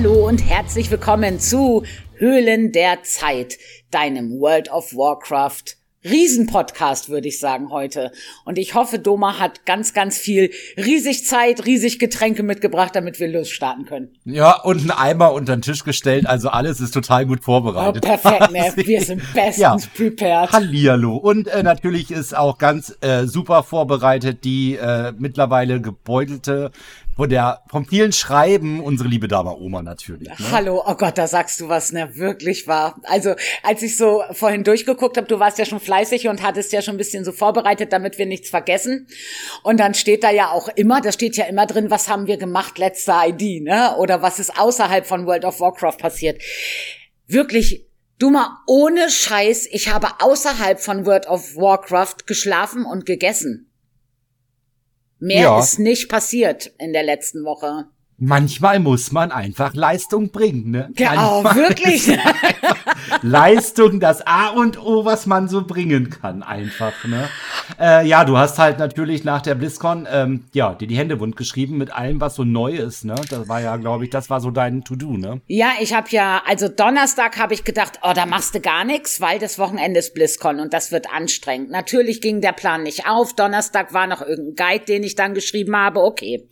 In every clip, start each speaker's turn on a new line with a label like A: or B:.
A: Hallo und herzlich willkommen zu Höhlen der Zeit, deinem World of Warcraft Riesenpodcast, würde ich sagen, heute. Und ich hoffe, Doma hat ganz, ganz viel riesig Zeit, riesig Getränke mitgebracht, damit wir losstarten können.
B: Ja, und einen Eimer unter den Tisch gestellt. Also alles ist total gut vorbereitet. Oh, perfekt, ne? wir sind bestens ja. prepared. Hallihallo. Und äh, natürlich ist auch ganz äh, super vorbereitet die äh, mittlerweile gebeutelte von der, vom vielen Schreiben, unsere liebe Dame Oma natürlich. Ne?
A: Hallo, oh Gott, da sagst du was, ne, wirklich wahr. Also, als ich so vorhin durchgeguckt habe, du warst ja schon fleißig und hattest ja schon ein bisschen so vorbereitet, damit wir nichts vergessen. Und dann steht da ja auch immer, da steht ja immer drin, was haben wir gemacht, letzte ID, ne, oder was ist außerhalb von World of Warcraft passiert. Wirklich Du mal ohne Scheiß, ich habe außerhalb von World of Warcraft geschlafen und gegessen. Mehr ja. ist nicht passiert in der letzten Woche
B: manchmal muss man einfach Leistung bringen. Ne?
A: Genau, ja, oh, wirklich.
B: Leistung, das A und O, was man so bringen kann, einfach. Ne? Äh, ja, du hast halt natürlich nach der BlizzCon ähm, ja dir die Hände wund geschrieben mit allem, was so neu ist. Ne, das war ja, glaube ich, das war so dein To-Do. Ne?
A: Ja, ich habe ja, also Donnerstag habe ich gedacht, oh, da machst du gar nichts, weil das Wochenende ist BlizzCon und das wird anstrengend. Natürlich ging der Plan nicht auf. Donnerstag war noch irgendein Guide, den ich dann geschrieben habe. Okay,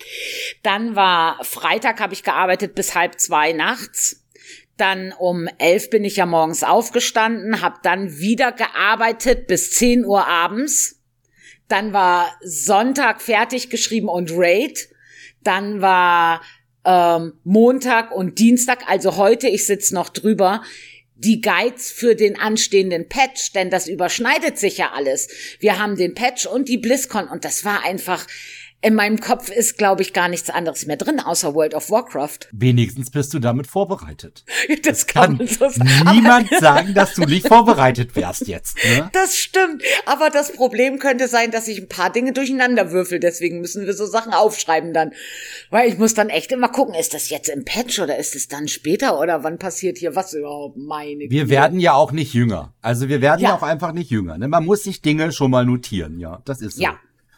A: dann war Freitag habe ich gearbeitet bis halb zwei nachts. Dann um elf bin ich ja morgens aufgestanden, habe dann wieder gearbeitet bis zehn Uhr abends. Dann war Sonntag fertig geschrieben und Raid. Dann war ähm, Montag und Dienstag, also heute, ich sitze noch drüber, die Guides für den anstehenden Patch, denn das überschneidet sich ja alles. Wir haben den Patch und die BlizzCon und das war einfach, in meinem Kopf ist, glaube ich, gar nichts anderes mehr drin, außer World of Warcraft.
B: Wenigstens bist du damit vorbereitet. das, das kann, kann so niemand sagen, dass du nicht vorbereitet wärst jetzt. Ne?
A: Das stimmt. Aber das Problem könnte sein, dass ich ein paar Dinge durcheinander würfel. Deswegen müssen wir so Sachen aufschreiben dann. Weil ich muss dann echt immer gucken, ist das jetzt im Patch oder ist es dann später oder wann passiert hier was überhaupt? Meine
B: Wir Güte. werden ja auch nicht jünger. Also wir werden ja, auch einfach nicht jünger. Ne? Man muss sich Dinge schon mal notieren. Ja, das ist so.
A: Ja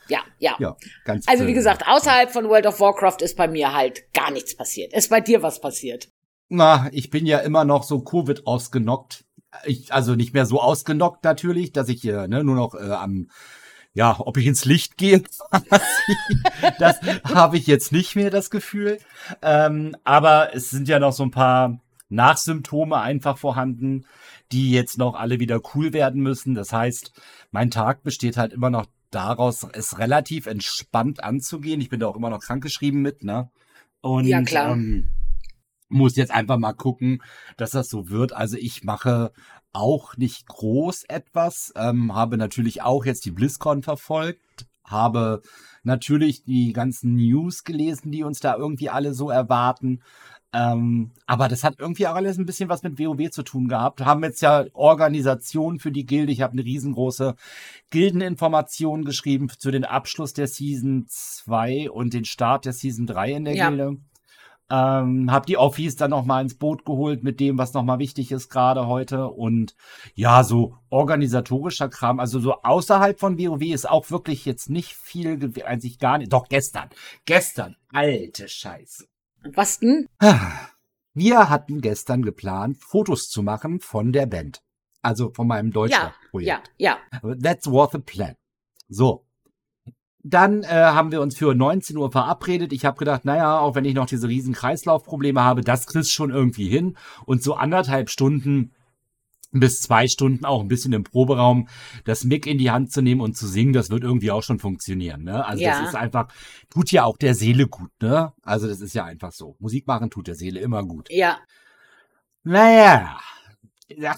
A: ja, ja. ja ganz also wie gesagt, außerhalb von World of Warcraft ist bei mir halt gar nichts passiert. Ist bei dir was passiert?
B: Na, ich bin ja immer noch so Covid ausgenockt. Ich, also nicht mehr so ausgenockt natürlich, dass ich hier äh, ne, nur noch äh, am ja, ob ich ins Licht gehe, das habe ich jetzt nicht mehr das Gefühl. Ähm, aber es sind ja noch so ein paar Nachsymptome einfach vorhanden, die jetzt noch alle wieder cool werden müssen. Das heißt, mein Tag besteht halt immer noch daraus es relativ entspannt anzugehen. Ich bin da auch immer noch krankgeschrieben mit, ne?
A: Und ja, klar. Ähm,
B: muss jetzt einfach mal gucken, dass das so wird. Also ich mache auch nicht groß etwas, ähm, habe natürlich auch jetzt die BlizzCon verfolgt, habe natürlich die ganzen News gelesen, die uns da irgendwie alle so erwarten. Ähm, aber das hat irgendwie auch alles ein bisschen was mit WoW zu tun gehabt. Haben jetzt ja Organisationen für die Gilde. Ich habe eine riesengroße Gildeninformation geschrieben zu den Abschluss der Season 2 und den Start der Season 3 in der ja. Gilde. Ähm, hab die Office dann nochmal ins Boot geholt mit dem, was nochmal wichtig ist gerade heute. Und ja, so organisatorischer Kram, also so außerhalb von WoW ist auch wirklich jetzt nicht viel, eigentlich gar nicht. Doch gestern, gestern, alte Scheiße
A: was denn?
B: Wir hatten gestern geplant, Fotos zu machen von der Band. Also von meinem
A: Deutschland-Projekt. Ja, ja,
B: ja. That's worth a plan. So. Dann äh, haben wir uns für 19 Uhr verabredet. Ich habe gedacht, naja, auch wenn ich noch diese riesen Kreislaufprobleme habe, das kriegst schon irgendwie hin. Und so anderthalb Stunden bis zwei Stunden auch ein bisschen im Proberaum das Mic in die Hand zu nehmen und zu singen, das wird irgendwie auch schon funktionieren. Ne? Also ja. das ist einfach, tut ja auch der Seele gut, ne? Also das ist ja einfach so. Musik machen tut der Seele immer gut.
A: Ja.
B: Naja,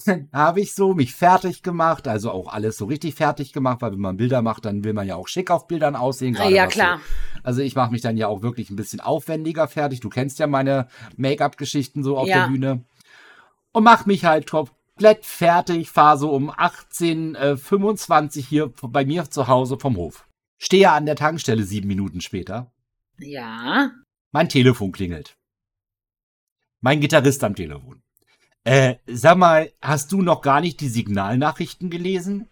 B: dann habe ich so mich fertig gemacht, also auch alles so richtig fertig gemacht, weil wenn man Bilder macht, dann will man ja auch schick auf Bildern aussehen. Ja, klar. So. Also ich mache mich dann ja auch wirklich ein bisschen aufwendiger fertig. Du kennst ja meine Make-up-Geschichten so auf ja. der Bühne. Und mach mich halt top, komplett fertig, fahre so um 18.25 äh, hier bei mir zu Hause vom Hof. Stehe an der Tankstelle sieben Minuten später.
A: Ja.
B: Mein Telefon klingelt. Mein Gitarrist am Telefon. Äh, sag mal, hast du noch gar nicht die Signalnachrichten gelesen?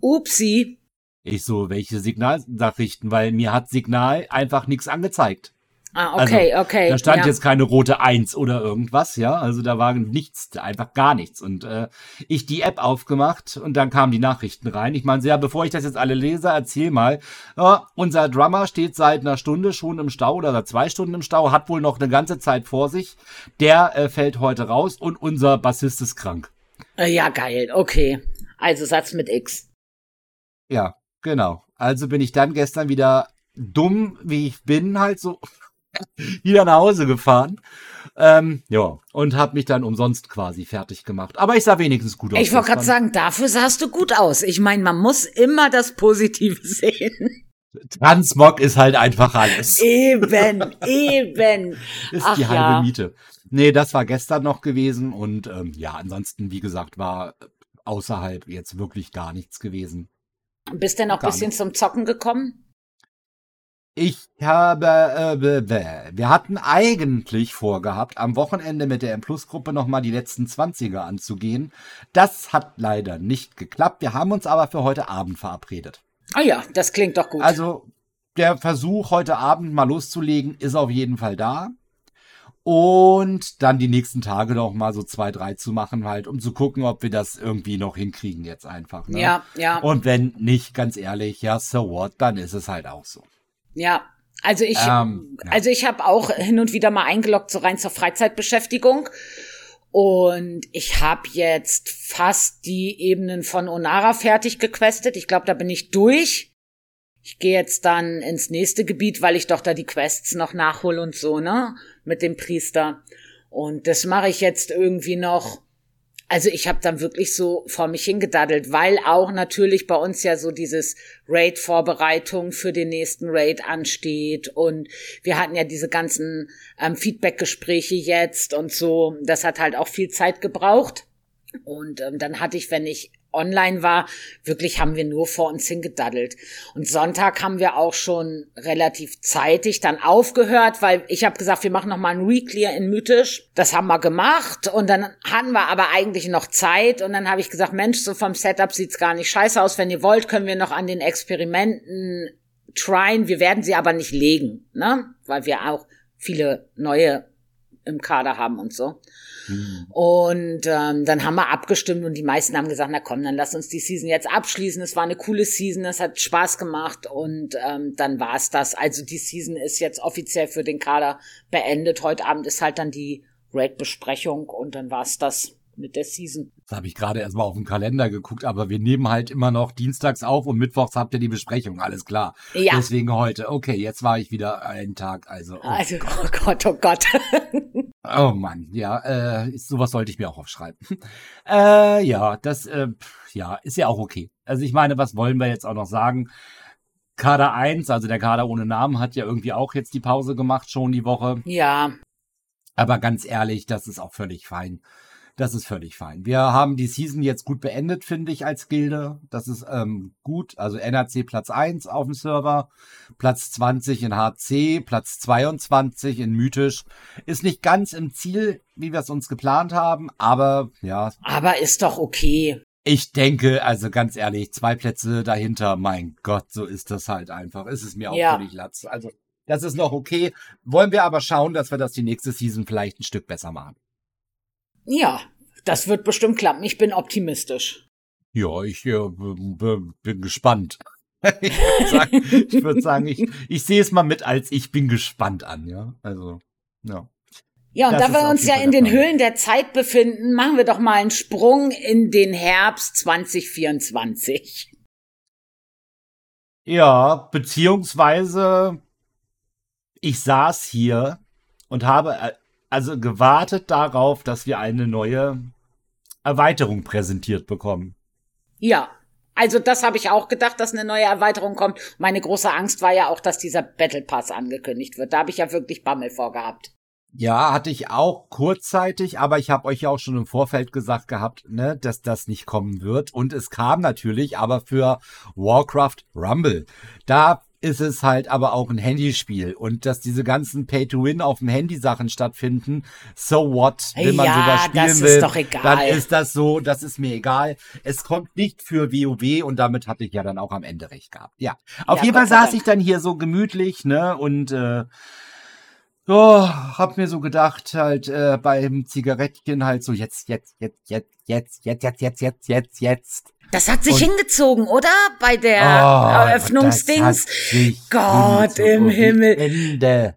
A: Upsi.
B: Ich so, welche Signalnachrichten? Weil mir hat Signal einfach nichts angezeigt.
A: Ah, also, okay, also, okay.
B: Da stand ja. jetzt keine rote Eins oder irgendwas, ja. Also da war nichts, einfach gar nichts. Und äh, ich die App aufgemacht und dann kamen die Nachrichten rein. Ich meine, ja, bevor ich das jetzt alle lese, erzähl mal. Ja, äh, unser Drummer steht seit einer Stunde schon im Stau oder seit zwei Stunden im Stau, hat wohl noch eine ganze Zeit vor sich. Der äh, fällt heute raus und unser Bassist ist krank.
A: Äh, ja, geil, okay. Also Satz mit X.
B: Ja, genau. Also bin ich dann gestern wieder dumm, wie ich bin, halt so wieder nach Hause gefahren. Ähm, ja, und habe mich dann umsonst quasi fertig gemacht. Aber ich sah wenigstens gut aus.
A: Ich wollte gerade sagen, dafür sahst du gut aus. Ich meine, man muss immer das Positive sehen.
B: Transmog ist halt einfach alles.
A: Eben, eben.
B: ist Ach die halbe ja. Miete. Nee, das war gestern noch gewesen und ähm, ja, ansonsten, wie gesagt, war außerhalb jetzt wirklich gar nichts gewesen.
A: Bist denn auch ein bisschen nicht. zum Zocken gekommen?
B: Ich habe, äh, wir hatten eigentlich vorgehabt, am Wochenende mit der M-Plus-Gruppe nochmal die letzten 20er anzugehen. Das hat leider nicht geklappt. Wir haben uns aber für heute Abend verabredet.
A: Ah ja, das klingt doch gut.
B: Also der Versuch, heute Abend mal loszulegen, ist auf jeden Fall da. Und dann die nächsten Tage noch mal so zwei, drei zu machen, halt, um zu gucken, ob wir das irgendwie noch hinkriegen jetzt einfach. Ne? Ja, ja. Und wenn nicht, ganz ehrlich, ja, so what, dann ist es halt auch so.
A: Ja, also ich, ähm, ja. also ich habe auch hin und wieder mal eingeloggt, so rein zur Freizeitbeschäftigung. Und ich habe jetzt fast die Ebenen von Onara fertig gequestet. Ich glaube, da bin ich durch. Ich gehe jetzt dann ins nächste Gebiet, weil ich doch da die Quests noch nachhole und so, ne? Mit dem Priester. Und das mache ich jetzt irgendwie noch also ich habe dann wirklich so vor mich hingedaddelt, weil auch natürlich bei uns ja so dieses Raid-Vorbereitung für den nächsten Raid ansteht und wir hatten ja diese ganzen ähm, Feedback-Gespräche jetzt und so. Das hat halt auch viel Zeit gebraucht. Und ähm, dann hatte ich, wenn ich online war, wirklich haben wir nur vor uns hingedaddelt. Und Sonntag haben wir auch schon relativ zeitig dann aufgehört, weil ich habe gesagt, wir machen nochmal ein Reclear in Mythisch. Das haben wir gemacht und dann hatten wir aber eigentlich noch Zeit und dann habe ich gesagt, Mensch, so vom Setup sieht's gar nicht scheiße aus. Wenn ihr wollt, können wir noch an den Experimenten tryen. Wir werden sie aber nicht legen, ne? Weil wir auch viele neue im Kader haben und so. Mhm. Und ähm, dann haben wir abgestimmt und die meisten haben gesagt, na komm, dann lass uns die Season jetzt abschließen. Es war eine coole Season, es hat Spaß gemacht und ähm, dann war es das. Also die Season ist jetzt offiziell für den Kader beendet. Heute Abend ist halt dann die Raid-Besprechung und dann war es das mit der Season.
B: Das habe ich gerade erstmal auf den Kalender geguckt, aber wir nehmen halt immer noch dienstags auf und mittwochs habt ihr die Besprechung, alles klar. Ja. Deswegen heute. Okay, jetzt war ich wieder einen Tag, also.
A: Oh
B: also,
A: oh Gott,
B: oh
A: Gott.
B: Oh Mann, ja, äh, sowas sollte ich mir auch aufschreiben. äh, ja, das äh, ja, ist ja auch okay. Also ich meine, was wollen wir jetzt auch noch sagen? Kader 1, also der Kader ohne Namen, hat ja irgendwie auch jetzt die Pause gemacht, schon die Woche.
A: Ja.
B: Aber ganz ehrlich, das ist auch völlig fein. Das ist völlig fein. Wir haben die Season jetzt gut beendet, finde ich, als Gilde. Das ist ähm, gut. Also NRC Platz 1 auf dem Server, Platz 20 in HC, Platz 22 in Mythisch. Ist nicht ganz im Ziel, wie wir es uns geplant haben, aber ja.
A: Aber ist doch okay.
B: Ich denke, also ganz ehrlich, zwei Plätze dahinter, mein Gott, so ist das halt einfach. Ist es mir auch ja. völlig latz. Also, das ist noch okay. Wollen wir aber schauen, dass wir das die nächste Season vielleicht ein Stück besser machen.
A: Ja, das wird bestimmt klappen. Ich bin optimistisch.
B: Ja, ich äh, bin gespannt. ich würde sagen, ich, würd sagen, ich, ich sehe es mal mit als ich bin gespannt an, ja. Also,
A: ja. Ja, und das da wir uns ja in den Höhlen der Zeit befinden, machen wir doch mal einen Sprung in den Herbst 2024.
B: Ja, beziehungsweise ich saß hier und habe äh, also gewartet darauf, dass wir eine neue Erweiterung präsentiert bekommen.
A: Ja, also das habe ich auch gedacht, dass eine neue Erweiterung kommt. Meine große Angst war ja auch, dass dieser Battle Pass angekündigt wird. Da habe ich ja wirklich Bammel vorgehabt.
B: Ja, hatte ich auch kurzzeitig, aber ich habe euch ja auch schon im Vorfeld gesagt gehabt, ne, dass das nicht kommen wird. Und es kam natürlich, aber für Warcraft Rumble. Da ist es halt aber auch ein Handyspiel. Und dass diese ganzen Pay-to-Win auf dem Handy-Sachen stattfinden, so what? Wenn man sogar sowas spielen das ist doch egal. dann ist das so, das ist mir egal. Es kommt nicht für WoW und damit hatte ich ja dann auch am Ende recht gehabt. Ja. Auf ja, jeden Fall saß ich dann hier so gemütlich, ne, und äh, Oh, hab mir so gedacht, halt äh, beim Zigarettchen halt so jetzt, jetzt, jetzt, jetzt, jetzt, jetzt, jetzt, jetzt, jetzt, jetzt, jetzt.
A: Das hat sich und, hingezogen, oder? Bei der oh, Eröffnungsdings. Gott im oh, Himmel. Ende.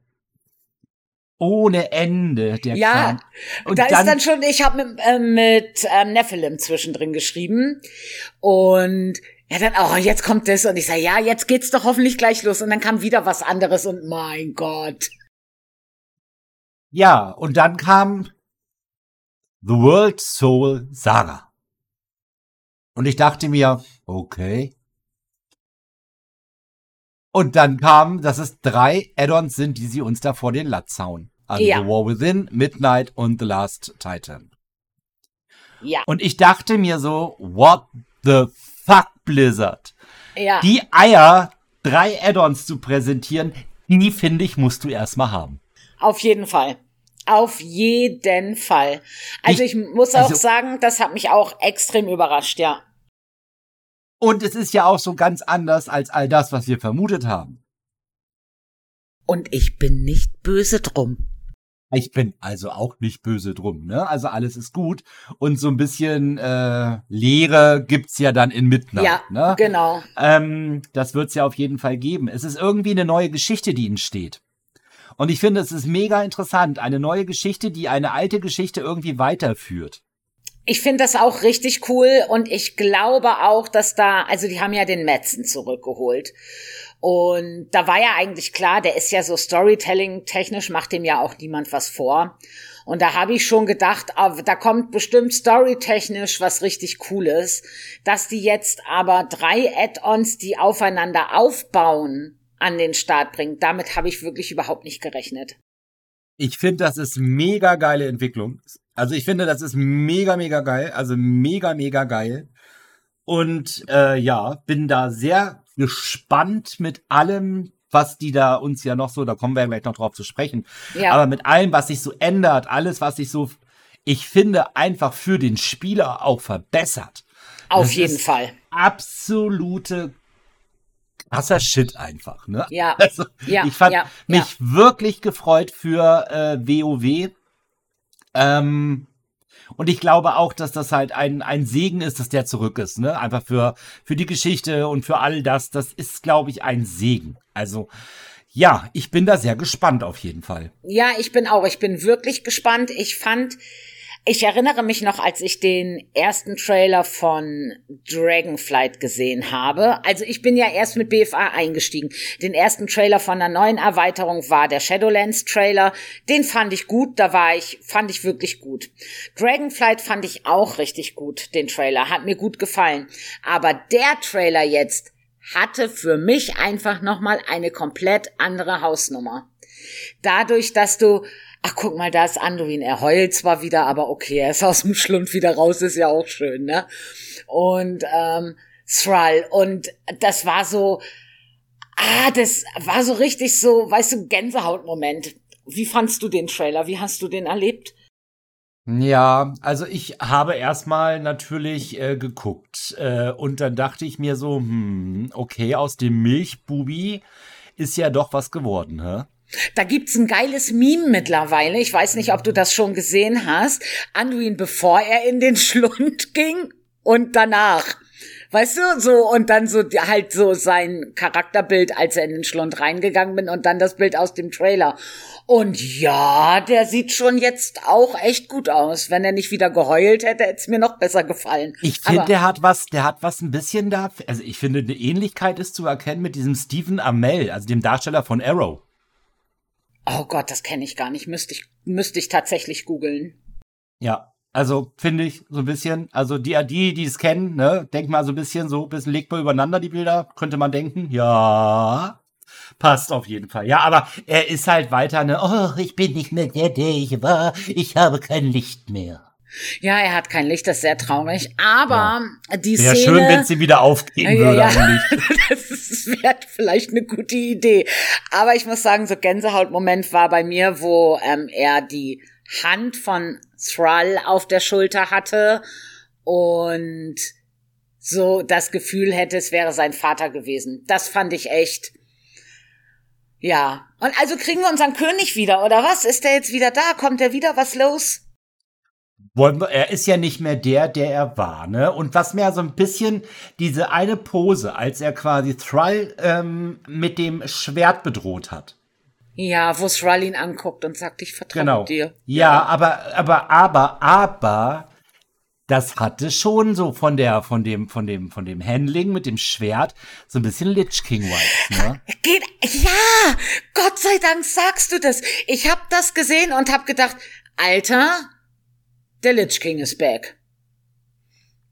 B: Ohne Ende, der Ja, Kram.
A: Und da dann, ist dann schon, ich habe mit, äh, mit ähm, Nephilim zwischendrin geschrieben. Und ja, dann, auch, oh, jetzt kommt das. Und ich sage, ja, jetzt geht's doch hoffentlich gleich los. Und dann kam wieder was anderes und mein Gott.
B: Ja, und dann kam The World Soul Sarah. Und ich dachte mir, okay. Und dann kam, dass es drei Add-ons sind, die sie uns da vor den Latz hauen. Also ja. The War Within, Midnight und The Last Titan. Ja. Und ich dachte mir so, what the fuck, Blizzard? Ja. Die Eier, drei Add-ons zu präsentieren, die finde ich, musst du erstmal haben.
A: Auf jeden Fall. Auf jeden Fall. Also ich, ich muss auch also, sagen, das hat mich auch extrem überrascht, ja.
B: Und es ist ja auch so ganz anders als all das, was wir vermutet haben.
A: Und ich bin nicht böse drum.
B: Ich bin also auch nicht böse drum, ne? Also alles ist gut. Und so ein bisschen äh, Leere gibt's ja dann in Midnight. Ja, ne?
A: genau.
B: Ähm, das wird's ja auf jeden Fall geben. Es ist irgendwie eine neue Geschichte, die entsteht. Und ich finde, es ist mega interessant. Eine neue Geschichte, die eine alte Geschichte irgendwie weiterführt
A: ich finde das auch richtig cool und ich glaube auch, dass da, also die haben ja den Metzen zurückgeholt. Und da war ja eigentlich klar, der ist ja so Storytelling-technisch, macht dem ja auch niemand was vor. Und da habe ich schon gedacht, ah, da kommt bestimmt storytechnisch was richtig Cooles, dass die jetzt aber drei Add-ons, die aufeinander aufbauen, an den Start bringen. Damit habe ich wirklich überhaupt nicht gerechnet.
B: Ich finde, das ist mega geile Entwicklung. Also ich finde, das ist mega, mega geil. Also mega, mega geil. Und äh, ja, bin da sehr gespannt mit allem, was die da uns ja noch so, da kommen wir ja gleich noch drauf zu sprechen. Ja. Aber mit allem, was sich so ändert, alles, was sich so, ich finde, einfach für den Spieler auch verbessert.
A: Auf das jeden Fall.
B: Absolute krasser Shit einfach, ne?
A: Ja. Also, ja
B: ich fand
A: ja,
B: mich wirklich gefreut für äh, WoW ähm, und ich glaube auch, dass das halt ein, ein Segen ist, dass der zurück ist. Ne? Einfach für, für die Geschichte und für all das. Das ist, glaube ich, ein Segen. Also, ja, ich bin da sehr gespannt auf jeden Fall.
A: Ja, ich bin auch. Ich bin wirklich gespannt. Ich fand ich erinnere mich noch, als ich den ersten Trailer von Dragonflight gesehen habe. Also ich bin ja erst mit BFA eingestiegen. Den ersten Trailer von der neuen Erweiterung war der Shadowlands Trailer. Den fand ich gut, da war ich, fand ich wirklich gut. Dragonflight fand ich auch richtig gut, den Trailer. Hat mir gut gefallen. Aber der Trailer jetzt hatte für mich einfach nochmal eine komplett andere Hausnummer. Dadurch, dass du ach guck mal, da ist Anduin. Er heult zwar wieder, aber okay, er ist aus dem Schlund wieder raus, ist ja auch schön, ne? Und ähm, Thrall. Und das war so, ah, das war so richtig so, weißt du, Gänsehautmoment. Wie fandst du den Trailer? Wie hast du den erlebt?
B: Ja, also ich habe erstmal natürlich äh, geguckt äh, und dann dachte ich mir so, hm, okay, aus dem Milchbubi ist ja doch was geworden, hä?
A: Da gibt's ein geiles Meme mittlerweile. Ich weiß nicht, ob du das schon gesehen hast. Anduin, bevor er in den Schlund ging und danach. Weißt du, so, und dann so, halt so sein Charakterbild, als er in den Schlund reingegangen bin und dann das Bild aus dem Trailer. Und ja, der sieht schon jetzt auch echt gut aus. Wenn er nicht wieder geheult hätte, hätte es mir noch besser gefallen.
B: Ich finde, der hat was, der hat was ein bisschen da, also ich finde, eine Ähnlichkeit ist zu erkennen mit diesem Stephen Amell, also dem Darsteller von Arrow.
A: Oh Gott, das kenne ich gar nicht. Müsste ich, müsste ich tatsächlich googeln.
B: Ja, also finde ich so ein bisschen, also die, die, die es kennen, ne, denkt mal so ein bisschen so, ein bisschen legt mal übereinander die Bilder, könnte man denken, ja, passt auf jeden Fall. Ja, aber er ist halt weiter, ne, oh, ich bin nicht mehr der, der ich war, ich habe kein Licht mehr.
A: Ja, er hat kein Licht, das ist sehr traurig. Aber ja. die Szene. Wäre
B: schön, wenn sie wieder aufgehen ja, würde. Ja. das
A: wäre vielleicht eine gute Idee. Aber ich muss sagen, so Gänsehautmoment war bei mir, wo ähm, er die Hand von Thrall auf der Schulter hatte und so das Gefühl hätte, es wäre sein Vater gewesen. Das fand ich echt. Ja. Und also kriegen wir unseren König wieder, oder was? Ist der jetzt wieder da? Kommt der wieder? Was los?
B: er ist ja nicht mehr der, der er war, ne? Und was mir so ein bisschen diese eine Pose, als er quasi Thrall ähm, mit dem Schwert bedroht hat.
A: Ja, wo Thrall ihn anguckt und sagt, ich vertraue genau. dir.
B: Ja, ja, aber, aber, aber, aber, das hatte schon so von der, von dem, von dem, von dem Handling mit dem Schwert so ein bisschen Lich King Vibes, ne? Geht,
A: ja, Gott sei Dank sagst du das. Ich hab das gesehen und hab gedacht, Alter, der Lich King is back.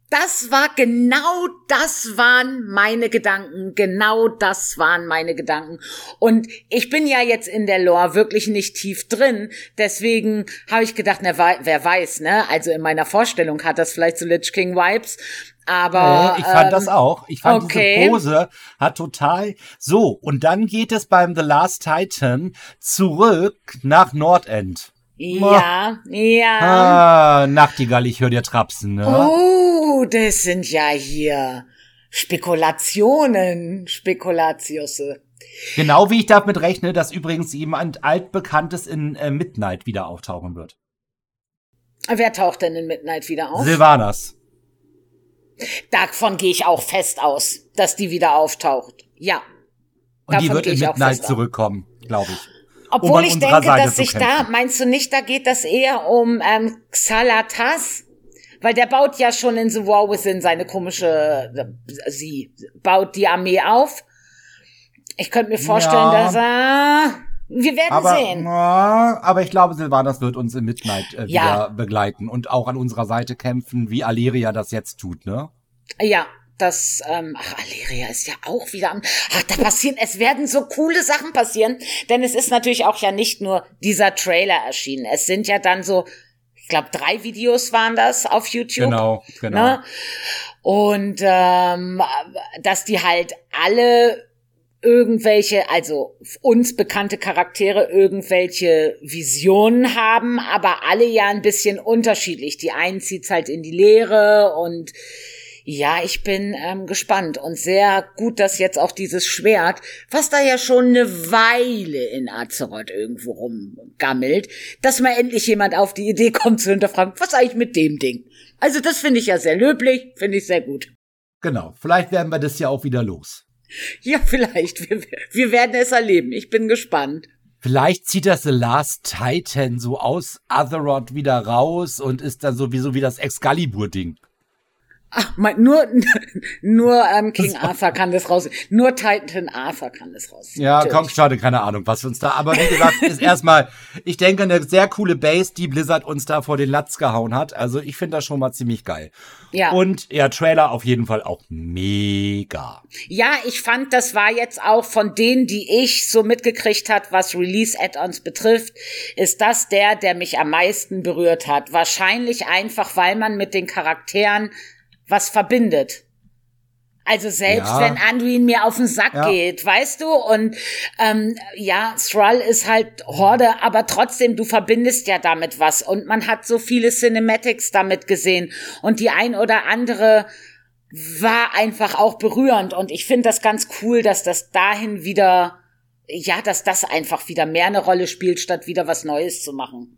A: Das war genau das waren meine Gedanken. Genau das waren meine Gedanken. Und ich bin ja jetzt in der Lore wirklich nicht tief drin. Deswegen habe ich gedacht, na, wer weiß, ne? Also in meiner Vorstellung hat das vielleicht so Lich King Vibes. Aber äh,
B: ich fand ähm, das auch. Ich fand okay. diese Pose hat total so. Und dann geht es beim The Last Titan zurück nach Nordend.
A: Ja, ja.
B: Ah, Nachtigall, ich höre dir trapsen, ne?
A: Oh, das sind ja hier Spekulationen, Spekulatiusse.
B: Genau wie ich damit rechne, dass übrigens jemand altbekanntes in äh, Midnight wieder auftauchen wird.
A: Wer taucht denn in Midnight wieder auf?
B: Silvanas.
A: Davon gehe ich auch fest aus, dass die wieder auftaucht. Ja.
B: Und Davon die wird in Midnight zurückkommen, glaube ich.
A: Obwohl um ich denke, Seite dass sich da, meinst du nicht, da geht das eher um ähm, Xalatas? Weil der baut ja schon in The War Within seine komische, äh, sie baut die Armee auf. Ich könnte mir vorstellen, ja. dass er... Wir werden aber, sehen. Na,
B: aber ich glaube, Silvanas wird uns im Midnight äh, ja. wieder begleiten und auch an unserer Seite kämpfen, wie Aleria das jetzt tut, ne?
A: Ja, das, ähm, ach, Aleria ist ja auch wieder am, ach, da passieren, es werden so coole Sachen passieren, denn es ist natürlich auch ja nicht nur dieser Trailer erschienen. Es sind ja dann so, ich glaube, drei Videos waren das auf YouTube.
B: Genau, genau. Ne?
A: Und ähm, dass die halt alle irgendwelche, also uns bekannte Charaktere irgendwelche Visionen haben, aber alle ja ein bisschen unterschiedlich. Die einen zieht's halt in die Leere und ja, ich bin ähm, gespannt und sehr gut, dass jetzt auch dieses Schwert, was da ja schon eine Weile in Azeroth irgendwo rumgammelt, dass mal endlich jemand auf die Idee kommt zu hinterfragen, was eigentlich mit dem Ding? Also das finde ich ja sehr löblich, finde ich sehr gut.
B: Genau, vielleicht werden wir das ja auch wieder los.
A: Ja, vielleicht. Wir, wir werden es erleben. Ich bin gespannt.
B: Vielleicht zieht das The Last Titan so aus Azeroth wieder raus und ist dann sowieso wie das Excalibur-Ding.
A: Ach, mein, nur nur ähm, King das Arthur kann das raus. Nur Titan Arthur kann das raus.
B: Ja, Natürlich. komm, schade, keine Ahnung, was uns da. Aber wie gesagt, ist erstmal, ich denke, eine sehr coole Base, die Blizzard uns da vor den Latz gehauen hat. Also ich finde das schon mal ziemlich geil. Ja. Und ja, Trailer auf jeden Fall auch mega.
A: Ja, ich fand, das war jetzt auch von denen, die ich so mitgekriegt hat, was Release-Add-ons betrifft, ist das der, der mich am meisten berührt hat. Wahrscheinlich einfach, weil man mit den Charakteren was verbindet. Also selbst ja. wenn Anduin mir auf den Sack ja. geht, weißt du? Und ähm, ja, Thrall ist halt Horde, aber trotzdem, du verbindest ja damit was. Und man hat so viele Cinematics damit gesehen. Und die ein oder andere war einfach auch berührend. Und ich finde das ganz cool, dass das dahin wieder, ja, dass das einfach wieder mehr eine Rolle spielt, statt wieder was Neues zu machen.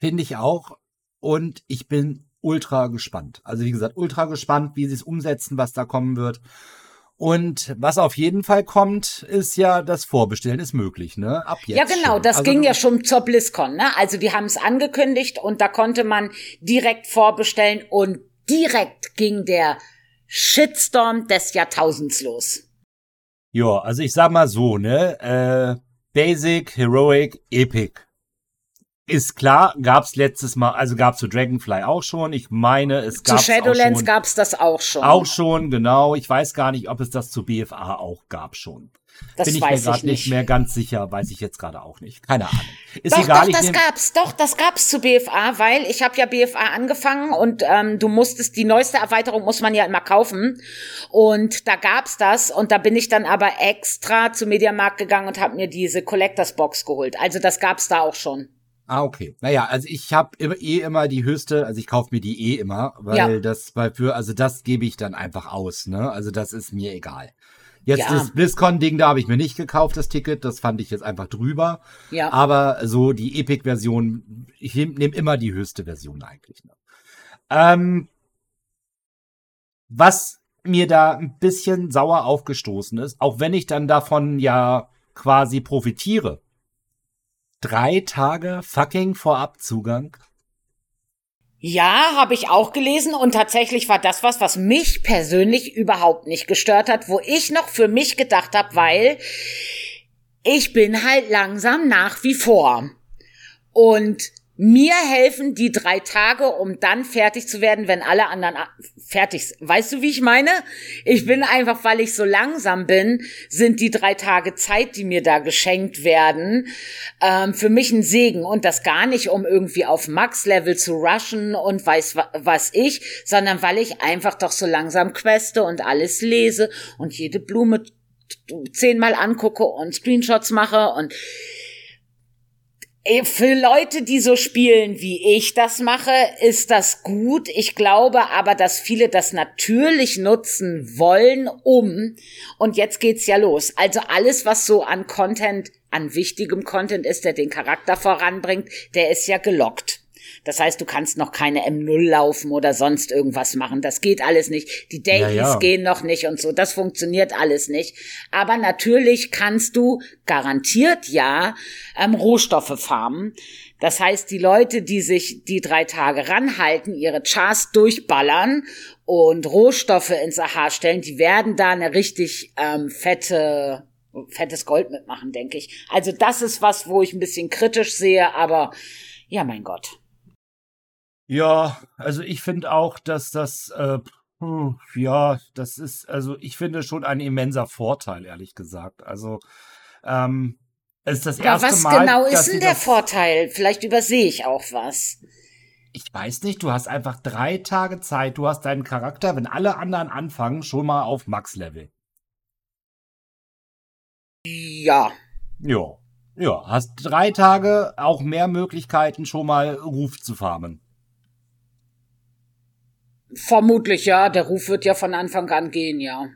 B: Finde ich auch. Und ich bin ultra gespannt. Also wie gesagt, ultra gespannt, wie sie es umsetzen, was da kommen wird. Und was auf jeden Fall kommt, ist ja, das Vorbestellen ist möglich, ne? Ab jetzt.
A: Ja,
B: genau, schon.
A: das also, ging ja schon zur BlizzCon, ne? Also die haben es angekündigt und da konnte man direkt vorbestellen und direkt ging der Shitstorm des Jahrtausends los.
B: Ja, also ich sag mal so, ne? Äh, Basic, Heroic, Epic. Ist klar, gab's letztes Mal, also gab's zu Dragonfly auch schon. Ich meine, es gab. Zu Shadowlands schon,
A: gab's das auch schon.
B: Auch schon, genau. Ich weiß gar nicht, ob es das zu BFA auch gab schon. Das Bin ich weiß mir gerade nicht. nicht mehr ganz sicher, weiß ich jetzt gerade auch nicht. Keine Ahnung.
A: Ist doch, egal. Doch, das gab's, doch, das gab's zu BFA, weil ich habe ja BFA angefangen und ähm, du musstest, die neueste Erweiterung muss man ja immer kaufen. Und da gab's das und da bin ich dann aber extra zum Mediamarkt gegangen und habe mir diese Collectors Box geholt. Also das gab's da auch schon.
B: Ah, okay. Naja, also ich habe eh immer die höchste, also ich kaufe mir die eh immer, weil ja. das weil für, also das gebe ich dann einfach aus, ne? Also das ist mir egal. Jetzt ja. das BlizzCon-Ding, da habe ich mir nicht gekauft, das Ticket. Das fand ich jetzt einfach drüber. Ja. Aber so die Epic-Version, ich nehme nehm immer die höchste Version eigentlich. Ne? Ähm, was mir da ein bisschen sauer aufgestoßen ist, auch wenn ich dann davon ja quasi profitiere, Drei Tage fucking Vorabzugang.
A: Ja, habe ich auch gelesen und tatsächlich war das was, was mich persönlich überhaupt nicht gestört hat, wo ich noch für mich gedacht habe, weil ich bin halt langsam nach wie vor. Und mir helfen die drei Tage, um dann fertig zu werden, wenn alle anderen fertig sind. Weißt du, wie ich meine? Ich bin einfach, weil ich so langsam bin, sind die drei Tage Zeit, die mir da geschenkt werden, ähm, für mich ein Segen. Und das gar nicht, um irgendwie auf Max-Level zu rushen und weiß was ich, sondern weil ich einfach doch so langsam queste und alles lese und jede Blume zehnmal angucke und Screenshots mache und für Leute, die so spielen, wie ich das mache, ist das gut. Ich glaube aber, dass viele das natürlich nutzen wollen, um. Und jetzt geht's ja los. Also alles, was so an Content, an wichtigem Content ist, der den Charakter voranbringt, der ist ja gelockt. Das heißt, du kannst noch keine M0 laufen oder sonst irgendwas machen. Das geht alles nicht. Die Dailies ja, ja. gehen noch nicht und so. Das funktioniert alles nicht. Aber natürlich kannst du garantiert ja ähm, Rohstoffe farmen. Das heißt, die Leute, die sich die drei Tage ranhalten, ihre Chars durchballern und Rohstoffe ins AHA stellen, die werden da eine richtig ähm, fette fettes Gold mitmachen, denke ich. Also das ist was, wo ich ein bisschen kritisch sehe, aber ja, mein Gott.
B: Ja, also ich finde auch, dass das, äh, hm, ja, das ist, also ich finde schon ein immenser Vorteil, ehrlich gesagt. Also, ähm, es ist das erste
A: Aber was
B: Mal. Was
A: genau ist denn der Vorteil? Vielleicht übersehe ich auch was
B: ich weiß nicht, du hast einfach drei Tage Zeit, du hast deinen Charakter, wenn alle anderen anfangen, schon mal auf Max-Level.
A: Ja.
B: Ja. Ja, hast drei Tage auch mehr Möglichkeiten, schon mal Ruf zu farmen.
A: Vermutlich ja, der Ruf wird ja von Anfang an gehen, ja.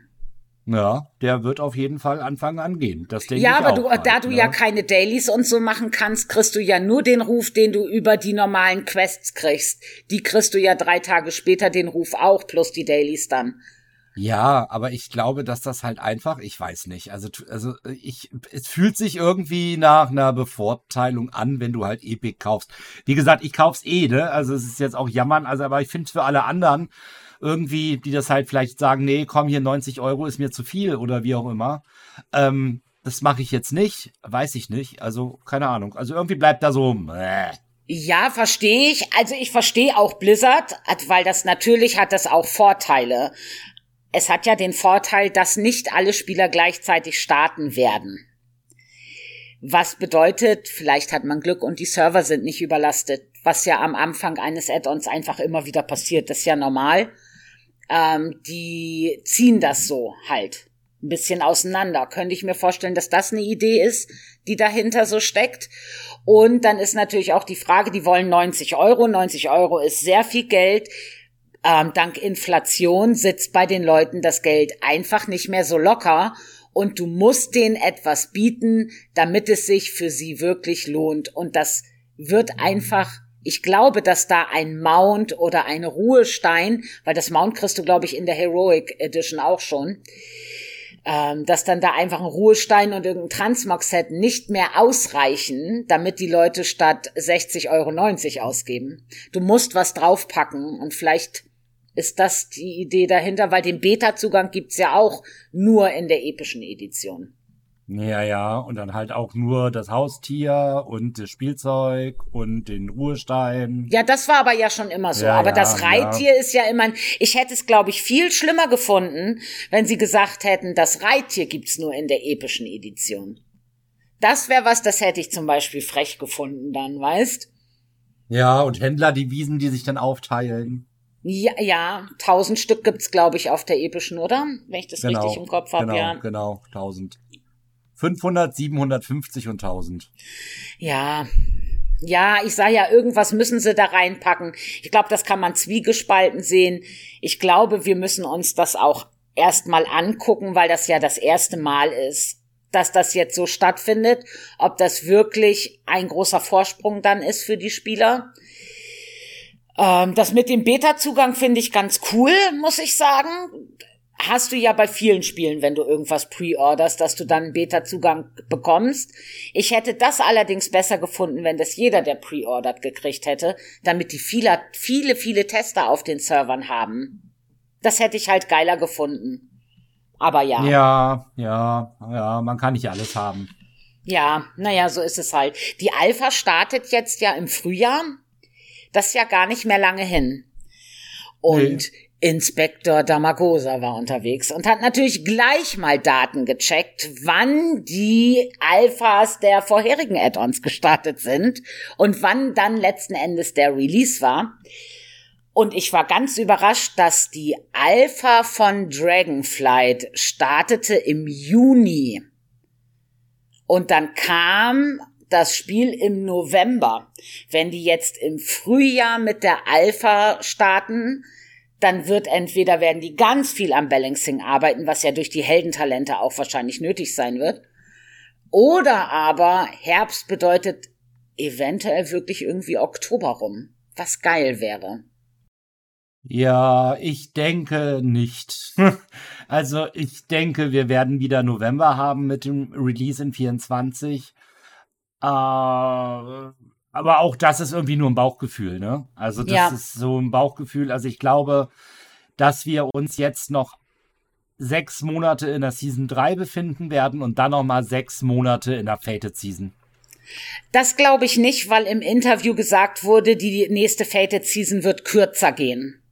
B: Ja, der wird auf jeden Fall Anfang an gehen. Das denke ja, ich aber auch du,
A: mal, da du ne? ja keine Dailies und so machen kannst, kriegst du ja nur den Ruf, den du über die normalen Quests kriegst. Die kriegst du ja drei Tage später den Ruf auch, plus die Dailies dann.
B: Ja, aber ich glaube, dass das halt einfach, ich weiß nicht, also, also äh, ich, es fühlt sich irgendwie nach einer Bevorteilung an, wenn du halt Epic kaufst. Wie gesagt, ich kauf's eh, ne? Also es ist jetzt auch jammern, also aber ich finde für alle anderen irgendwie, die das halt vielleicht sagen, nee, komm hier 90 Euro ist mir zu viel oder wie auch immer, ähm, das mache ich jetzt nicht, weiß ich nicht, also keine Ahnung. Also irgendwie bleibt da so, äh,
A: ja, verstehe ich. Also ich verstehe auch Blizzard, weil das natürlich hat das auch Vorteile. Es hat ja den Vorteil, dass nicht alle Spieler gleichzeitig starten werden. Was bedeutet, vielleicht hat man Glück und die Server sind nicht überlastet, was ja am Anfang eines Add-ons einfach immer wieder passiert, das ist ja normal. Ähm, die ziehen das so halt ein bisschen auseinander. Könnte ich mir vorstellen, dass das eine Idee ist, die dahinter so steckt. Und dann ist natürlich auch die Frage, die wollen 90 Euro. 90 Euro ist sehr viel Geld ähm, dank Inflation sitzt bei den Leuten das Geld einfach nicht mehr so locker und du musst denen etwas bieten, damit es sich für sie wirklich lohnt. Und das wird einfach, ich glaube, dass da ein Mount oder ein Ruhestein, weil das Mount kriegst du, glaube ich, in der Heroic Edition auch schon, ähm, dass dann da einfach ein Ruhestein und irgendein Transmog-Set nicht mehr ausreichen, damit die Leute statt 60,90 Euro ausgeben. Du musst was draufpacken und vielleicht ist das die Idee dahinter, weil den Beta-Zugang gibt's ja auch nur in der epischen Edition.
B: Ja, ja, und dann halt auch nur das Haustier und das Spielzeug und den Ruhestein.
A: Ja, das war aber ja schon immer so. Ja, aber ja, das Reittier ja. ist ja immer. Ich hätte es, glaube ich, viel schlimmer gefunden, wenn sie gesagt hätten, das Reittier gibt's nur in der epischen Edition. Das wäre was, das hätte ich zum Beispiel frech gefunden dann, weißt?
B: Ja, und Händler, die Wiesen, die sich dann aufteilen.
A: Ja, ja, tausend Stück gibt's, glaube ich, auf der epischen, oder? Wenn ich das genau, richtig im Kopf habe, genau,
B: ja. Genau, tausend. 500, 750 und 1000.
A: Ja. Ja, ich sah ja, irgendwas müssen sie da reinpacken. Ich glaube, das kann man zwiegespalten sehen. Ich glaube, wir müssen uns das auch erstmal angucken, weil das ja das erste Mal ist, dass das jetzt so stattfindet. Ob das wirklich ein großer Vorsprung dann ist für die Spieler ähm, das mit dem Beta-Zugang finde ich ganz cool, muss ich sagen. Hast du ja bei vielen Spielen, wenn du irgendwas pre-orderst, dass du dann einen Beta-Zugang bekommst. Ich hätte das allerdings besser gefunden, wenn das jeder, der pre-ordert, gekriegt hätte, damit die viele, viele, viele Tester auf den Servern haben. Das hätte ich halt geiler gefunden. Aber ja.
B: Ja, ja, ja, man kann nicht alles haben.
A: Ja, naja, so ist es halt. Die Alpha startet jetzt ja im Frühjahr das ist ja gar nicht mehr lange hin. Und nee. Inspektor Damagosa war unterwegs und hat natürlich gleich mal Daten gecheckt, wann die Alphas der vorherigen Add-ons gestartet sind und wann dann letzten Endes der Release war. Und ich war ganz überrascht, dass die Alpha von Dragonflight startete im Juni. Und dann kam das Spiel im November. Wenn die jetzt im Frühjahr mit der Alpha starten, dann wird entweder werden die ganz viel am Balancing arbeiten, was ja durch die Heldentalente auch wahrscheinlich nötig sein wird. Oder aber Herbst bedeutet eventuell wirklich irgendwie Oktober rum, was geil wäre.
B: Ja, ich denke nicht. also ich denke, wir werden wieder November haben mit dem Release in 24. Äh, aber auch das ist irgendwie nur ein Bauchgefühl, ne? Also das ja. ist so ein Bauchgefühl. Also ich glaube, dass wir uns jetzt noch sechs Monate in der Season 3 befinden werden und dann nochmal sechs Monate in der Fated Season.
A: Das glaube ich nicht, weil im Interview gesagt wurde, die nächste Fated Season wird kürzer gehen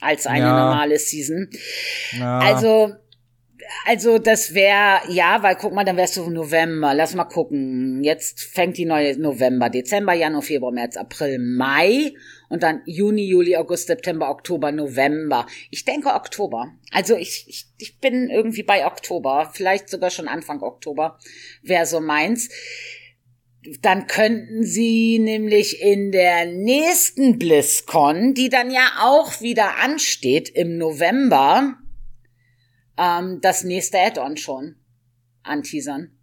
A: als eine ja. normale Season. Ja. Also also das wäre, ja, weil guck mal, dann wärst du November. Lass mal gucken. Jetzt fängt die neue November, Dezember, Januar, Februar, März, April, Mai und dann Juni, Juli, August, September, Oktober, November. Ich denke Oktober. Also ich, ich, ich bin irgendwie bei Oktober, vielleicht sogar schon Anfang Oktober, wäre so meins. Dann könnten sie nämlich in der nächsten BlizzCon, die dann ja auch wieder ansteht im November, ähm, das nächste Add-on schon anteasern.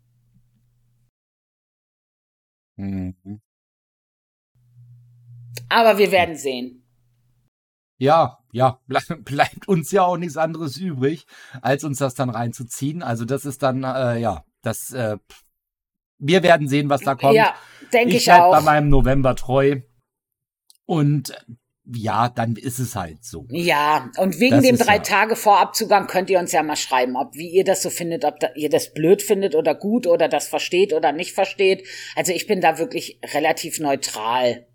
A: Mhm. Aber wir werden sehen.
B: Ja, ja, bleib, bleibt uns ja auch nichts anderes übrig, als uns das dann reinzuziehen. Also das ist dann, äh, ja, das, äh, wir werden sehen, was da kommt. Ja,
A: denke ich, ich auch.
B: bei meinem November treu. Und ja, dann ist es halt so.
A: Ja, und wegen das dem drei ja. Tage Vorabzugang könnt ihr uns ja mal schreiben, ob wie ihr das so findet, ob da, ihr das blöd findet oder gut oder das versteht oder nicht versteht. Also ich bin da wirklich relativ neutral.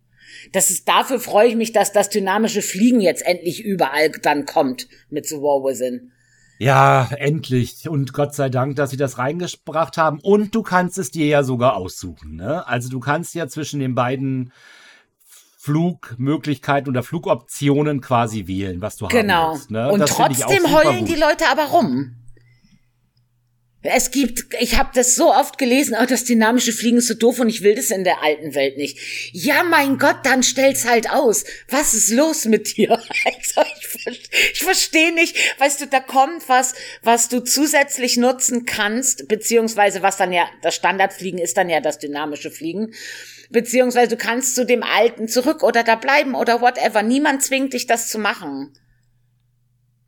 A: Das ist, dafür freue ich mich, dass das dynamische Fliegen jetzt endlich überall dann kommt mit The War Within.
B: Ja, endlich. Und Gott sei Dank, dass sie das reingebracht haben. Und du kannst es dir ja sogar aussuchen. Ne? Also du kannst ja zwischen den beiden Flugmöglichkeiten oder Flugoptionen quasi wählen, was du genau. haben
A: Genau. Ne? Und das trotzdem heulen gut. die Leute aber rum. Es gibt, ich habe das so oft gelesen, oh, das dynamische Fliegen ist so doof und ich will das in der alten Welt nicht. Ja, mein Gott, dann stell's halt aus. Was ist los mit dir? Also, ich, ich verstehe nicht, weißt du, da kommt was, was du zusätzlich nutzen kannst, beziehungsweise was dann ja, das Standardfliegen ist dann ja das dynamische Fliegen beziehungsweise du kannst zu dem Alten zurück oder da bleiben oder whatever. Niemand zwingt dich, das zu machen.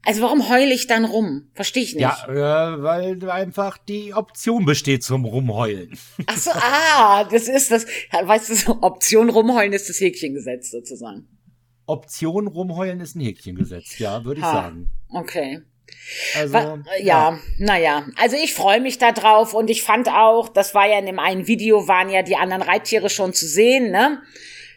A: Also warum heule ich dann rum? Verstehe ich nicht.
B: Ja, äh, weil einfach die Option besteht zum Rumheulen.
A: Ach so, ah, das ist das, weißt du, Option rumheulen ist das Häkchengesetz sozusagen.
B: Option rumheulen ist ein Häkchengesetz, ja, würde ich ha, sagen.
A: Okay. Also, ja, ja, naja. Also ich freue mich da drauf und ich fand auch, das war ja in dem einen Video, waren ja die anderen Reittiere schon zu sehen, ne?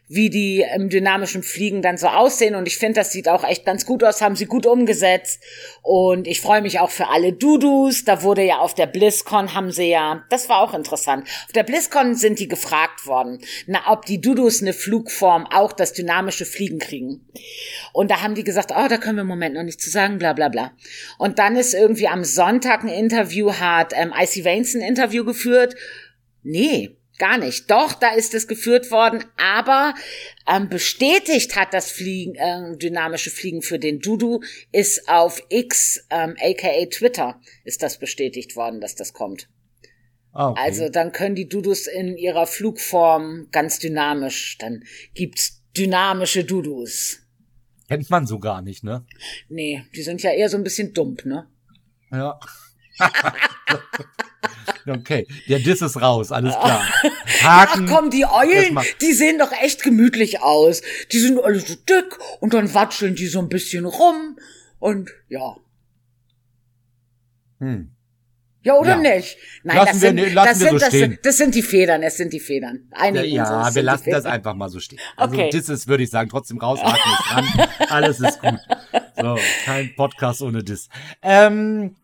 A: wie die im ähm, dynamischen Fliegen dann so aussehen. Und ich finde, das sieht auch echt ganz gut aus, haben sie gut umgesetzt. Und ich freue mich auch für alle Dudus. Da wurde ja auf der BlizzCon haben sie ja, das war auch interessant. Auf der BlizzCon sind die gefragt worden, na, ob die Dudus eine Flugform auch das dynamische Fliegen kriegen. Und da haben die gesagt, oh, da können wir im Moment noch nicht zu sagen, bla, bla, bla. Und dann ist irgendwie am Sonntag ein Interview, hat ähm, Icy Vanes ein Interview geführt. Nee, Gar nicht. Doch, da ist es geführt worden, aber ähm, bestätigt hat das Fliegen, äh, dynamische Fliegen für den Dudu ist auf X, ähm, aka Twitter, ist das bestätigt worden, dass das kommt. Ah, okay. Also dann können die Dudus in ihrer Flugform ganz dynamisch, dann gibt's dynamische Dudus.
B: Kennt man so gar nicht, ne?
A: Nee, die sind ja eher so ein bisschen dumpf, ne?
B: Ja. Okay, der Diss ist raus, alles ah. klar.
A: Haken. Ach komm, die Eulen, die sehen doch echt gemütlich aus. Die sind alle so dick und dann watscheln die so ein bisschen rum und ja. Hm. Ja, oder ja. nicht?
B: Nein, lassen das
A: sind, ne- wir, das, sind, so das, sind, das, sind, die Federn, es sind die Federn.
B: Einige ja, ja wir lassen das einfach mal so stehen. Also okay. das ist, würde ich sagen, trotzdem rausatmen ist dran. Alles ist gut. So, kein Podcast ohne Diss. Ähm,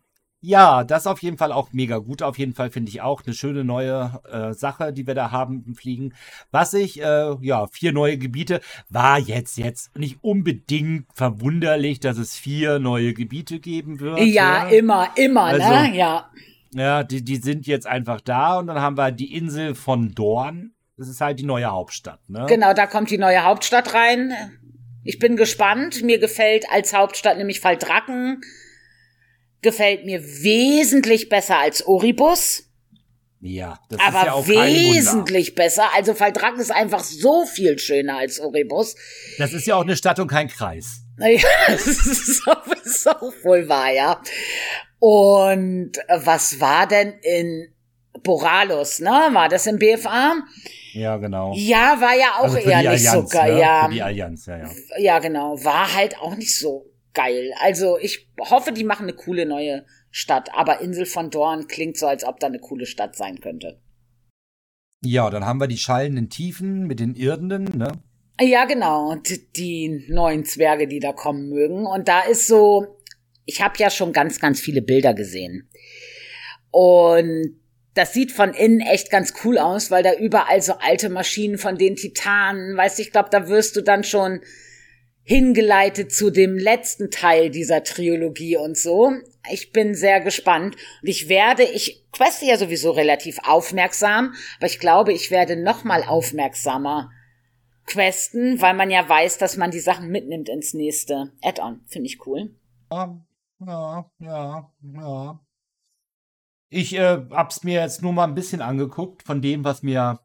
B: ja, das auf jeden Fall auch mega gut. Auf jeden Fall finde ich auch eine schöne neue äh, Sache, die wir da haben im Fliegen. Was ich, äh, ja, vier neue Gebiete war jetzt jetzt nicht unbedingt verwunderlich, dass es vier neue Gebiete geben wird.
A: Ja, ja. immer, immer, ne? also, ne? Ja.
B: Ja, die, die sind jetzt einfach da und dann haben wir die Insel von Dorn. Das ist halt die neue Hauptstadt, ne?
A: Genau, da kommt die neue Hauptstadt rein. Ich bin gespannt. Mir gefällt als Hauptstadt nämlich Faldracken. Dracken gefällt mir wesentlich besser als Oribus.
B: Ja,
A: das aber ist ja auch wesentlich besser. Also Faldrang ist einfach so viel schöner als Oribus.
B: Das ist ja auch eine Stadt und kein Kreis. Naja, das ist
A: auch, ist auch wohl wahr, ja. Und was war denn in Boralus, ne? War das im BFA?
B: Ja, genau.
A: Ja, war ja auch also eher nicht Allianz,
B: so geil. Ne?
A: Ja. Für
B: die Allianz, ja,
A: ja. Ja, genau. War halt auch nicht so geil. Also ich hoffe, die machen eine coole neue Stadt, aber Insel von Dorn klingt so, als ob da eine coole Stadt sein könnte.
B: Ja, dann haben wir die schallenden Tiefen mit den Irdenden, ne?
A: Ja, genau, Und die neuen Zwerge, die da kommen mögen. Und da ist so, ich habe ja schon ganz, ganz viele Bilder gesehen. Und das sieht von innen echt ganz cool aus, weil da überall so alte Maschinen von den Titanen, weißt du, ich glaube, da wirst du dann schon hingeleitet zu dem letzten Teil dieser Trilogie und so. Ich bin sehr gespannt und ich werde, ich queste ja sowieso relativ aufmerksam, aber ich glaube, ich werde noch mal aufmerksamer questen, weil man ja weiß, dass man die Sachen mitnimmt ins nächste Add-on. Finde ich cool.
B: Ja, ja, ja, ja. Ich äh, hab's mir jetzt nur mal ein bisschen angeguckt von dem, was mir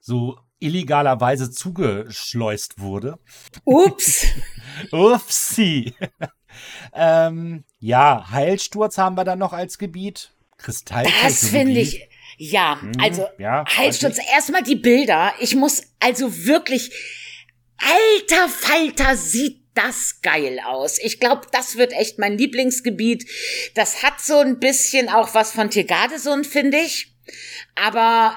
B: so illegalerweise zugeschleust wurde.
A: Ups.
B: Upsi. ähm, ja, Heilsturz haben wir dann noch als Gebiet. Kristalltechnologie.
A: Das finde ich. Ja, mhm, also ja, Heilsturz. Also Erstmal die Bilder. Ich muss also wirklich. Alter Falter sieht das geil aus. Ich glaube, das wird echt mein Lieblingsgebiet. Das hat so ein bisschen auch was von Tegadesund, finde ich. Aber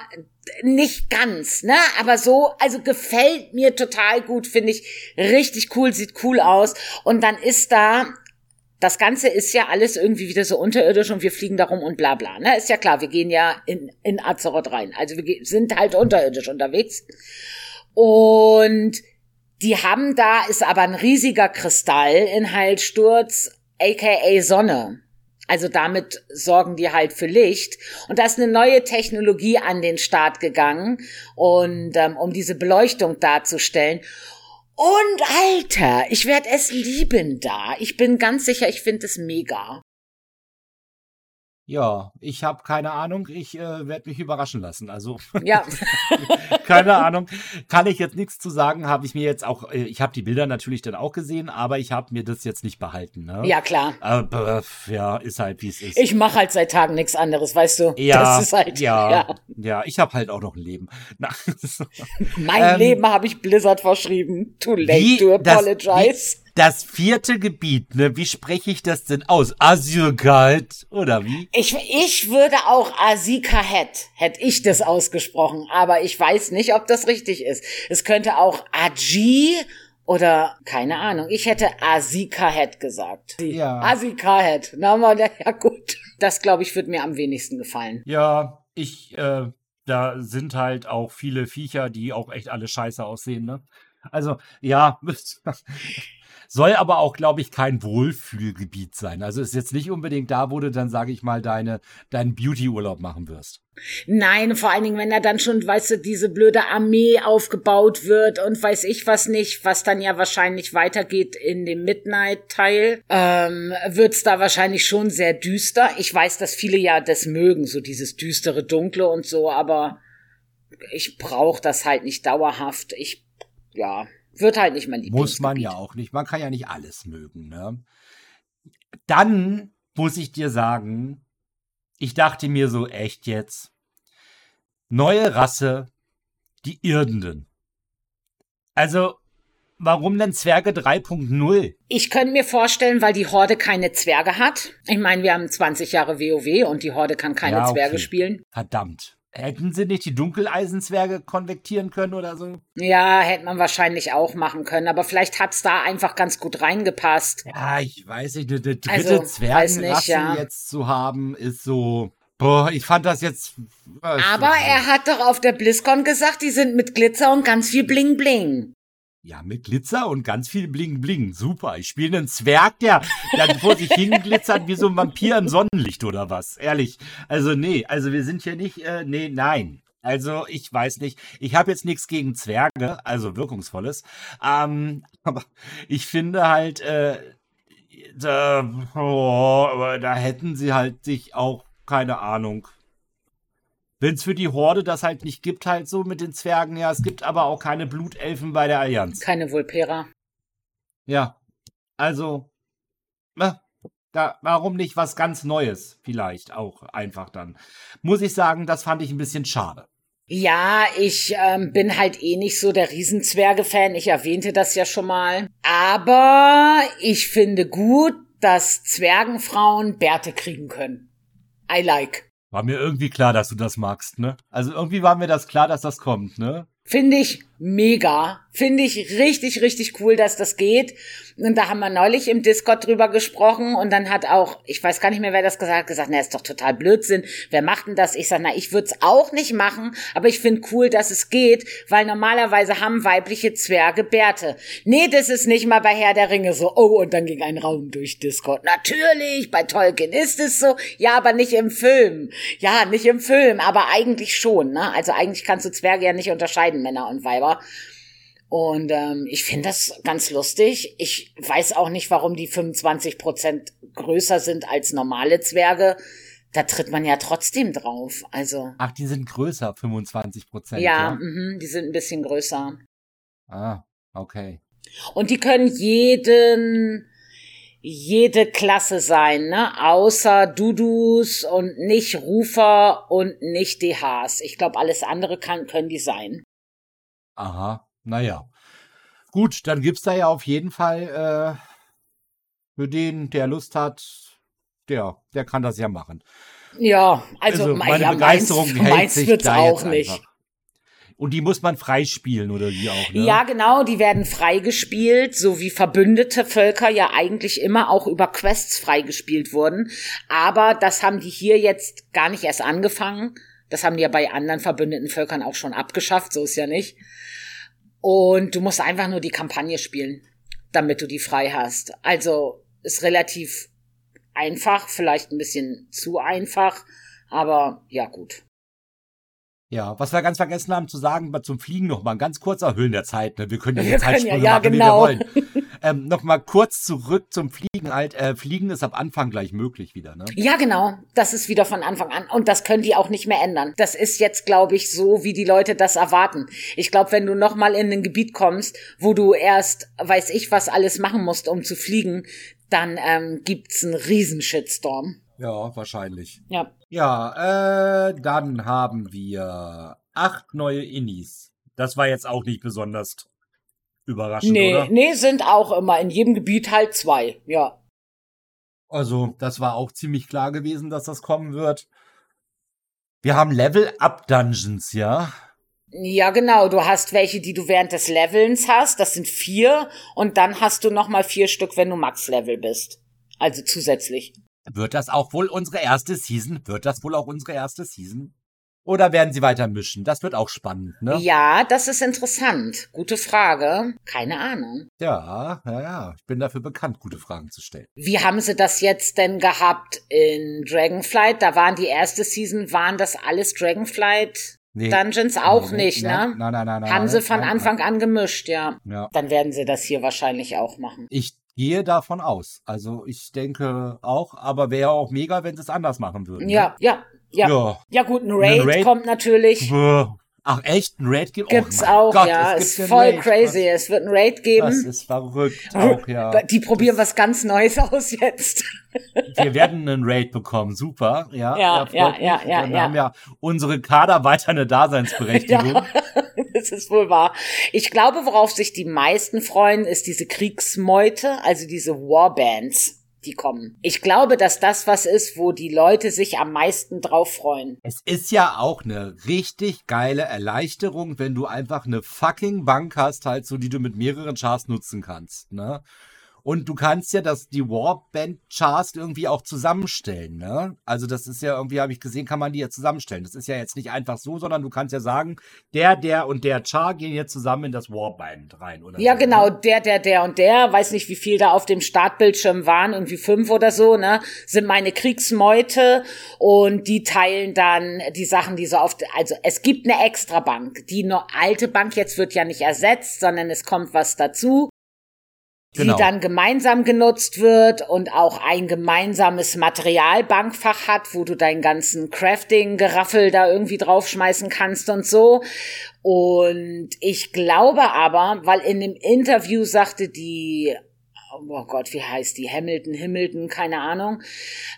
A: nicht ganz, ne? Aber so, also gefällt mir total gut, finde ich richtig cool, sieht cool aus. Und dann ist da das Ganze ist ja alles irgendwie wieder so unterirdisch und wir fliegen darum und bla bla. Ne? Ist ja klar, wir gehen ja in, in Azeroth rein. Also wir sind halt unterirdisch unterwegs. Und die haben da, ist aber ein riesiger Kristall in Heilsturz, aka Sonne. Also damit sorgen die halt für Licht. Und da ist eine neue Technologie an den Start gegangen, und ähm, um diese Beleuchtung darzustellen. Und Alter, ich werde es lieben da. Ich bin ganz sicher, ich finde es mega.
B: Ja, ich habe keine Ahnung. Ich äh, werde mich überraschen lassen. Also,
A: ja.
B: keine Ahnung. Kann ich jetzt nichts zu sagen. Habe ich mir jetzt auch, äh, ich habe die Bilder natürlich dann auch gesehen, aber ich habe mir das jetzt nicht behalten. Ne?
A: Ja, klar.
B: Aber, äh, ja, ist halt, wie es ist.
A: Ich mache halt seit Tagen nichts anderes, weißt du?
B: Ja, das ist halt, ja, ja. ja ich habe halt auch noch ein Leben. Na,
A: mein ähm, Leben habe ich Blizzard verschrieben. Too late wie, to apologize.
B: wie, das vierte Gebiet, ne? Wie spreche ich das denn aus? Asyrgalt oder wie?
A: Ich, ich würde auch Asikahet, hätte ich das ausgesprochen, aber ich weiß nicht, ob das richtig ist. Es könnte auch Aji oder keine Ahnung. Ich hätte Asikahet gesagt. Ja. Asikahet. Na, mal, ja gut. Das glaube ich wird mir am wenigsten gefallen.
B: Ja, ich äh, da sind halt auch viele Viecher, die auch echt alle scheiße aussehen, ne? Also, ja, Soll aber auch, glaube ich, kein Wohlfühlgebiet sein. Also ist jetzt nicht unbedingt da, wo du dann, sage ich mal, deine, deinen Beauty-Urlaub machen wirst.
A: Nein, vor allen Dingen, wenn da dann schon, weißt du, diese blöde Armee aufgebaut wird und weiß ich was nicht, was dann ja wahrscheinlich weitergeht in dem Midnight-Teil, ähm, wird's da wahrscheinlich schon sehr düster. Ich weiß, dass viele ja das mögen, so dieses düstere, dunkle und so, aber ich brauche das halt nicht dauerhaft. Ich, ja, wird halt nicht mein
B: Lieblingsgebiet. Muss man ja auch nicht. Man kann ja nicht alles mögen. Ne? Dann muss ich dir sagen, ich dachte mir so echt jetzt, neue Rasse, die Irdenden. Also, warum denn Zwerge 3.0?
A: Ich könnte mir vorstellen, weil die Horde keine Zwerge hat. Ich meine, wir haben 20 Jahre WoW und die Horde kann keine ja, okay. Zwerge spielen.
B: Verdammt. Hätten sie nicht die Dunkeleisenzwerge konvektieren können oder so?
A: Ja, hätte man wahrscheinlich auch machen können, aber vielleicht hat's da einfach ganz gut reingepasst. Ja,
B: ich weiß nicht, eine, eine dritte also, Zwergenrasse ja. jetzt zu haben, ist so. Boah, ich fand das jetzt.
A: Äh, aber so. er hat doch auf der BlizzCon gesagt, die sind mit Glitzer und ganz viel Bling Bling.
B: Ja, mit Glitzer und ganz viel Bling Bling. Super. Ich spiele einen Zwerg, der dann vor sich hin wie so ein Vampir im Sonnenlicht oder was. Ehrlich. Also, nee, also wir sind hier nicht, äh, nee, nein. Also, ich weiß nicht. Ich habe jetzt nichts gegen Zwerge, also wirkungsvolles. Ähm, aber ich finde halt, äh, da, oh, aber da hätten sie halt sich auch, keine Ahnung, wenn es für die Horde das halt nicht gibt, halt so mit den Zwergen, ja, es gibt aber auch keine Blutelfen bei der Allianz.
A: Keine Vulpera.
B: Ja, also, na, da, warum nicht was ganz Neues vielleicht auch einfach dann? Muss ich sagen, das fand ich ein bisschen schade.
A: Ja, ich ähm, bin halt eh nicht so der Riesenzwerge-Fan. Ich erwähnte das ja schon mal. Aber ich finde gut, dass Zwergenfrauen Bärte kriegen können. I like.
B: War mir irgendwie klar, dass du das magst, ne? Also irgendwie war mir das klar, dass das kommt, ne?
A: Finde ich mega. Finde ich richtig, richtig cool, dass das geht. Und da haben wir neulich im Discord drüber gesprochen und dann hat auch, ich weiß gar nicht mehr, wer das gesagt hat, gesagt, na, ist doch total Blödsinn. Wer macht denn das? Ich sage, na, ich würde es auch nicht machen, aber ich finde cool, dass es geht, weil normalerweise haben weibliche Zwerge Bärte. Nee, das ist nicht mal bei Herr der Ringe so. Oh, und dann ging ein Raum durch Discord. Natürlich, bei Tolkien ist es so. Ja, aber nicht im Film. Ja, nicht im Film, aber eigentlich schon. Ne? Also eigentlich kannst du Zwerge ja nicht unterscheiden, Männer und Weiber selber. Und ähm, ich finde das ganz lustig. Ich weiß auch nicht, warum die 25 größer sind als normale Zwerge. Da tritt man ja trotzdem drauf. Also.
B: Ach, die sind größer, 25 Ja, ja? Mh,
A: die sind ein bisschen größer.
B: Ah, okay.
A: Und die können jeden, jede Klasse sein, ne? Außer Dudus und nicht Rufer und nicht DHs. Ich glaube, alles andere kann, können die sein.
B: Aha, naja. Gut, dann gibt es da ja auf jeden Fall äh, für den, der Lust hat, der, der kann das ja machen.
A: Ja, also, also meine ja, Begeisterung meins, hält meins sich wird's da auch nicht. Einfach.
B: Und die muss man freispielen oder wie auch, ne?
A: Ja, genau, die werden freigespielt, so wie verbündete Völker ja eigentlich immer auch über Quests freigespielt wurden. Aber das haben die hier jetzt gar nicht erst angefangen, das haben die ja bei anderen verbündeten Völkern auch schon abgeschafft, so ist ja nicht. Und du musst einfach nur die Kampagne spielen, damit du die frei hast. Also ist relativ einfach, vielleicht ein bisschen zu einfach, aber ja gut.
B: Ja, was wir ganz vergessen haben zu sagen, zum Fliegen noch mal ein ganz kurzer Höhlen der Zeit. Ne? Wir können ja die Zeit ja, ja, genau. wir wollen. ähm, nochmal kurz zurück zum Fliegen. Halt, äh, Fliegen ist ab Anfang gleich möglich wieder, ne?
A: Ja, genau. Das ist wieder von Anfang an. Und das können die auch nicht mehr ändern. Das ist jetzt, glaube ich, so, wie die Leute das erwarten. Ich glaube, wenn du nochmal in ein Gebiet kommst, wo du erst, weiß ich, was alles machen musst, um zu fliegen, dann ähm, gibt's einen Riesenshitstorm.
B: Ja, wahrscheinlich.
A: Ja.
B: Ja, äh, dann haben wir acht neue Innis. Das war jetzt auch nicht besonders überraschend, nee, oder?
A: Nee, sind auch immer in jedem Gebiet halt zwei, ja.
B: Also, das war auch ziemlich klar gewesen, dass das kommen wird. Wir haben Level-Up-Dungeons, ja?
A: Ja, genau. Du hast welche, die du während des Levelns hast. Das sind vier. Und dann hast du noch mal vier Stück, wenn du Max-Level bist. Also zusätzlich.
B: Wird das auch wohl unsere erste Season? Wird das wohl auch unsere erste Season? Oder werden sie weiter mischen? Das wird auch spannend, ne?
A: Ja, das ist interessant. Gute Frage. Keine Ahnung.
B: Ja, ja, ja. Ich bin dafür bekannt, gute Fragen zu stellen.
A: Wie haben sie das jetzt denn gehabt in Dragonflight? Da waren die erste Season, waren das alles Dragonflight? Nee, Dungeons auch nee, nicht, nein, ne? Nein, nein, nein. nein. Haben nein, sie von nein, Anfang an gemischt, ja. ja. Dann werden sie das hier wahrscheinlich auch machen.
B: Ich gehe davon aus. Also ich denke auch, aber wäre auch mega, wenn sie es anders machen würden. Ja,
A: ne? ja, ja. Ja, ja gut, ein Raid, ein Raid kommt natürlich.
B: Ach echt, ein Raid gibt
A: gibt's oh auch, Gott, ja, es ist voll Raid. crazy. Was? Es wird ein Raid geben. Das
B: ist verrückt auch, ja.
A: Die probieren das was ganz Neues aus jetzt.
B: Wir werden einen Raid bekommen,
A: super, ja. Ja, ja, ja,
B: ja, ja.
A: ja. haben ja
B: unsere Kader weiter eine Daseinsberechtigung.
A: Ja, das ist wohl wahr. Ich glaube, worauf sich die meisten freuen, ist diese Kriegsmeute, also diese Warbands die kommen. Ich glaube, dass das was ist, wo die Leute sich am meisten drauf freuen.
B: Es ist ja auch eine richtig geile Erleichterung, wenn du einfach eine fucking Bank hast, halt so, die du mit mehreren Chars nutzen kannst, ne? Und du kannst ja das, die warband band charts irgendwie auch zusammenstellen, ne? Also das ist ja irgendwie, habe ich gesehen, kann man die ja zusammenstellen. Das ist ja jetzt nicht einfach so, sondern du kannst ja sagen, der, der und der Char gehen jetzt zusammen in das Warband rein, oder?
A: Ja,
B: so,
A: genau, ne? der, der, der und der, weiß nicht, wie viel da auf dem Startbildschirm waren, irgendwie fünf oder so, ne? Sind meine Kriegsmeute und die teilen dann die Sachen, die so oft, also es gibt eine extra Bank. Die alte Bank jetzt wird ja nicht ersetzt, sondern es kommt was dazu genau. die dann gemeinsam genutzt wird und auch ein gemeinsames Materialbankfach hat, wo du deinen ganzen Crafting-Geraffel da irgendwie draufschmeißen kannst und so. Und ich glaube aber, weil in dem Interview sagte die oh Gott, wie heißt die? Hamilton, Hamilton, keine Ahnung,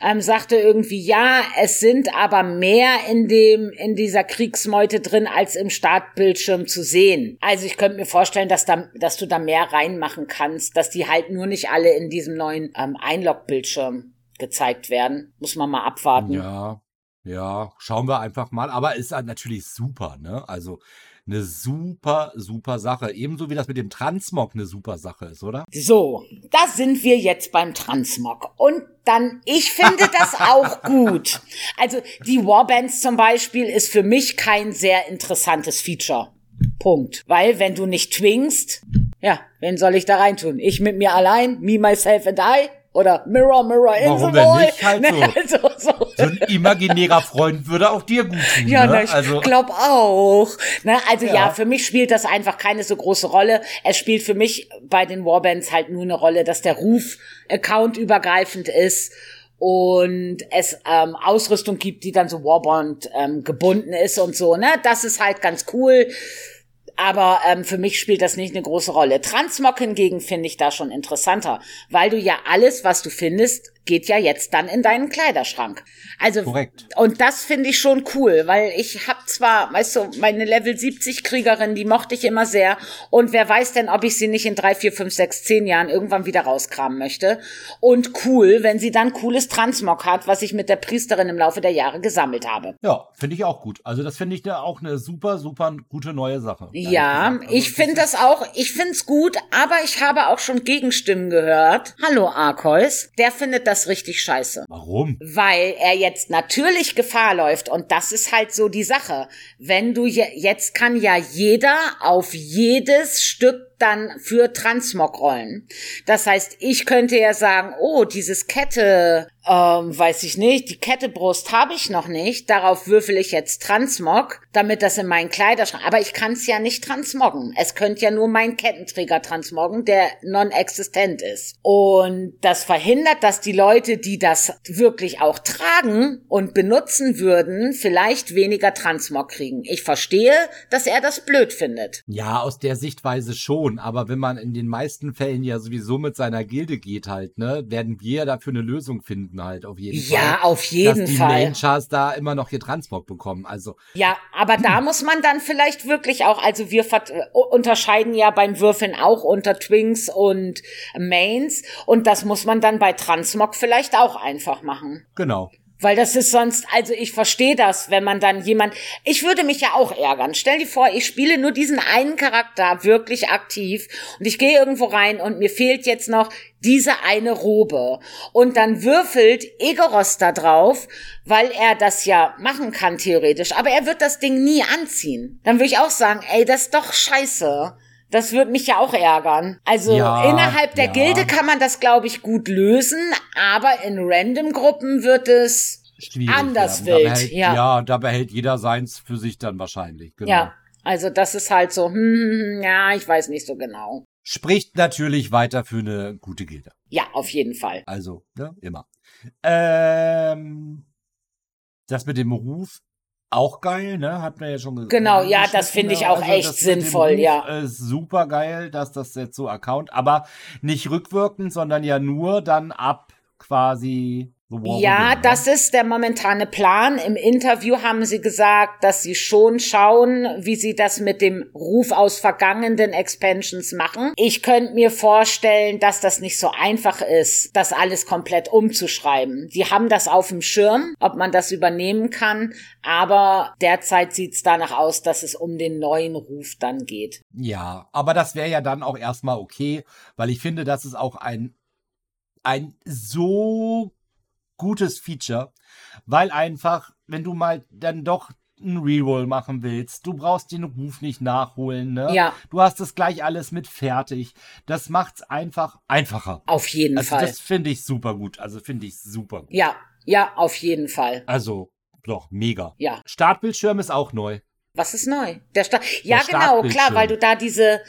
A: ähm, sagte irgendwie, ja, es sind aber mehr in dem, in dieser Kriegsmeute drin, als im Startbildschirm zu sehen. Also ich könnte mir vorstellen, dass da, dass du da mehr reinmachen kannst, dass die halt nur nicht alle in diesem neuen ähm, Einlog-Bildschirm gezeigt werden. Muss man mal abwarten.
B: Ja, ja, schauen wir einfach mal. Aber ist halt natürlich super, ne? Also eine super, super Sache. Ebenso wie das mit dem Transmog eine super Sache ist, oder?
A: So, da sind wir jetzt beim Transmog. Und dann, ich finde das auch gut. Also die Warbands zum Beispiel ist für mich kein sehr interessantes Feature. Punkt. Weil wenn du nicht twingst, ja, wen soll ich da reintun? Ich mit mir allein, me, myself and I? Oder Mirror, Mirror in Warum the Wall. Halt so. Ne,
B: also, so. so. ein imaginärer Freund würde auch dir gut tun.
A: Ja,
B: ne?
A: ich also. glaub auch. Ne, also ja. ja. für mich spielt das einfach keine so große Rolle. Es spielt für mich bei den Warbands halt nur eine Rolle, dass der Ruf accountübergreifend ist und es ähm, Ausrüstung gibt, die dann so Warband ähm, gebunden ist und so. Ne, das ist halt ganz cool aber ähm, für mich spielt das nicht eine große Rolle. Transmog hingegen finde ich da schon interessanter, weil du ja alles, was du findest, geht ja jetzt dann in deinen Kleiderschrank. Also Korrekt. und das finde ich schon cool, weil ich habe zwar, weißt du, meine Level 70 Kriegerin, die mochte ich immer sehr und wer weiß denn, ob ich sie nicht in drei, vier, fünf, sechs, zehn Jahren irgendwann wieder rauskramen möchte. Und cool, wenn sie dann cooles Transmog hat, was ich mit der Priesterin im Laufe der Jahre gesammelt habe.
B: Ja, finde ich auch gut. Also das finde ich da auch eine super, super gute neue Sache.
A: Ja, also, ich finde das auch, ich finde es gut, aber ich habe auch schon Gegenstimmen gehört. Hallo Arkois, der findet das das richtig scheiße.
B: Warum?
A: Weil er jetzt natürlich Gefahr läuft und das ist halt so die Sache. Wenn du je, jetzt kann ja jeder auf jedes Stück dann für Transmog-Rollen. Das heißt, ich könnte ja sagen, oh, dieses Kette, ähm, weiß ich nicht, die Kettebrust habe ich noch nicht. Darauf würfel ich jetzt Transmog, damit das in meinen Kleiderschrank. Aber ich kann es ja nicht transmoggen. Es könnte ja nur mein Kettenträger transmoggen, der non-existent ist. Und das verhindert, dass die Leute, die das wirklich auch tragen und benutzen würden, vielleicht weniger Transmog kriegen. Ich verstehe, dass er das blöd findet.
B: Ja, aus der Sichtweise schon schon, aber wenn man in den meisten Fällen ja sowieso mit seiner Gilde geht halt, ne, werden wir ja dafür eine Lösung finden halt auf jeden
A: ja, Fall. Ja, auf jeden
B: dass die
A: Fall.
B: Main-Chars da immer noch ihr Transport bekommen, also.
A: Ja, aber hm. da muss man dann vielleicht wirklich auch, also wir äh, unterscheiden ja beim Würfeln auch unter Twinks und Mains und das muss man dann bei Transmog vielleicht auch einfach machen.
B: Genau.
A: Weil das ist sonst, also ich verstehe das, wenn man dann jemand, ich würde mich ja auch ärgern. Stell dir vor, ich spiele nur diesen einen Charakter wirklich aktiv und ich gehe irgendwo rein und mir fehlt jetzt noch diese eine Robe. Und dann würfelt Egoros da drauf, weil er das ja machen kann theoretisch, aber er wird das Ding nie anziehen. Dann würde ich auch sagen, ey, das ist doch scheiße. Das würde mich ja auch ärgern. Also ja, innerhalb der ja. Gilde kann man das, glaube ich, gut lösen, aber in Random-Gruppen wird es Schwierig, anders
B: ja. wild. Behält, ja. ja, da behält jeder seins für sich dann wahrscheinlich. Genau.
A: Ja, also das ist halt so, hm, hm, hm, hm, ja, ich weiß nicht so genau.
B: Spricht natürlich weiter für eine gute Gilde.
A: Ja, auf jeden Fall.
B: Also, ne, immer. Ähm, das mit dem Ruf auch geil, ne? Hat man ja schon
A: gesagt. Genau, ne? ja, das finde ich auch also echt sinnvoll, Buch, ja.
B: Äh, super geil, dass das jetzt so Account, aber nicht rückwirkend, sondern ja nur dann ab quasi
A: ja, Women, ne? das ist der momentane Plan. Im Interview haben sie gesagt, dass sie schon schauen, wie sie das mit dem Ruf aus vergangenen Expansions machen. Ich könnte mir vorstellen, dass das nicht so einfach ist, das alles komplett umzuschreiben. Die haben das auf dem Schirm, ob man das übernehmen kann, aber derzeit sieht es danach aus, dass es um den neuen Ruf dann geht.
B: Ja, aber das wäre ja dann auch erstmal okay, weil ich finde, das ist auch ein ein so gutes Feature, weil einfach, wenn du mal dann doch ein Reroll machen willst, du brauchst den Ruf nicht nachholen, ne? Ja. Du hast das gleich alles mit fertig. Das macht's einfach einfacher.
A: Auf jeden
B: also,
A: Fall.
B: Das finde ich super gut. Also finde ich super gut.
A: Ja, ja, auf jeden Fall.
B: Also doch mega.
A: Ja.
B: Startbildschirm ist auch neu.
A: Was ist neu? Der Start. Ja, Der genau, klar, weil du da diese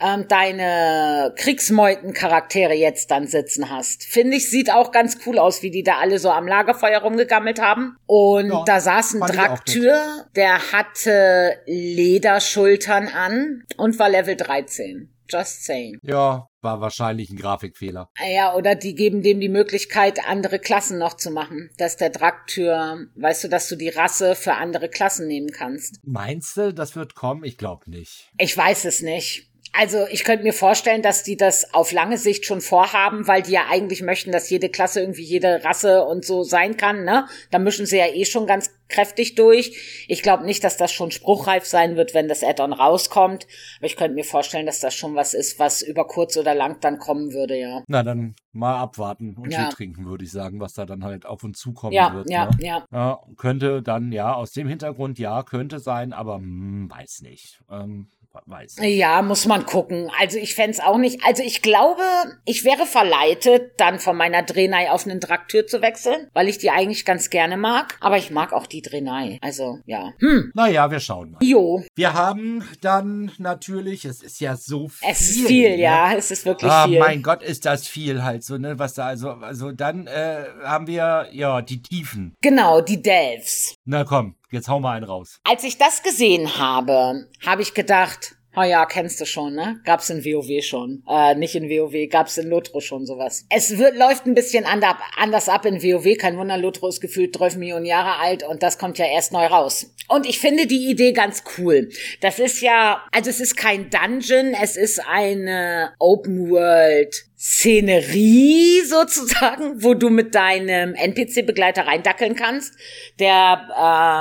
A: ähm, deine Kriegsmeuten-Charaktere jetzt dann sitzen hast. Finde ich, sieht auch ganz cool aus, wie die da alle so am Lagerfeuer rumgegammelt haben. Und ja, da saß ein Draktür, der hatte Lederschultern an und war Level 13. Just saying.
B: Ja, war wahrscheinlich ein Grafikfehler.
A: Ja, oder die geben dem die Möglichkeit, andere Klassen noch zu machen. Dass der Draktür, weißt du, dass du die Rasse für andere Klassen nehmen kannst.
B: Meinst du, das wird kommen? Ich glaube nicht.
A: Ich weiß es nicht. Also ich könnte mir vorstellen, dass die das auf lange Sicht schon vorhaben, weil die ja eigentlich möchten, dass jede Klasse irgendwie jede Rasse und so sein kann. Ne? Da mischen sie ja eh schon ganz kräftig durch. Ich glaube nicht, dass das schon spruchreif sein wird, wenn das Add-on rauskommt. Aber ich könnte mir vorstellen, dass das schon was ist, was über kurz oder lang dann kommen würde, ja.
B: Na, dann mal abwarten und ja. Tee trinken, würde ich sagen, was da dann halt auf uns zukommen
A: ja,
B: wird.
A: Ja, ne? ja,
B: ja. Könnte dann, ja, aus dem Hintergrund, ja, könnte sein, aber hm, weiß nicht. Ähm, weiß.
A: Ja, muss man gucken. Also ich fände es auch nicht. Also ich glaube, ich wäre verleitet, dann von meiner Drehnei auf einen Draktür zu wechseln, weil ich die eigentlich ganz gerne mag. Aber ich mag auch die Drehnei. Also ja. Hm.
B: Naja, wir schauen mal. Jo. Wir haben dann natürlich, es ist ja so viel. Es ist viel, ne? ja.
A: Es ist wirklich ah, viel.
B: Mein Gott, ist das viel halt so, ne? Was da also, also dann äh, haben wir ja die Tiefen.
A: Genau, die Delves.
B: Na komm, jetzt hauen wir einen raus.
A: Als ich das gesehen habe, habe ich gedacht, Oh ja, kennst du schon, ne? Gab's in WoW schon. Äh, nicht in WoW, gab's in Lotro schon sowas. Es wird, läuft ein bisschen anders ab in WoW. Kein Wunder, Lotro ist gefühlt 12 Millionen Jahre alt und das kommt ja erst neu raus. Und ich finde die Idee ganz cool. Das ist ja, also es ist kein Dungeon, es ist eine Open World Szenerie sozusagen, wo du mit deinem NPC-Begleiter reindackeln kannst. Der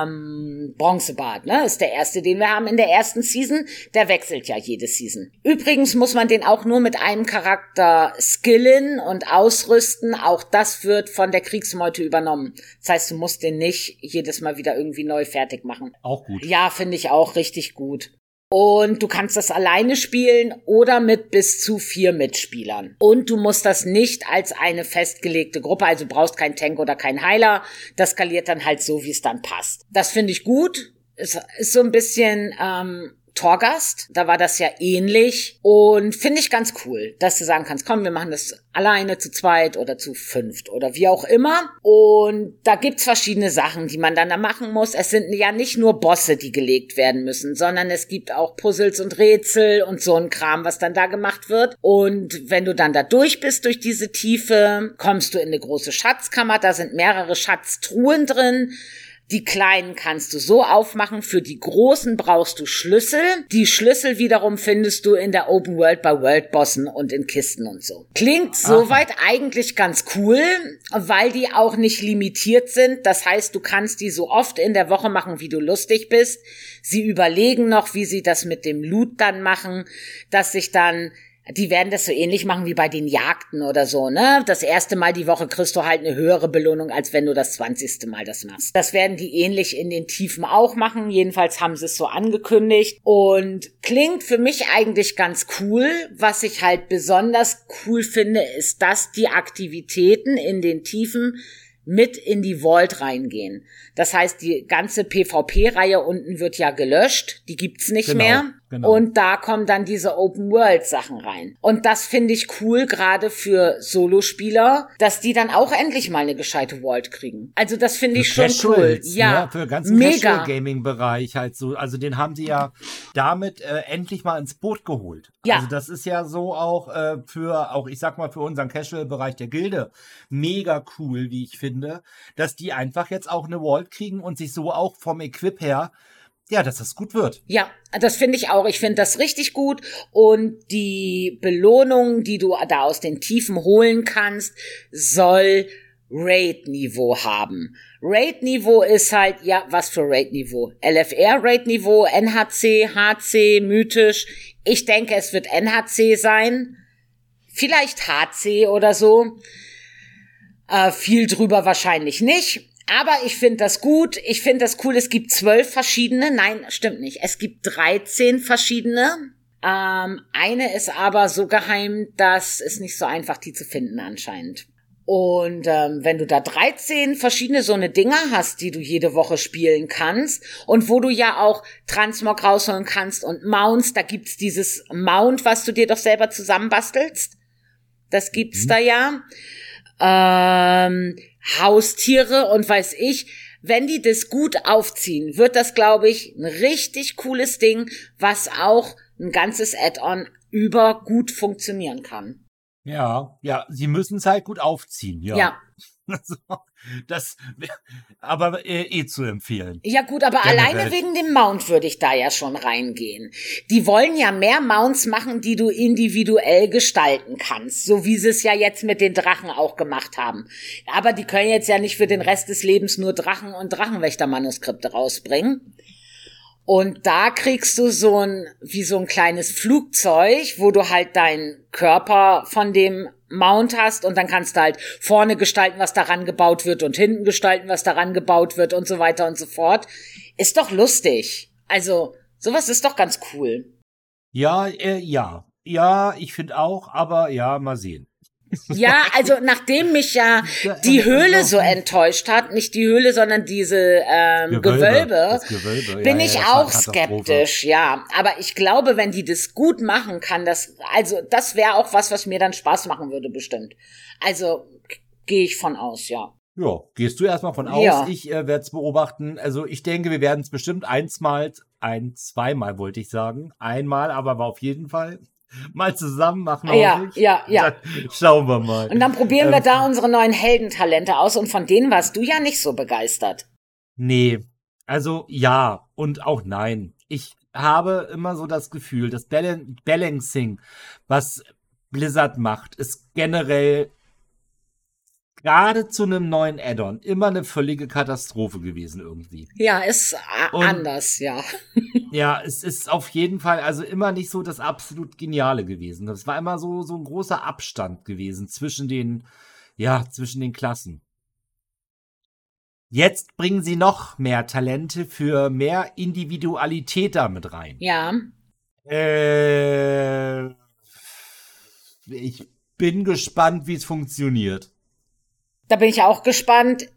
A: ähm, Bronzebart, ne, ist der erste, den wir haben in der ersten Season. Der wechselt ja jede Season. Übrigens muss man den auch nur mit einem Charakter skillen und ausrüsten. Auch das wird von der Kriegsmeute übernommen. Das heißt, du musst den nicht jedes Mal wieder irgendwie neu fertig machen.
B: Auch gut.
A: Ja, finde ich auch richtig gut. Und du kannst das alleine spielen oder mit bis zu vier Mitspielern. Und du musst das nicht als eine festgelegte Gruppe, also brauchst keinen Tank oder keinen Heiler. Das skaliert dann halt so, wie es dann passt. Das finde ich gut. Es ist so ein bisschen ähm, Torgast, da war das ja ähnlich und finde ich ganz cool, dass du sagen kannst, komm, wir machen das alleine zu zweit oder zu fünft oder wie auch immer. Und da gibt's verschiedene Sachen, die man dann da machen muss. Es sind ja nicht nur Bosse, die gelegt werden müssen, sondern es gibt auch Puzzles und Rätsel und so ein Kram, was dann da gemacht wird. Und wenn du dann da durch bist durch diese Tiefe, kommst du in eine große Schatzkammer, da sind mehrere Schatztruhen drin. Die kleinen kannst du so aufmachen, für die großen brauchst du Schlüssel. Die Schlüssel wiederum findest du in der Open World bei Worldbossen und in Kisten und so. Klingt soweit eigentlich ganz cool, weil die auch nicht limitiert sind. Das heißt, du kannst die so oft in der Woche machen, wie du lustig bist. Sie überlegen noch, wie sie das mit dem Loot dann machen, dass sich dann die werden das so ähnlich machen wie bei den Jagden oder so, ne? Das erste Mal die Woche kriegst du halt eine höhere Belohnung, als wenn du das zwanzigste Mal das machst. Das werden die ähnlich in den Tiefen auch machen. Jedenfalls haben sie es so angekündigt und klingt für mich eigentlich ganz cool. Was ich halt besonders cool finde, ist, dass die Aktivitäten in den Tiefen mit in die Vault reingehen. Das heißt, die ganze PvP-Reihe unten wird ja gelöscht, die gibt's nicht genau. mehr. Genau. Und da kommen dann diese Open World Sachen rein. Und das finde ich cool, gerade für Solospieler, dass die dann auch endlich mal eine gescheite World kriegen. Also das finde ich schon cool. Ja, ne? ja,
B: für ganzen Casual Gaming Bereich halt so. Also den haben sie ja damit äh, endlich mal ins Boot geholt. Ja. Also das ist ja so auch äh, für auch ich sag mal für unseren Casual Bereich der Gilde mega cool, wie ich finde, dass die einfach jetzt auch eine World kriegen und sich so auch vom Equip her ja, dass das gut wird.
A: Ja, das finde ich auch. Ich finde das richtig gut. Und die Belohnung, die du da aus den Tiefen holen kannst, soll Raid-Niveau haben. Raid-Niveau ist halt, ja, was für Raid-Niveau? LFR-Raid-Niveau, NHC, HC, mythisch. Ich denke, es wird NHC sein. Vielleicht HC oder so. Äh, viel drüber wahrscheinlich nicht aber ich finde das gut, ich finde das cool, es gibt zwölf verschiedene, nein, stimmt nicht, es gibt 13 verschiedene. Ähm, eine ist aber so geheim, dass es nicht so einfach, die zu finden anscheinend. Und ähm, wenn du da 13 verschiedene so eine Dinger hast, die du jede Woche spielen kannst und wo du ja auch Transmog rausholen kannst und Mounts, da gibt's dieses Mount, was du dir doch selber zusammenbastelst. Das gibt's mhm. da ja. Ähm, Haustiere und weiß ich, wenn die das gut aufziehen, wird das, glaube ich, ein richtig cooles Ding, was auch ein ganzes Add-on über gut funktionieren kann.
B: Ja, ja, sie müssen es halt gut aufziehen, ja. Ja, Also, das aber eh, eh zu empfehlen.
A: Ja gut, aber Generell. alleine wegen dem Mount würde ich da ja schon reingehen. Die wollen ja mehr Mounts machen, die du individuell gestalten kannst, so wie sie es ja jetzt mit den Drachen auch gemacht haben. Aber die können jetzt ja nicht für den Rest des Lebens nur Drachen und Drachenwächtermanuskripte rausbringen. Und da kriegst du so ein, wie so ein kleines Flugzeug, wo du halt deinen Körper von dem Mount hast und dann kannst du halt vorne gestalten, was daran gebaut wird und hinten gestalten, was daran gebaut wird und so weiter und so fort. Ist doch lustig. Also, sowas ist doch ganz cool.
B: Ja, äh, ja. Ja, ich finde auch, aber ja, mal sehen.
A: Ja, also nachdem mich ja die Höhle so enttäuscht hat, nicht die Höhle, sondern diese ähm, Gewölbe, Gewölbe, Gewölbe bin ja, ich ja, auch skeptisch, ja. Aber ich glaube, wenn die das gut machen kann, das, also das wäre auch was, was mir dann Spaß machen würde, bestimmt. Also gehe ich von aus, ja.
B: Ja, gehst du erstmal von aus. Ja. Ich äh, werde es beobachten. Also ich denke, wir werden es bestimmt einsmal, ein, zweimal wollte ich sagen. Einmal, aber war auf jeden Fall. mal zusammen machen. Ja,
A: ja, ja. Dann
B: schauen wir mal.
A: Und dann probieren wir ähm, da unsere neuen Heldentalente aus und von denen warst du ja nicht so begeistert.
B: Nee, also ja und auch nein. Ich habe immer so das Gefühl, das Balancing, was Blizzard macht, ist generell gerade zu einem neuen Add-on immer eine völlige Katastrophe gewesen irgendwie.
A: Ja, ist äh, Und, anders, ja.
B: ja, es ist auf jeden Fall also immer nicht so das absolut Geniale gewesen. Das war immer so, so ein großer Abstand gewesen zwischen den, ja, zwischen den Klassen. Jetzt bringen sie noch mehr Talente für mehr Individualität damit rein.
A: Ja.
B: Äh, ich bin gespannt, wie es funktioniert.
A: Da bin ich auch gespannt.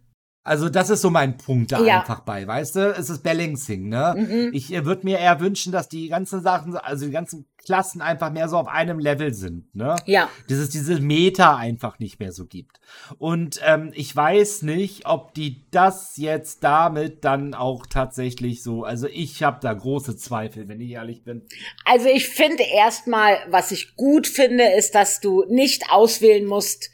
B: Also das ist so mein Punkt da ja. einfach bei, weißt du? Es ist Balancing, ne? Mhm. Ich äh, würde mir eher wünschen, dass die ganzen Sachen, also die ganzen Klassen einfach mehr so auf einem Level sind, ne?
A: Ja.
B: Dass es diese Meta einfach nicht mehr so gibt. Und ähm, ich weiß nicht, ob die das jetzt damit dann auch tatsächlich so, also ich habe da große Zweifel, wenn ich ehrlich bin.
A: Also ich finde erstmal, was ich gut finde, ist, dass du nicht auswählen musst,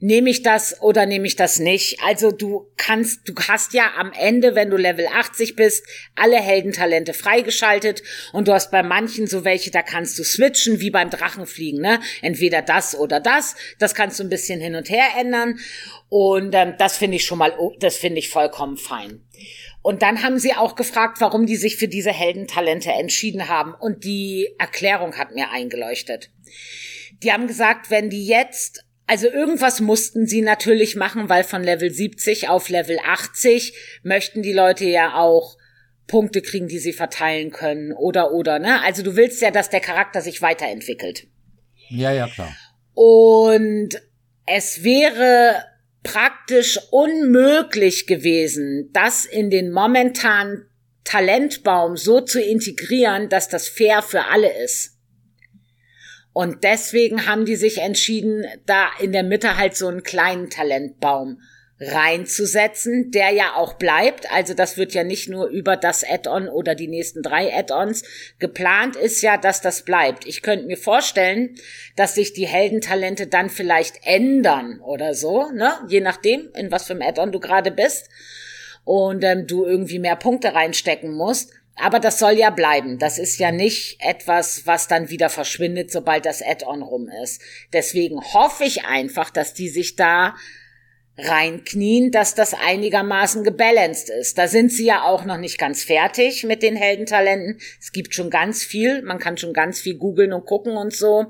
A: nehme ich das oder nehme ich das nicht? Also du kannst, du hast ja am Ende, wenn du Level 80 bist, alle Heldentalente freigeschaltet und du hast bei manchen so welche, da kannst du switchen, wie beim Drachenfliegen, ne? Entweder das oder das. Das kannst du ein bisschen hin und her ändern. Und ähm, das finde ich schon mal, das finde ich vollkommen fein. Und dann haben sie auch gefragt, warum die sich für diese Heldentalente entschieden haben. Und die Erklärung hat mir eingeleuchtet. Die haben gesagt, wenn die jetzt also irgendwas mussten sie natürlich machen, weil von Level 70 auf Level 80 möchten die Leute ja auch Punkte kriegen, die sie verteilen können oder oder, ne? Also du willst ja, dass der Charakter sich weiterentwickelt.
B: Ja, ja, klar.
A: Und es wäre praktisch unmöglich gewesen, das in den momentanen Talentbaum so zu integrieren, dass das fair für alle ist. Und deswegen haben die sich entschieden, da in der Mitte halt so einen kleinen Talentbaum reinzusetzen, der ja auch bleibt. Also das wird ja nicht nur über das Add-on oder die nächsten drei Add-ons. Geplant ist ja, dass das bleibt. Ich könnte mir vorstellen, dass sich die Heldentalente dann vielleicht ändern oder so, ne? Je nachdem, in was für einem Add-on du gerade bist und ähm, du irgendwie mehr Punkte reinstecken musst aber das soll ja bleiben. Das ist ja nicht etwas, was dann wieder verschwindet, sobald das Add-on rum ist. Deswegen hoffe ich einfach, dass die sich da reinknien, dass das einigermaßen gebalanced ist. Da sind sie ja auch noch nicht ganz fertig mit den Heldentalenten. Es gibt schon ganz viel, man kann schon ganz viel googeln und gucken und so.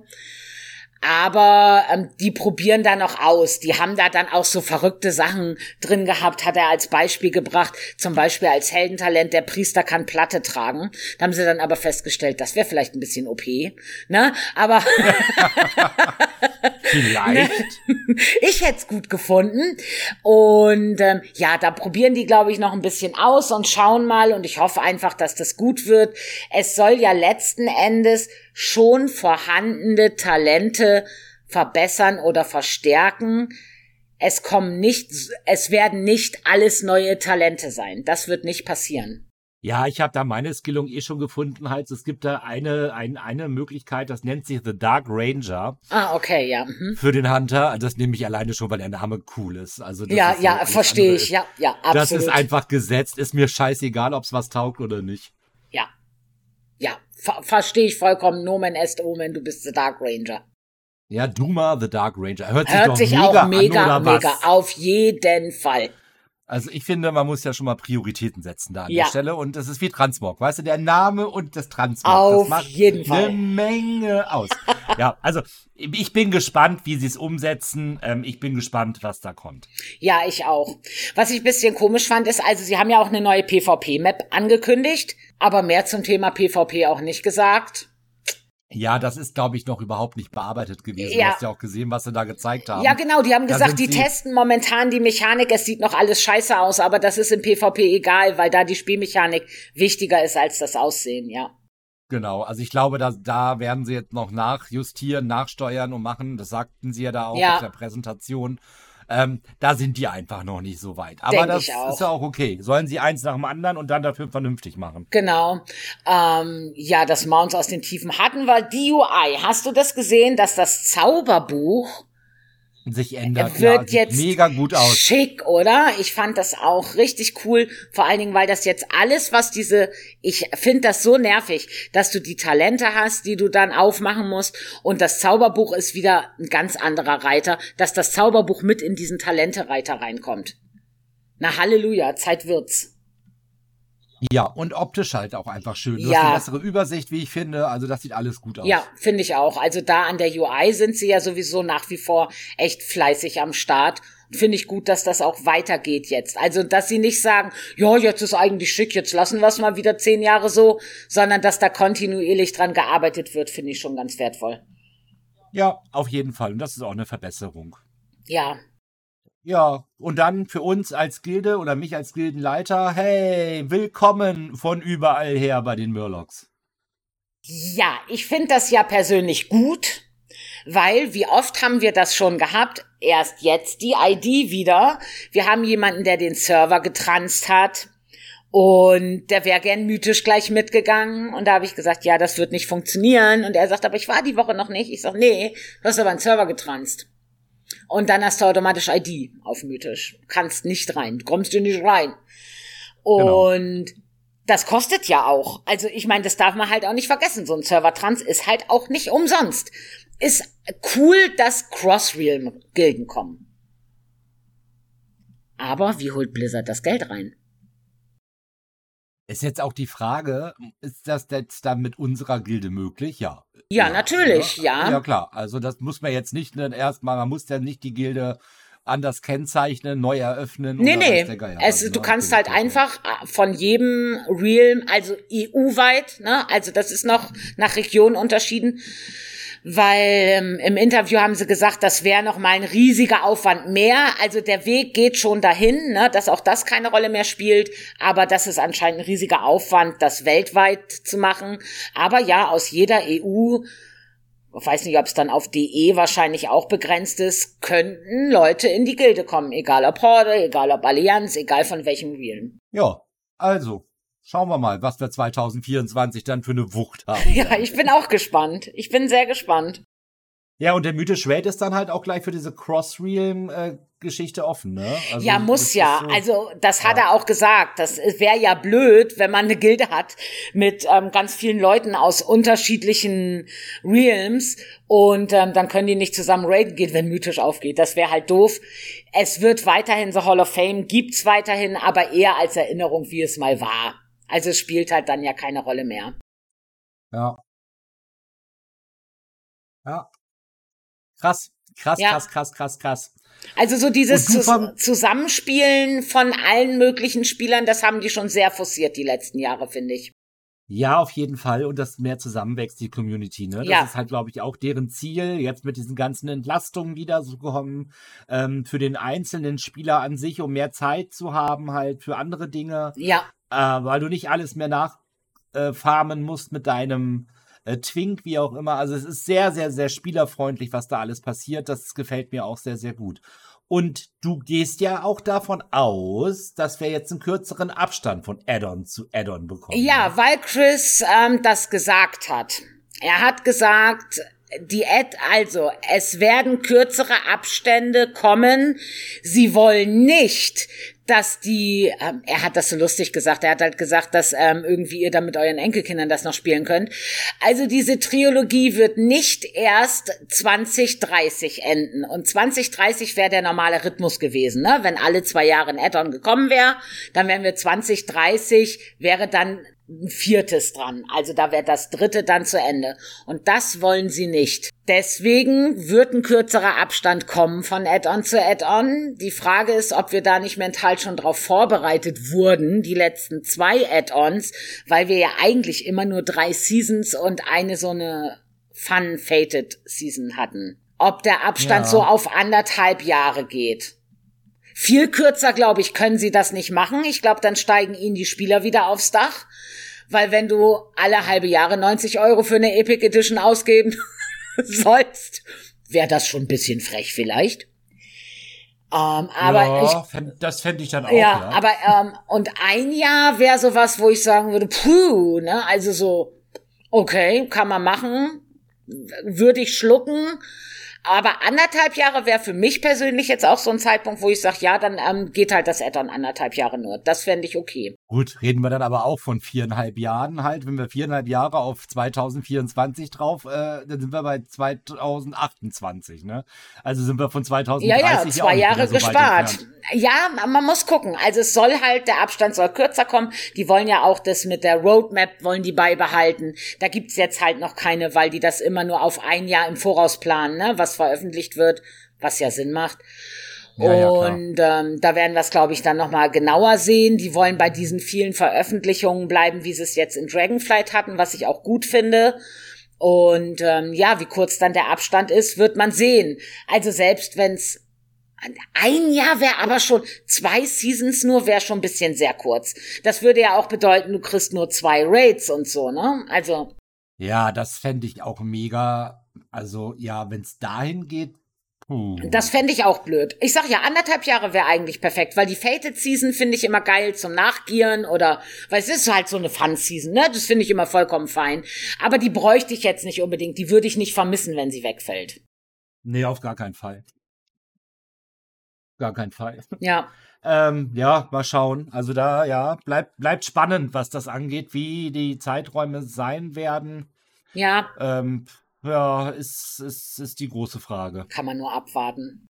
A: Aber ähm, die probieren da noch aus. Die haben da dann auch so verrückte Sachen drin gehabt, hat er als Beispiel gebracht. Zum Beispiel als Heldentalent, der Priester kann Platte tragen. Da haben sie dann aber festgestellt, das wäre vielleicht ein bisschen OP. Ne? Aber
B: Vielleicht.
A: ich hätte es gut gefunden. Und ähm, ja, da probieren die, glaube ich, noch ein bisschen aus und schauen mal. Und ich hoffe einfach, dass das gut wird. Es soll ja letzten Endes schon vorhandene Talente verbessern oder verstärken. Es kommen nicht, es werden nicht alles neue Talente sein. Das wird nicht passieren.
B: Ja, ich habe da meine Skillung eh schon gefunden. Halt, es gibt da eine, ein, eine Möglichkeit, das nennt sich The Dark Ranger.
A: Ah, okay, ja. Mhm.
B: Für den Hunter. Das nehme ich alleine schon, weil der Name cool ist. Also
A: ja,
B: ist ja,
A: verstehe ich. Ja, ja,
B: absolut. Das ist einfach gesetzt. Ist mir scheißegal, ob's was taugt oder nicht.
A: Ja. Ja, ver verstehe ich vollkommen. Nomen est Omen, du bist The Dark Ranger.
B: Ja, Duma, The Dark Ranger. Hört sich, Hört sich mega auch mega, mega. Was?
A: Auf jeden Fall.
B: Also ich finde, man muss ja schon mal Prioritäten setzen da an ja. der Stelle. Und das ist wie Transmog, weißt du, der Name und das Transmog.
A: Auf
B: das
A: macht jeden ne Fall. Eine
B: Menge aus. ja, also ich bin gespannt, wie sie es umsetzen. Ähm, ich bin gespannt, was da kommt.
A: Ja, ich auch. Was ich ein bisschen komisch fand, ist, also sie haben ja auch eine neue PvP-Map angekündigt, aber mehr zum Thema PvP auch nicht gesagt.
B: Ja, das ist, glaube ich, noch überhaupt nicht bearbeitet gewesen. Ja. Du hast ja auch gesehen, was sie da gezeigt haben.
A: Ja, genau, die haben da gesagt, die testen momentan die Mechanik, es sieht noch alles scheiße aus, aber das ist im PvP egal, weil da die Spielmechanik wichtiger ist als das Aussehen, ja.
B: Genau, also ich glaube, da, da werden sie jetzt noch nachjustieren, nachsteuern und machen. Das sagten sie ja da auch ja. auf der Präsentation. Ähm, da sind die einfach noch nicht so weit. Aber Denk das ist ja auch okay. Sollen sie eins nach dem anderen und dann dafür vernünftig machen.
A: Genau. Ähm, ja, das Mounts aus den Tiefen hatten wir. DUI. Hast du das gesehen, dass das Zauberbuch
B: sich ändert. Wird ja, jetzt mega gut aus.
A: Schick, oder? Ich fand das auch richtig cool. Vor allen Dingen, weil das jetzt alles, was diese, ich finde das so nervig, dass du die Talente hast, die du dann aufmachen musst. Und das Zauberbuch ist wieder ein ganz anderer Reiter, dass das Zauberbuch mit in diesen Talente-Reiter reinkommt. Na Halleluja, Zeit wird's.
B: Ja, und optisch halt auch einfach schön. Du ja. hast eine bessere Übersicht, wie ich finde. Also das sieht alles gut aus.
A: Ja, finde ich auch. Also da an der UI sind sie ja sowieso nach wie vor echt fleißig am Start finde ich gut, dass das auch weitergeht jetzt. Also, dass sie nicht sagen, ja, jetzt ist eigentlich schick, jetzt lassen wir es mal wieder zehn Jahre so, sondern dass da kontinuierlich dran gearbeitet wird, finde ich schon ganz wertvoll.
B: Ja, auf jeden Fall. Und das ist auch eine Verbesserung.
A: Ja,
B: ja, und dann für uns als Gilde oder mich als Gildenleiter, hey, willkommen von überall her bei den Murlocs.
A: Ja, ich finde das ja persönlich gut, weil wie oft haben wir das schon gehabt? Erst jetzt die ID wieder. Wir haben jemanden, der den Server getranst hat. Und der wäre gern mythisch gleich mitgegangen. Und da habe ich gesagt, ja, das wird nicht funktionieren. Und er sagt, aber ich war die Woche noch nicht. Ich sage, nee, du hast aber einen Server getranst. Und dann hast du automatisch ID auf Mythisch. Kannst nicht rein. Kommst du nicht rein. Genau. Und genau. das kostet ja auch. Also ich meine, das darf man halt auch nicht vergessen. So ein Servertrans ist halt auch nicht umsonst. Ist cool, dass Crossreal-Gilden kommen. Aber wie holt Blizzard das Geld rein?
B: Ist jetzt auch die Frage, ist das jetzt dann mit unserer Gilde möglich? Ja.
A: Ja, ja natürlich, ja. Ne?
B: ja. Ja, klar. Also das muss man jetzt nicht ne, erstmal, man muss ja nicht die Gilde anders kennzeichnen, neu eröffnen.
A: Nee, nee. Es, also, du ne? kannst halt einfach äh, von jedem Realm, also EU-weit, ne, also das ist noch nach Region unterschieden, weil ähm, im Interview haben sie gesagt, das wäre nochmal ein riesiger Aufwand mehr. Also der Weg geht schon dahin, ne, dass auch das keine Rolle mehr spielt, aber das ist anscheinend ein riesiger Aufwand, das weltweit zu machen. Aber ja, aus jeder EU, weiß nicht, ob es dann auf DE wahrscheinlich auch begrenzt ist, könnten Leute in die Gilde kommen, egal ob Horde, egal ob Allianz, egal von welchem Realm.
B: Ja, also Schauen wir mal, was wir 2024 dann für eine Wucht haben.
A: Ja, ich bin auch gespannt. Ich bin sehr gespannt.
B: Ja, und der mythische Welt ist dann halt auch gleich für diese Cross-Realm-Geschichte offen, ne?
A: Also ja, muss ja. So, also, das ja. hat er auch gesagt. Das wäre ja blöd, wenn man eine Gilde hat mit ähm, ganz vielen Leuten aus unterschiedlichen Realms und ähm, dann können die nicht zusammen raiden gehen, wenn mythisch aufgeht. Das wäre halt doof. Es wird weiterhin The Hall of Fame, gibt's weiterhin, aber eher als Erinnerung, wie es mal war. Also es spielt halt dann ja keine Rolle mehr.
B: Ja. Ja. Krass, krass, ja. krass, krass, krass, krass.
A: Also so dieses Zus Zusammenspielen von allen möglichen Spielern, das haben die schon sehr forciert die letzten Jahre, finde ich.
B: Ja, auf jeden Fall. Und das mehr zusammenwächst, die Community, ne? Das ja. ist halt, glaube ich, auch deren Ziel, jetzt mit diesen ganzen Entlastungen, die so kommen, ähm, für den einzelnen Spieler an sich, um mehr Zeit zu haben, halt für andere Dinge.
A: Ja
B: äh, weil du nicht alles mehr nachfarmen äh, musst mit deinem äh, Twink, wie auch immer. Also es ist sehr, sehr, sehr spielerfreundlich, was da alles passiert. Das gefällt mir auch sehr, sehr gut. Und du gehst ja auch davon aus, dass wir jetzt einen kürzeren Abstand von Addon zu Addon bekommen.
A: Ja, ne? weil Chris ähm, das gesagt hat. Er hat gesagt, die Ad, also es werden kürzere Abstände kommen. Sie wollen nicht, dass die, ähm, er hat das so lustig gesagt, er hat halt gesagt, dass ähm, irgendwie ihr dann mit euren Enkelkindern das noch spielen könnt. Also diese Trilogie wird nicht erst 2030 enden. Und 2030 wäre der normale Rhythmus gewesen, ne? Wenn alle zwei Jahre ein Add-on gekommen wäre, dann wären wir 2030, wäre dann viertes dran. Also da wäre das dritte dann zu Ende. Und das wollen sie nicht. Deswegen wird ein kürzerer Abstand kommen von Add-on zu Add-on. Die Frage ist, ob wir da nicht mental schon drauf vorbereitet wurden, die letzten zwei Add-ons, weil wir ja eigentlich immer nur drei Seasons und eine so eine Fun-Fated Season hatten. Ob der Abstand ja. so auf anderthalb Jahre geht. Viel kürzer, glaube ich, können sie das nicht machen. Ich glaube, dann steigen ihnen die Spieler wieder aufs Dach. Weil wenn du alle halbe Jahre 90 Euro für eine Epic Edition ausgeben sollst, wäre das schon ein bisschen frech vielleicht. Ähm, aber
B: ja, ich, fänd, das fände ich dann auch. Ja, ja.
A: aber ähm, und ein Jahr wäre sowas, wo ich sagen würde, puh, ne, also so, okay, kann man machen, würde ich schlucken aber anderthalb Jahre wäre für mich persönlich jetzt auch so ein Zeitpunkt, wo ich sage, ja, dann ähm, geht halt das Addon anderthalb Jahre nur. Das fände ich okay.
B: Gut, reden wir dann aber auch von viereinhalb Jahren halt. Wenn wir viereinhalb Jahre auf 2024 drauf, äh, dann sind wir bei 2028, ne? Also sind wir von 2030 Ja, ja, zwei Jahre so gespart.
A: Ja, man muss gucken. Also es soll halt, der Abstand soll kürzer kommen. Die wollen ja auch das mit der Roadmap, wollen die beibehalten. Da gibt's jetzt halt noch keine, weil die das immer nur auf ein Jahr im Voraus planen, ne? Was was veröffentlicht wird, was ja Sinn macht. Ja, ja, und ähm, da werden wir es, glaube ich, dann nochmal genauer sehen. Die wollen bei diesen vielen Veröffentlichungen bleiben, wie sie es jetzt in Dragonflight hatten, was ich auch gut finde. Und ähm, ja, wie kurz dann der Abstand ist, wird man sehen. Also selbst wenn es ein Jahr wäre aber schon, zwei Seasons nur wäre schon ein bisschen sehr kurz. Das würde ja auch bedeuten, du kriegst nur zwei Raids und so, ne? Also.
B: Ja, das fände ich auch mega also ja, wenn es dahin geht.
A: Das fände ich auch blöd. Ich sag ja, anderthalb Jahre wäre eigentlich perfekt, weil die Fated Season finde ich immer geil zum Nachgieren oder, weil es ist halt so eine Fun Season, ne? Das finde ich immer vollkommen fein. Aber die bräuchte ich jetzt nicht unbedingt. Die würde ich nicht vermissen, wenn sie wegfällt.
B: Nee, auf gar keinen Fall. Gar keinen Fall. Ja. Ähm, ja, mal schauen. Also da, ja, bleibt bleibt spannend, was das angeht, wie die Zeiträume sein werden. Ja. Ähm, ja, ist, ist, ist die große Frage.
A: Kann man nur abwarten.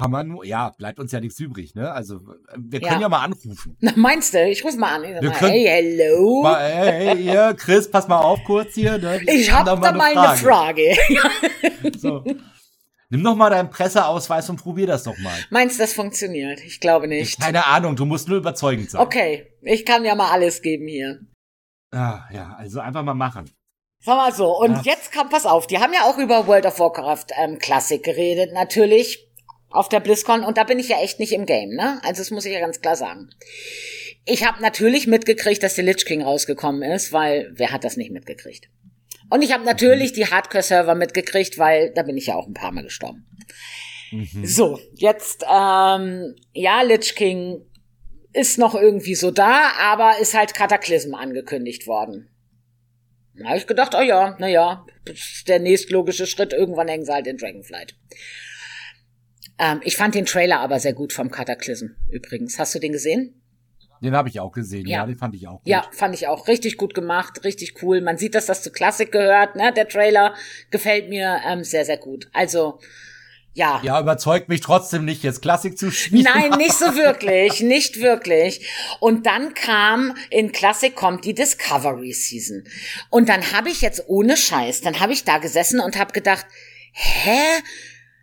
B: Kann man nur, ja, bleibt uns ja nichts übrig, ne? Also, wir können ja, ja mal anrufen. Na,
A: meinst du? Ich ruf mal an. Wir mal, können, hey, hello. Mal,
B: hey, hey, Chris, pass mal auf kurz hier. Ne?
A: Ich, ich hab da mal eine Frage. Frage. so.
B: Nimm doch mal deinen Presseausweis und probier das doch mal.
A: Meinst du, das funktioniert? Ich glaube nicht.
B: keine Ahnung, du musst nur überzeugend sein.
A: Okay, ich kann ja mal alles geben hier.
B: Ah, ja, also einfach mal machen.
A: Sag mal so, und
B: ja.
A: jetzt kam, pass auf, die haben ja auch über World of Warcraft ähm, Classic geredet, natürlich, auf der BlizzCon, und da bin ich ja echt nicht im Game, ne? Also das muss ich ja ganz klar sagen. Ich habe natürlich mitgekriegt, dass der Lich King rausgekommen ist, weil wer hat das nicht mitgekriegt? Und ich habe natürlich mhm. die Hardcore-Server mitgekriegt, weil da bin ich ja auch ein paar Mal gestorben. Mhm. So, jetzt, ähm, ja, Lich King ist noch irgendwie so da, aber ist halt Kataklysm angekündigt worden. Da habe ich gedacht, oh ja, naja, der nächstlogische Schritt, irgendwann hängen sie halt in Dragonflight. Ähm, ich fand den Trailer aber sehr gut vom Cataclysm übrigens. Hast du den gesehen?
B: Den habe ich auch gesehen, ja. ja. den fand ich auch gut. Ja,
A: fand ich auch richtig gut gemacht, richtig cool. Man sieht, dass das zu Klassik gehört, ne? Der Trailer gefällt mir ähm, sehr, sehr gut. Also, ja.
B: Ja, überzeugt mich trotzdem nicht, jetzt Klassik zu spielen.
A: Nein, nicht so wirklich, nicht wirklich. Und dann kam, in Klassik kommt die Discovery Season. Und dann habe ich jetzt ohne Scheiß, dann habe ich da gesessen und habe gedacht, hä?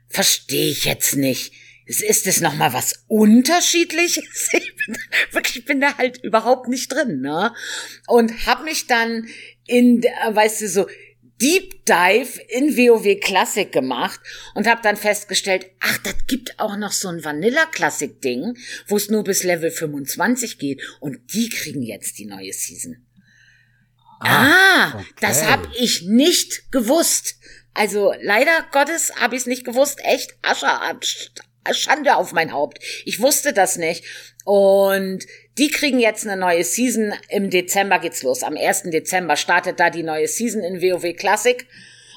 A: Verstehe ich jetzt nicht. Ist es nochmal was Unterschiedliches? Ich bin, wirklich, ich bin da halt überhaupt nicht drin, ne? Und habe mich dann in, weißt du, so Deep Dive in WoW Classic gemacht und habe dann festgestellt, ach, das gibt auch noch so ein Vanilla Classic Ding, wo es nur bis Level 25 geht und die kriegen jetzt die neue Season. Ah, ah okay. das habe ich nicht gewusst. Also leider Gottes habe ich es nicht gewusst. Echt Asche, Schande auf mein Haupt. Ich wusste das nicht. Und die kriegen jetzt eine neue Season. Im Dezember geht's los. Am 1. Dezember startet da die neue Season in WoW Classic.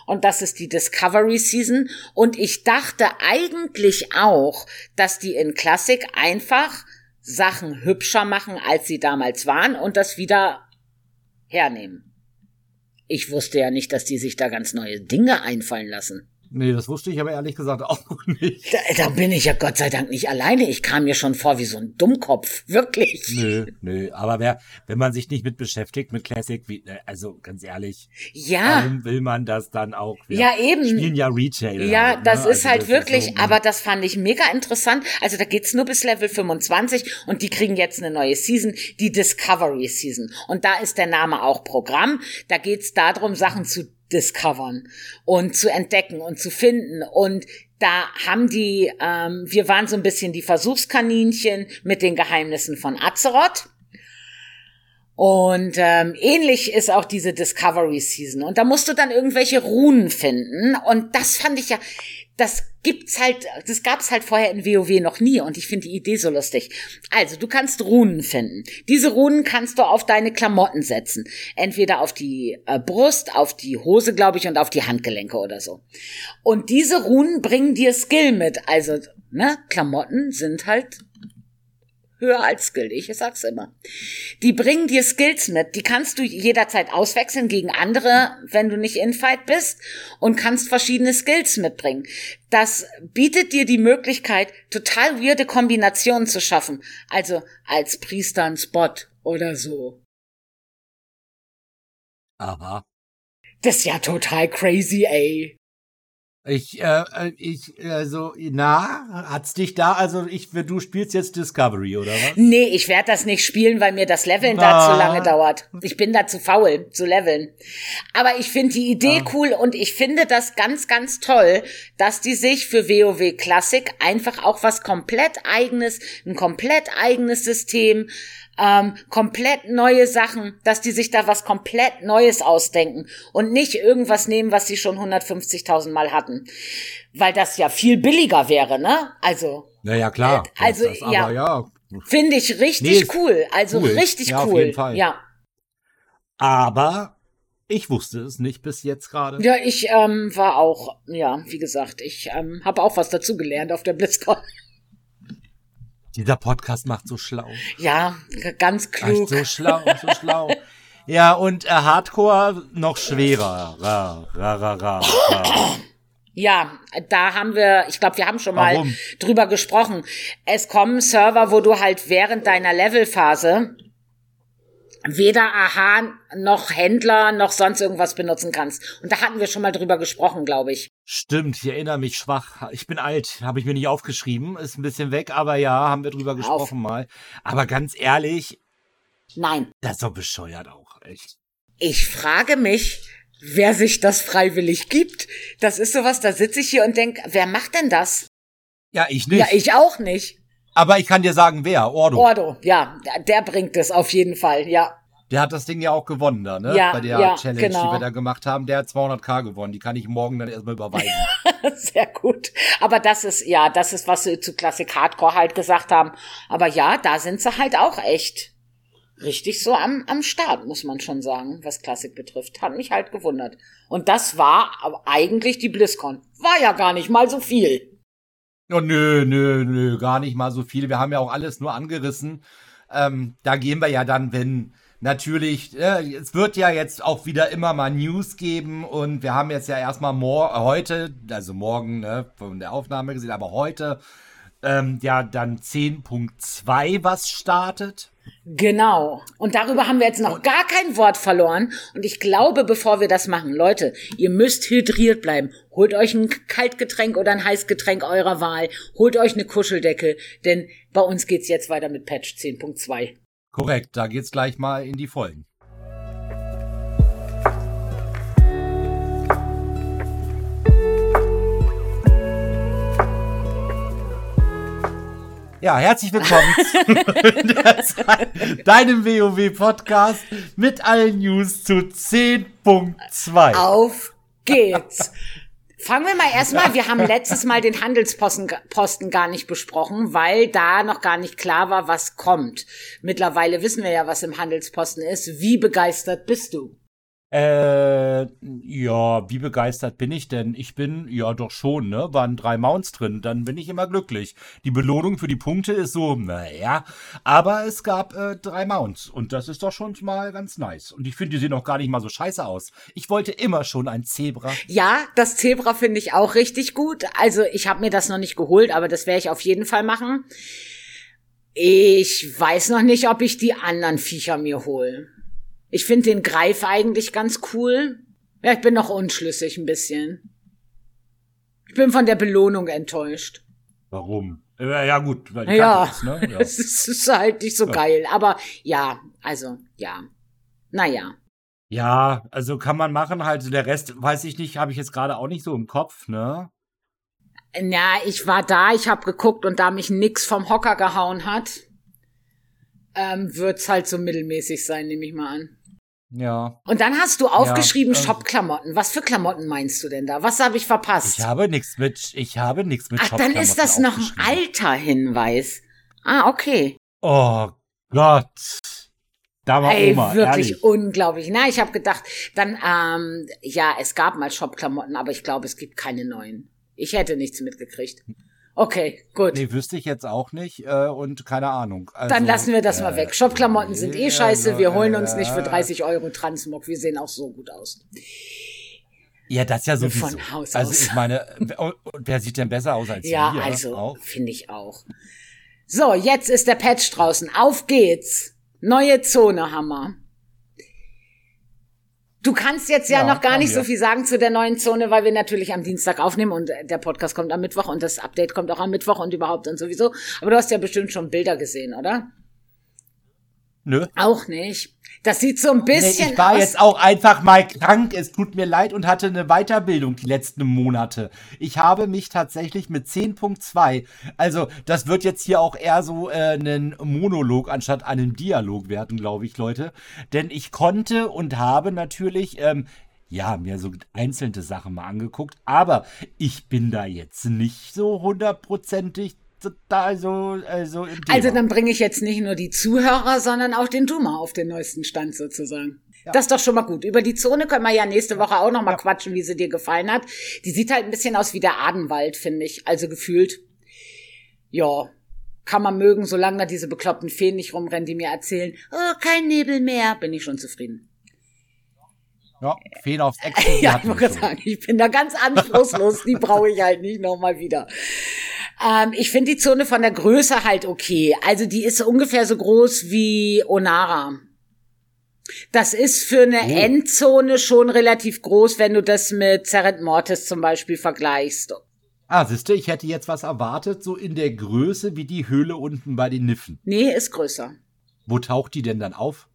A: Und das ist die Discovery Season. Und ich dachte eigentlich auch, dass die in Classic einfach Sachen hübscher machen, als sie damals waren und das wieder hernehmen. Ich wusste ja nicht, dass die sich da ganz neue Dinge einfallen lassen.
B: Nee, das wusste ich aber ehrlich gesagt auch nicht. Da,
A: da, bin ich ja Gott sei Dank nicht alleine. Ich kam mir schon vor wie so ein Dummkopf. Wirklich.
B: Nö, nö. Aber wer, wenn man sich nicht mit beschäftigt, mit Classic, wie, äh, also ganz ehrlich.
A: Ja.
B: Warum will man das dann auch?
A: ja, eben.
B: Spielen ja Retail.
A: Ja, ne? das also ist also halt das wirklich, ist so, ne? aber das fand ich mega interessant. Also da geht's nur bis Level 25 und die kriegen jetzt eine neue Season, die Discovery Season. Und da ist der Name auch Programm. Da geht's darum, Sachen zu discovern und zu entdecken und zu finden. Und da haben die, ähm, wir waren so ein bisschen die Versuchskaninchen mit den Geheimnissen von Azeroth. Und ähm, ähnlich ist auch diese Discovery Season. Und da musst du dann irgendwelche Runen finden. Und das fand ich ja, das gibt's halt, das gab's halt vorher in WoW noch nie und ich finde die Idee so lustig. Also, du kannst Runen finden. Diese Runen kannst du auf deine Klamotten setzen. Entweder auf die äh, Brust, auf die Hose, glaube ich, und auf die Handgelenke oder so. Und diese Runen bringen dir Skill mit. Also, ne, Klamotten sind halt höher als Skill. Ich sag's immer. Die bringen dir Skills mit. Die kannst du jederzeit auswechseln gegen andere, wenn du nicht in Fight bist und kannst verschiedene Skills mitbringen. Das bietet dir die Möglichkeit, total weirde Kombinationen zu schaffen. Also als Priester ein Spot oder so.
B: Aha.
A: Das ist ja total crazy, ey.
B: Ich, äh, äh, ich, also, na, hat's dich da, also ich, du spielst jetzt Discovery, oder was?
A: Nee, ich werde das nicht spielen, weil mir das Leveln ah. da zu ah. lange dauert. Ich bin da zu faul, zu leveln. Aber ich finde die Idee ah. cool und ich finde das ganz, ganz toll, dass die sich für WoW Classic einfach auch was komplett eigenes, ein komplett eigenes System, ähm, komplett neue Sachen, dass die sich da was komplett Neues ausdenken und nicht irgendwas nehmen, was sie schon 150.000 Mal hatten. Weil das ja viel billiger wäre, ne? Also.
B: Naja, klar.
A: Äh, also, das,
B: ja.
A: ja. Finde ich richtig nee, cool. Also cool. richtig ja, cool. Auf jeden Fall. Ja.
B: Aber ich wusste es nicht bis jetzt gerade.
A: Ja, ich ähm, war auch, ja, wie gesagt, ich ähm, habe auch was dazugelernt auf der BlizzCon.
B: Dieser Podcast macht so schlau.
A: Ja, ganz klug.
B: Ach, so schlau, so schlau. ja, und äh, Hardcore noch schwerer. Ra, ra, ra, ra, ra.
A: Ja, da haben wir, ich glaube, wir haben schon Warum? mal drüber gesprochen. Es kommen Server, wo du halt während deiner Levelphase weder Aha noch Händler noch sonst irgendwas benutzen kannst. Und da hatten wir schon mal drüber gesprochen, glaube ich.
B: Stimmt, ich erinnere mich schwach. Ich bin alt, habe ich mir nicht aufgeschrieben, ist ein bisschen weg, aber ja, haben wir drüber Auf. gesprochen mal. Aber ganz ehrlich,
A: nein.
B: Das ist doch bescheuert auch, echt.
A: Ich frage mich, wer sich das freiwillig gibt. Das ist sowas, da sitze ich hier und denk, wer macht denn das?
B: Ja, ich nicht. Ja,
A: ich auch nicht.
B: Aber ich kann dir sagen, wer? Ordo.
A: Ordo, ja, der bringt es auf jeden Fall, ja.
B: Der hat das Ding ja auch gewonnen da, ne? Ja, Bei der ja, Challenge, genau. die wir genau. da gemacht haben. Der hat 200k gewonnen. Die kann ich morgen dann erstmal überweisen.
A: Sehr gut. Aber das ist, ja, das ist, was sie zu Classic Hardcore halt gesagt haben. Aber ja, da sind sie halt auch echt richtig so am, am Start, muss man schon sagen, was Klassik betrifft. Hat mich halt gewundert. Und das war eigentlich die BlizzCon. War ja gar nicht mal so viel.
B: Oh, nö, nö, nö, gar nicht mal so viel. Wir haben ja auch alles nur angerissen. Ähm, da gehen wir ja dann, wenn natürlich, äh, es wird ja jetzt auch wieder immer mal News geben und wir haben jetzt ja erstmal heute, also morgen ne, von der Aufnahme gesehen, aber heute ähm, ja dann 10.2, was startet.
A: Genau. Und darüber haben wir jetzt noch gar kein Wort verloren. Und ich glaube, bevor wir das machen, Leute, ihr müsst hydriert bleiben. Holt euch ein Kaltgetränk oder ein Heißgetränk eurer Wahl. Holt euch eine Kuscheldecke, denn bei uns geht's jetzt weiter mit Patch 10.2.
B: Korrekt, da geht's gleich mal in die Folgen. Ja, herzlich willkommen zu deinem WoW-Podcast mit allen News zu 10.2.
A: Auf geht's! Fangen wir mal erstmal, wir haben letztes Mal den Handelsposten Posten gar nicht besprochen, weil da noch gar nicht klar war, was kommt. Mittlerweile wissen wir ja, was im Handelsposten ist. Wie begeistert bist du?
B: Äh, ja, wie begeistert bin ich denn? Ich bin, ja doch schon, ne? Waren drei Mounts drin, dann bin ich immer glücklich. Die Belohnung für die Punkte ist so, naja, aber es gab äh, drei Mounts und das ist doch schon mal ganz nice. Und ich finde, die sehen auch gar nicht mal so scheiße aus. Ich wollte immer schon ein Zebra.
A: Ja, das Zebra finde ich auch richtig gut. Also ich habe mir das noch nicht geholt, aber das werde ich auf jeden Fall machen. Ich weiß noch nicht, ob ich die anderen Viecher mir hole. Ich finde den Greif eigentlich ganz cool. Ja, ich bin noch unschlüssig ein bisschen. Ich bin von der Belohnung enttäuscht.
B: Warum? Ja, gut,
A: weil die ja, ne? ist, ne? ja. es ist halt nicht so ja. geil. Aber ja, also ja. Naja.
B: Ja, also kann man machen halt. Der Rest, weiß ich nicht, habe ich jetzt gerade auch nicht so im Kopf, ne?
A: Na, ich war da, ich habe geguckt und da mich nix vom Hocker gehauen hat, ähm, wird's halt so mittelmäßig sein, nehme ich mal an.
B: Ja.
A: Und dann hast du aufgeschrieben ja, ähm, Shop-Klamotten. Was für Klamotten meinst du denn da? Was habe ich verpasst?
B: Ich habe nichts mit, ich habe nichts mit
A: Ach, dann ist das noch ein alter Hinweis. Ah, okay.
B: Oh Gott.
A: Da war Ey, Oma, wirklich ehrlich. unglaublich. Na, ich habe gedacht, dann, ähm, ja, es gab mal Shop-Klamotten, aber ich glaube, es gibt keine neuen. Ich hätte nichts mitgekriegt. Okay, gut.
B: Nee, wüsste ich jetzt auch nicht äh, und keine Ahnung.
A: Also, Dann lassen wir das äh, mal weg. Äh, Shop-Klamotten sind eh scheiße. Wir holen uns nicht für 30 Euro Transmog. Wir sehen auch so gut aus.
B: Ja, das ist ja sowieso. Von
A: Haus
B: also
A: aus.
B: ich meine, wer sieht denn besser aus als ja, wir?
A: Ja, also finde ich auch. So, jetzt ist der Patch draußen. Auf geht's. Neue Zone, Hammer. Du kannst jetzt ja, ja noch gar nicht wir. so viel sagen zu der neuen Zone, weil wir natürlich am Dienstag aufnehmen und äh, der Podcast kommt am Mittwoch und das Update kommt auch am Mittwoch und überhaupt und sowieso. Aber du hast ja bestimmt schon Bilder gesehen, oder?
B: Nö.
A: Auch nicht. Das sieht so ein bisschen. Nee,
B: ich war aus jetzt auch einfach mal krank. Es tut mir leid und hatte eine Weiterbildung die letzten Monate. Ich habe mich tatsächlich mit 10.2, also das wird jetzt hier auch eher so äh, ein Monolog anstatt einem Dialog werden, glaube ich, Leute. Denn ich konnte und habe natürlich. Ähm, ja, mir so einzelne Sachen mal angeguckt, aber ich bin da jetzt nicht so hundertprozentig da so,
A: äh, so Also dann bringe ich jetzt nicht nur die Zuhörer, sondern auch den Duma auf den neuesten Stand sozusagen. Ja. Das ist doch schon mal gut. Über die Zone können wir ja nächste Woche auch noch mal ja. quatschen, wie sie dir gefallen hat. Die sieht halt ein bisschen aus wie der Adenwald, finde ich. Also gefühlt, ja, kann man mögen, solange da diese bekloppten Feen nicht rumrennen, die mir erzählen, oh, kein Nebel mehr, bin ich schon zufrieden.
B: Ja, Fehler aufs Excel.
A: ja, ich wollte sagen, ich bin da ganz anspruchslos, die brauche ich halt nicht nochmal wieder. Ähm, ich finde die Zone von der Größe halt okay. Also die ist ungefähr so groß wie Onara. Das ist für eine oh. Endzone schon relativ groß, wenn du das mit Zerrent Mortis zum Beispiel vergleichst.
B: Ah, siehste, ich hätte jetzt was erwartet, so in der Größe wie die Höhle unten bei den Niffen.
A: Nee, ist größer.
B: Wo taucht die denn dann auf?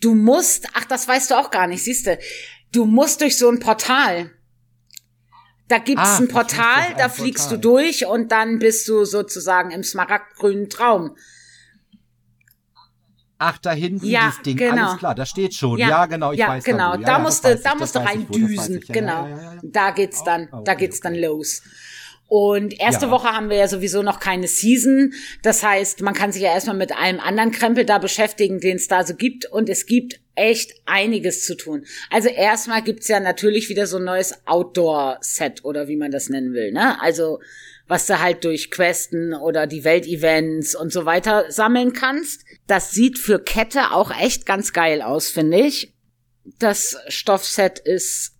A: Du musst, ach, das weißt du auch gar nicht, siehste, du musst durch so ein Portal. Da gibt's ah, ein Portal, da fliegst Portal. du durch und dann bist du sozusagen im smaragdgrünen Traum.
B: Ach, da hinten ja, dieses Ding, genau. alles klar, da steht schon. Ja, ja genau,
A: ich ja, weiß genau. Da, ja, da musste, da musste rein düsen, genau. Da geht's dann, oh, okay, da geht's okay. dann los. Und erste ja. Woche haben wir ja sowieso noch keine Season. Das heißt, man kann sich ja erstmal mit allem anderen Krempel da beschäftigen, den es da so gibt. Und es gibt echt einiges zu tun. Also erstmal gibt's ja natürlich wieder so ein neues Outdoor-Set oder wie man das nennen will. Ne? Also was du halt durch Questen oder die Weltevents und so weiter sammeln kannst. Das sieht für Kette auch echt ganz geil aus, finde ich. Das Stoffset ist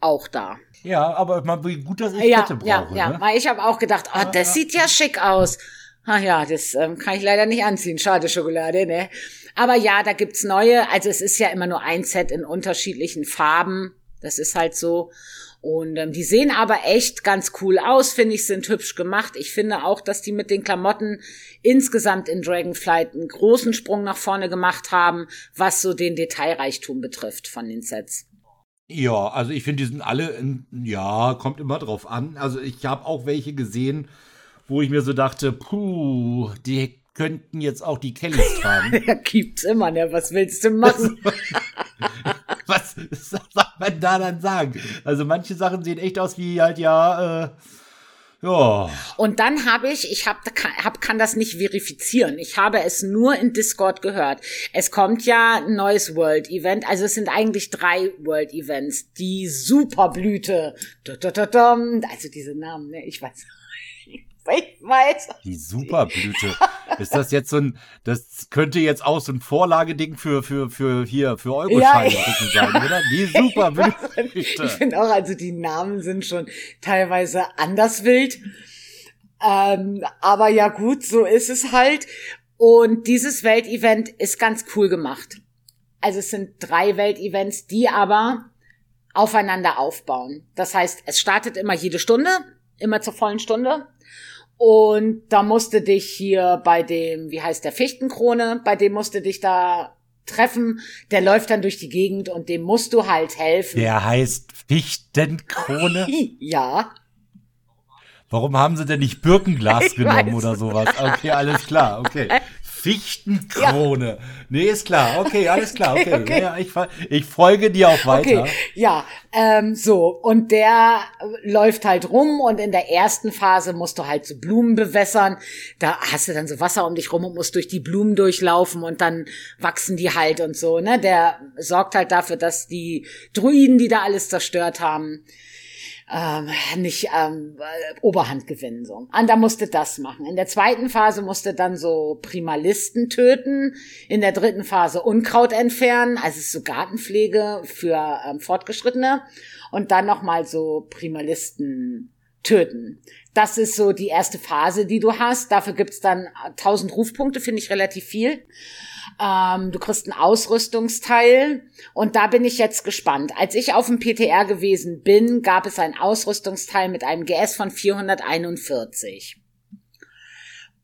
A: auch da.
B: Ja, aber man wie gut, dass ich ja, Kette brauche. Ja, ja.
A: Ne? Ich habe auch gedacht, oh, das sieht ja schick aus. Ah ja, das ähm, kann ich leider nicht anziehen. Schade Schokolade, ne? Aber ja, da gibt's neue. Also es ist ja immer nur ein Set in unterschiedlichen Farben. Das ist halt so. Und ähm, die sehen aber echt ganz cool aus, finde ich, sind hübsch gemacht. Ich finde auch, dass die mit den Klamotten insgesamt in Dragonflight einen großen Sprung nach vorne gemacht haben, was so den Detailreichtum betrifft von den Sets.
B: Ja, also ich finde, die sind alle, in, ja, kommt immer drauf an. Also ich habe auch welche gesehen, wo ich mir so dachte, puh, die könnten jetzt auch die Kellys tragen. ja,
A: gibt's immer, ne? Was willst du machen?
B: Was soll man da dann sagen? Also manche Sachen sehen echt aus wie halt, ja, äh, ja.
A: Und dann habe ich, ich hab, hab, kann das nicht verifizieren. Ich habe es nur in Discord gehört. Es kommt ja ein neues World Event. Also es sind eigentlich drei World Events. Die Superblüte. Also diese Namen, ne? Ich weiß.
B: Space Die Superblüte. Ist das jetzt so ein, das könnte jetzt auch so ein Vorlageding für, für, für hier, für Euroscheine ja, sein, oder? Die Superblüte.
A: Ich finde auch, also die Namen sind schon teilweise anders wild. Ähm, aber ja gut, so ist es halt. Und dieses Weltevent ist ganz cool gemacht. Also es sind drei Weltevents, die aber aufeinander aufbauen. Das heißt, es startet immer jede Stunde, immer zur vollen Stunde. Und da musste dich hier bei dem, wie heißt der, Fichtenkrone, bei dem musste dich da treffen. Der läuft dann durch die Gegend und dem musst du halt helfen.
B: Der heißt Fichtenkrone?
A: ja.
B: Warum haben sie denn nicht Birkenglas ich genommen oder sowas? Okay, alles klar, okay. Fichtenkrone. Ja. Nee, ist klar. Okay, alles klar. Okay, okay, okay. Ja, ich, ich, folge dir auch weiter. Okay.
A: Ja, ähm, so. Und der läuft halt rum und in der ersten Phase musst du halt so Blumen bewässern. Da hast du dann so Wasser um dich rum und musst durch die Blumen durchlaufen und dann wachsen die halt und so. Ne? Der sorgt halt dafür, dass die Druiden, die da alles zerstört haben, ähm, nicht ähm, Oberhand gewinnen. So. Und da musste das machen. In der zweiten Phase musste dann so Primalisten töten, in der dritten Phase Unkraut entfernen, also so Gartenpflege für ähm, Fortgeschrittene und dann nochmal so Primalisten töten. Das ist so die erste Phase, die du hast. Dafür gibt's dann 1000 äh, Rufpunkte, finde ich relativ viel. Ähm, du kriegst ein Ausrüstungsteil und da bin ich jetzt gespannt. Als ich auf dem PTR gewesen bin, gab es ein Ausrüstungsteil mit einem GS von 441.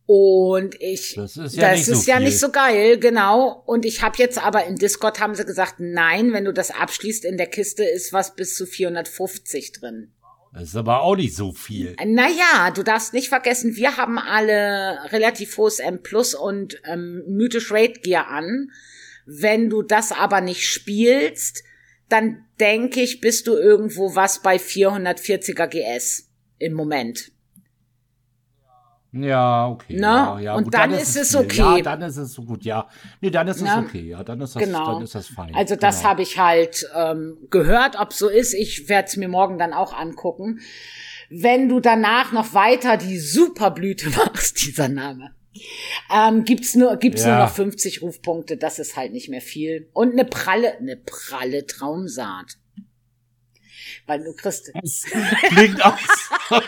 A: Und ich, das ist ja, das nicht, ist so ja nicht, so geil, genau. Und ich habe jetzt aber in Discord haben sie gesagt, nein, wenn du das abschließt, in der Kiste ist was bis zu 450 drin.
B: Das ist aber auch nicht so viel.
A: Naja, du darfst nicht vergessen, wir haben alle relativ hohes M Plus und ähm, mythisch Raid Gear an. Wenn du das aber nicht spielst, dann denke ich, bist du irgendwo was bei 440er GS im Moment.
B: Ja, okay. Na?
A: Ne? Ja, ja, und gut, dann, dann, ist es, okay.
B: Ja, dann ist es so gut, ja. Nee, dann ist Na? es ne? okay, ja. Dann ist das, genau. dann
A: ist das
B: fein.
A: Also das genau. habe ich halt ähm, gehört, ob so ist. Ich werde es mir morgen dann auch angucken. Wenn du danach noch weiter die Superblüte machst, dieser Name. Ähm, gibt's nur, gibt's ja. nur noch 50 Rufpunkte, das ist halt nicht mehr viel. Und eine pralle, eine pralle Traumsaat weil du kriegst es. Klingt aus.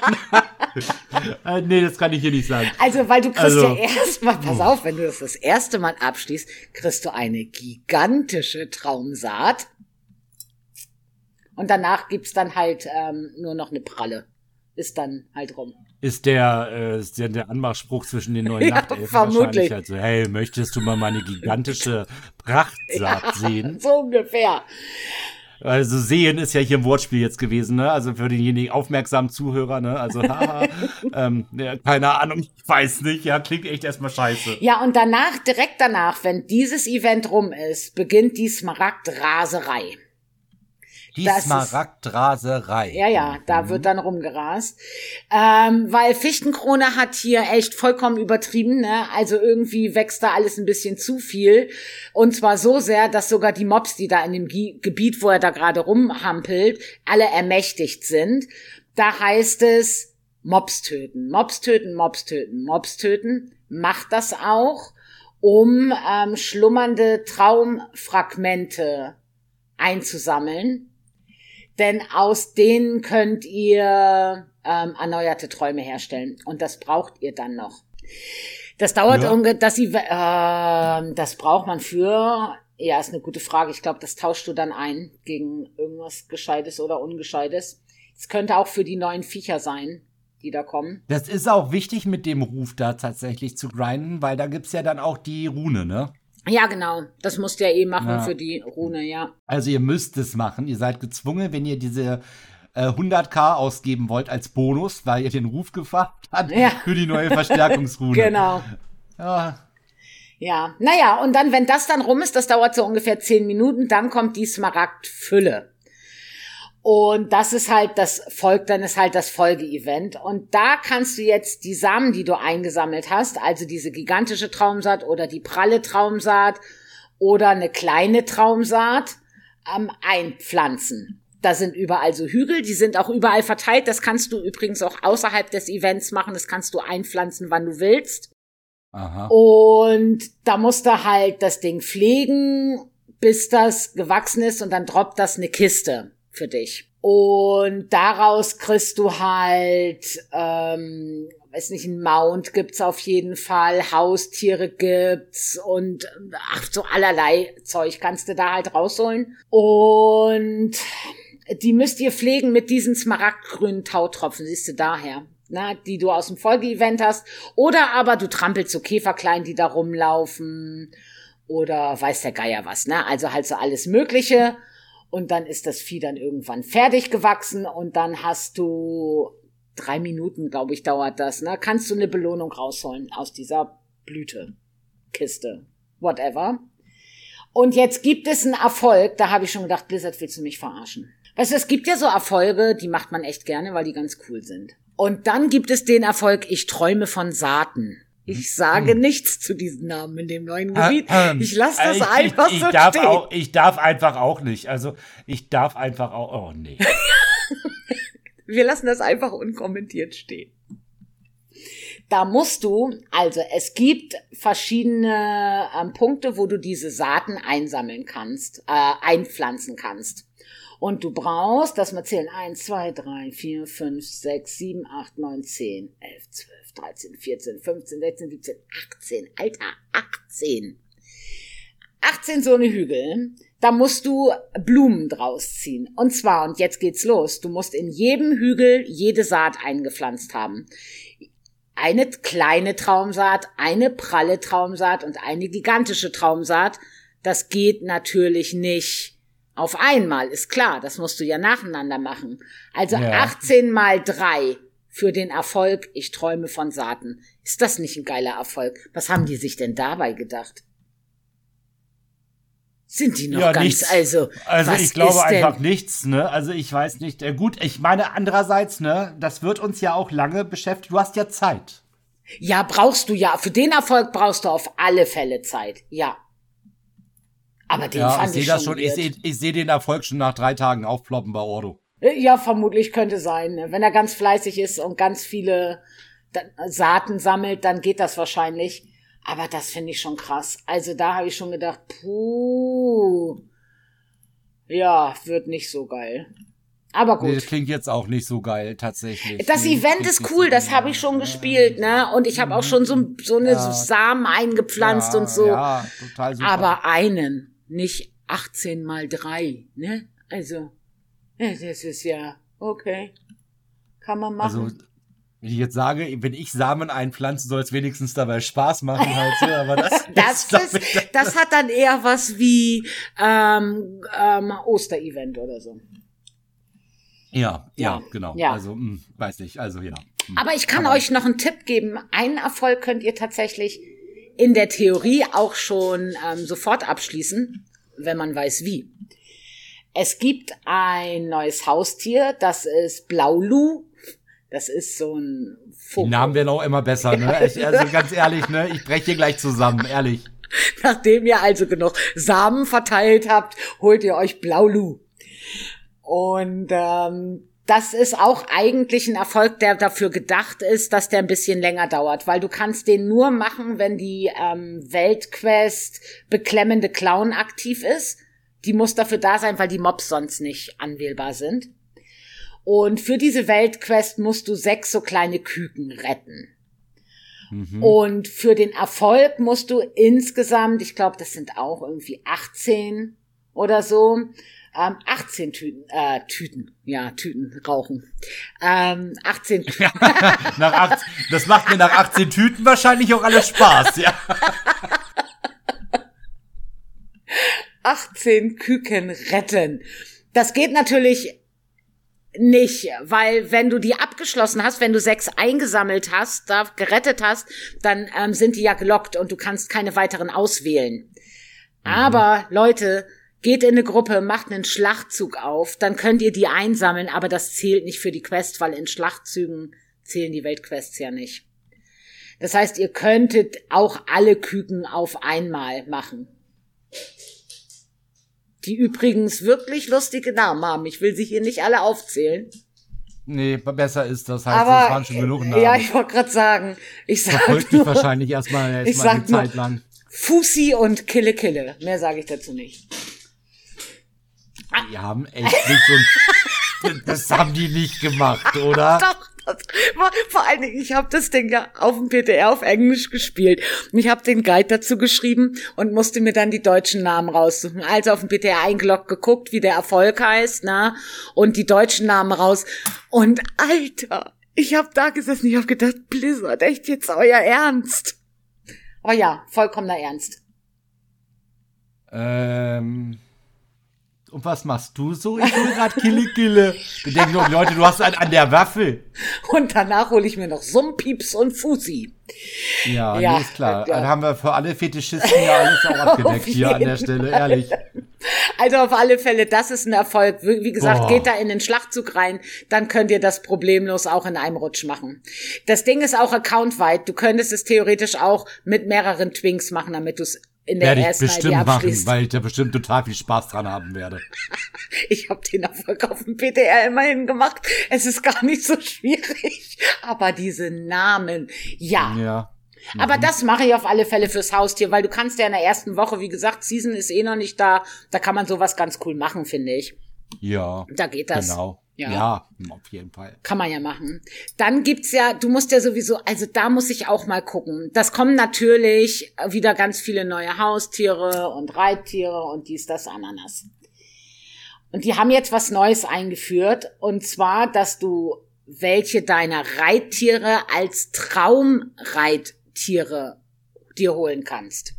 B: äh, nee, das kann ich hier nicht sagen.
A: Also, weil du kriegst also, ja erstmal, pass auf, wenn du das das erste Mal abschließt, kriegst du eine gigantische Traumsaat. Und danach gibt's dann halt ähm, nur noch eine Pralle. Ist dann halt rum.
B: Ist der, äh, ist der, der Anmachspruch zwischen den neuen ja, Nachtelfen vermutlich. wahrscheinlich. Also, hey, möchtest du mal meine gigantische Prachtsaat ja, sehen?
A: So ungefähr.
B: Also sehen ist ja hier ein Wortspiel jetzt gewesen, ne? Also für denjenigen aufmerksamen Zuhörer, ne? Also haha, ähm, ja, keine Ahnung, ich weiß nicht, ja, klingt echt erstmal scheiße.
A: Ja, und danach, direkt danach, wenn dieses Event rum ist, beginnt die Smaragdraserei.
B: Die Smaragdraserei. Ist,
A: ja, ja, da mhm. wird dann rumgerast. Ähm, weil Fichtenkrone hat hier echt vollkommen übertrieben. Ne? Also irgendwie wächst da alles ein bisschen zu viel. Und zwar so sehr, dass sogar die Mobs, die da in dem G Gebiet, wo er da gerade rumhampelt, alle ermächtigt sind. Da heißt es, Mobs töten, Mobs töten, Mobs töten, Mobs töten. Macht das auch, um ähm, schlummernde Traumfragmente einzusammeln. Denn aus denen könnt ihr ähm, erneuerte Träume herstellen. Und das braucht ihr dann noch. Das dauert ja. ungefähr, dass sie, äh, das braucht man für, ja, ist eine gute Frage. Ich glaube, das tauscht du dann ein gegen irgendwas Gescheites oder Ungescheites. Es könnte auch für die neuen Viecher sein, die da kommen.
B: Das ist auch wichtig mit dem Ruf da tatsächlich zu grinden, weil da gibt's ja dann auch die Rune, ne?
A: Ja, genau. Das musst ihr ja eh machen ja. für die Rune, ja.
B: Also ihr müsst es machen. Ihr seid gezwungen, wenn ihr diese äh, 100k ausgeben wollt als Bonus, weil ihr den Ruf gefahren habt ja. für die neue Verstärkungsrune.
A: genau.
B: Ja.
A: Ja, naja, und dann, wenn das dann rum ist, das dauert so ungefähr zehn Minuten, dann kommt die Smaragdfülle. Und das ist halt das Folg, dann ist halt das Folgeevent. Und da kannst du jetzt die Samen, die du eingesammelt hast, also diese gigantische Traumsaat oder die pralle Traumsaat oder eine kleine Traumsaat, ähm, einpflanzen. Da sind überall so Hügel, die sind auch überall verteilt. Das kannst du übrigens auch außerhalb des Events machen. Das kannst du einpflanzen, wann du willst.
B: Aha.
A: Und da musst du halt das Ding pflegen, bis das gewachsen ist und dann droppt das eine Kiste für dich. Und daraus kriegst du halt, ähm, weiß nicht, ein Mount gibt's auf jeden Fall, Haustiere gibt's und äh, ach, so allerlei Zeug kannst du da halt rausholen. Und die müsst ihr pflegen mit diesen smaragdgrünen Tautropfen, siehst du daher. Na, ne, die du aus dem Folgeevent hast. Oder aber du trampelst so Käferklein, die da rumlaufen. Oder weiß der Geier was, ne? Also halt so alles Mögliche. Und dann ist das Vieh dann irgendwann fertig gewachsen und dann hast du drei Minuten, glaube ich, dauert das, ne? Kannst du eine Belohnung rausholen aus dieser Blütekiste. whatever. Und jetzt gibt es einen Erfolg, da habe ich schon gedacht, Blizzard willst du mich verarschen. Weißt du, es gibt ja so Erfolge, die macht man echt gerne, weil die ganz cool sind. Und dann gibt es den Erfolg, ich träume von Saaten. Ich hm, sage hm. nichts zu diesen Namen in dem neuen Gebiet. Ähm, ich lasse das äh, ich, einfach ich, ich so
B: darf
A: stehen.
B: Auch, ich darf einfach auch nicht. Also ich darf einfach auch. Oh nee.
A: Wir lassen das einfach unkommentiert stehen. Da musst du, also es gibt verschiedene äh, Punkte, wo du diese Saaten einsammeln kannst, äh, einpflanzen kannst. Und du brauchst, dass wir zählen, eins, zwei, drei, vier, fünf, sechs, sieben, acht, neun, zehn, elf, zwölf. 13, 14, 15, 16, 17, 18. Alter, 18. 18 so eine Hügel, da musst du Blumen draus ziehen. Und zwar, und jetzt geht's los, du musst in jedem Hügel jede Saat eingepflanzt haben. Eine kleine Traumsaat, eine pralle Traumsaat und eine gigantische Traumsaat. Das geht natürlich nicht auf einmal, ist klar. Das musst du ja nacheinander machen. Also ja. 18 mal 3 für den Erfolg Ich träume von Saaten. Ist das nicht ein geiler Erfolg? Was haben die sich denn dabei gedacht? Sind die noch ja, ganz, nichts. also.
B: Also ich glaube einfach
A: denn?
B: nichts, ne? Also ich weiß nicht. Äh, gut, ich meine andererseits, ne, das wird uns ja auch lange beschäftigt. Du hast ja Zeit.
A: Ja, brauchst du ja. Für den Erfolg brauchst du auf alle Fälle Zeit. Ja. Aber den ja, fand ich, ich schon. Das schon. Ich sehe
B: ich seh den Erfolg schon nach drei Tagen aufploppen bei Ordo.
A: Ja, vermutlich könnte sein. Ne? Wenn er ganz fleißig ist und ganz viele Saaten sammelt, dann geht das wahrscheinlich. Aber das finde ich schon krass. Also da habe ich schon gedacht, puh. Ja, wird nicht so geil. Aber gut. Nee, das
B: klingt jetzt auch nicht so geil, tatsächlich.
A: Das nee, Event ist cool, so das habe ich schon gespielt, ne? Und ich habe auch mhm. schon so, so eine ja. Samen eingepflanzt ja, und so. Ja, total super. Aber einen, nicht 18 mal 3, ne? Also. Hm, das ist ja okay. Kann man also, machen. Also,
B: wie ich jetzt sage, wenn ich Samen einpflanze, soll es wenigstens dabei Spaß machen halt aber
A: das,
B: das,
A: das, ist, das, hat dann eher was wie ähm, ähm, Osterevent oder so.
B: Ja, ja, ja genau. Ja. Also, mh, hm, weiß nicht, also ja. Mh.
A: Hm. Aber ich kann, kann euch noch einen Tipp geben. Einen Erfolg könnt ihr tatsächlich in der Theorie auch schon ähm, sofort abschließen, wenn man weiß wie. Es gibt ein neues Haustier, das ist Blaulu. Das ist so ein
B: Vogel. Die Namen werden auch immer besser, ne? Ich, also ganz ehrlich, ne? Ich breche hier gleich zusammen, ehrlich.
A: Nachdem ihr also genug Samen verteilt habt, holt ihr euch Blaulu. Und ähm, das ist auch eigentlich ein Erfolg, der dafür gedacht ist, dass der ein bisschen länger dauert, weil du kannst den nur machen, wenn die ähm, Weltquest beklemmende Clown aktiv ist die muss dafür da sein, weil die Mobs sonst nicht anwählbar sind. Und für diese Weltquest musst du sechs so kleine Küken retten. Mhm. Und für den Erfolg musst du insgesamt, ich glaube, das sind auch irgendwie 18 oder so, ähm, 18 Tüten, äh, Tüten, ja, Tüten rauchen. Ähm, 18 Tüten. nach
B: 18, das macht mir nach 18 Tüten wahrscheinlich auch alles Spaß, ja.
A: 18 Küken retten. Das geht natürlich nicht, weil wenn du die abgeschlossen hast, wenn du sechs eingesammelt hast, da gerettet hast, dann ähm, sind die ja gelockt und du kannst keine weiteren auswählen. Mhm. Aber Leute, geht in eine Gruppe, macht einen Schlachtzug auf, dann könnt ihr die einsammeln, aber das zählt nicht für die Quest, weil in Schlachtzügen zählen die Weltquests ja nicht. Das heißt, ihr könntet auch alle Küken auf einmal machen die übrigens wirklich lustige Namen haben. Ich will sie hier nicht alle aufzählen.
B: Nee, besser ist das halt.
A: Aber,
B: das
A: waren schon genug Namen. Ja, ich wollte gerade sagen, ich sag Verfolgt nur, mich wahrscheinlich erstmal erst ich mal eine Zeit lang. Fusi und Kille Kille. Mehr sage ich dazu nicht.
B: Die haben echt nicht so. ein, das haben die nicht gemacht, oder? Doch.
A: Vor allen Dingen, ich habe das Ding ja auf dem PTR auf Englisch gespielt. Und ich habe den Guide dazu geschrieben und musste mir dann die deutschen Namen raussuchen. Also auf dem PTR eingeloggt geguckt, wie der Erfolg heißt, na, ne? und die deutschen Namen raus. Und Alter, ich habe da gesessen, ich habe gedacht, Blizzard, echt jetzt euer Ernst? Oh ja, vollkommener Ernst.
B: Ähm und was machst du so? Ich hole gerade Kille Kille. Dann denke ich, Leute, du hast einen an der Waffel.
A: Und danach hole ich mir noch Sumpieps und Fusi.
B: Ja, ja nee, ist klar. Ja. Dann haben wir für alle Fetischisten ja alles auch abgedeckt hier an der Stelle, Fall. ehrlich.
A: Also auf alle Fälle, das ist ein Erfolg. Wie gesagt, Boah. geht da in den Schlachtzug rein, dann könnt ihr das problemlos auch in einem Rutsch machen. Das Ding ist auch accountweit. Du könntest es theoretisch auch mit mehreren Twinks machen, damit du es
B: in der werde ich
A: ersten
B: bestimmt ID machen, weil ich da bestimmt total viel Spaß dran haben werde.
A: ich habe den Erfolg auf dem PTR immerhin gemacht. Es ist gar nicht so schwierig. Aber diese Namen, ja. Ja. Aber mhm. das mache ich auf alle Fälle fürs Haustier, weil du kannst ja in der ersten Woche, wie gesagt, Season ist eh noch nicht da. Da kann man sowas ganz cool machen, finde ich.
B: Ja.
A: Da geht das.
B: Genau. Ja. ja, auf jeden Fall.
A: Kann man ja machen. Dann gibt's ja, du musst ja sowieso, also da muss ich auch mal gucken. Das kommen natürlich wieder ganz viele neue Haustiere und Reittiere und dies, das, Ananas. Und die haben jetzt was Neues eingeführt. Und zwar, dass du welche deiner Reittiere als Traumreittiere dir holen kannst.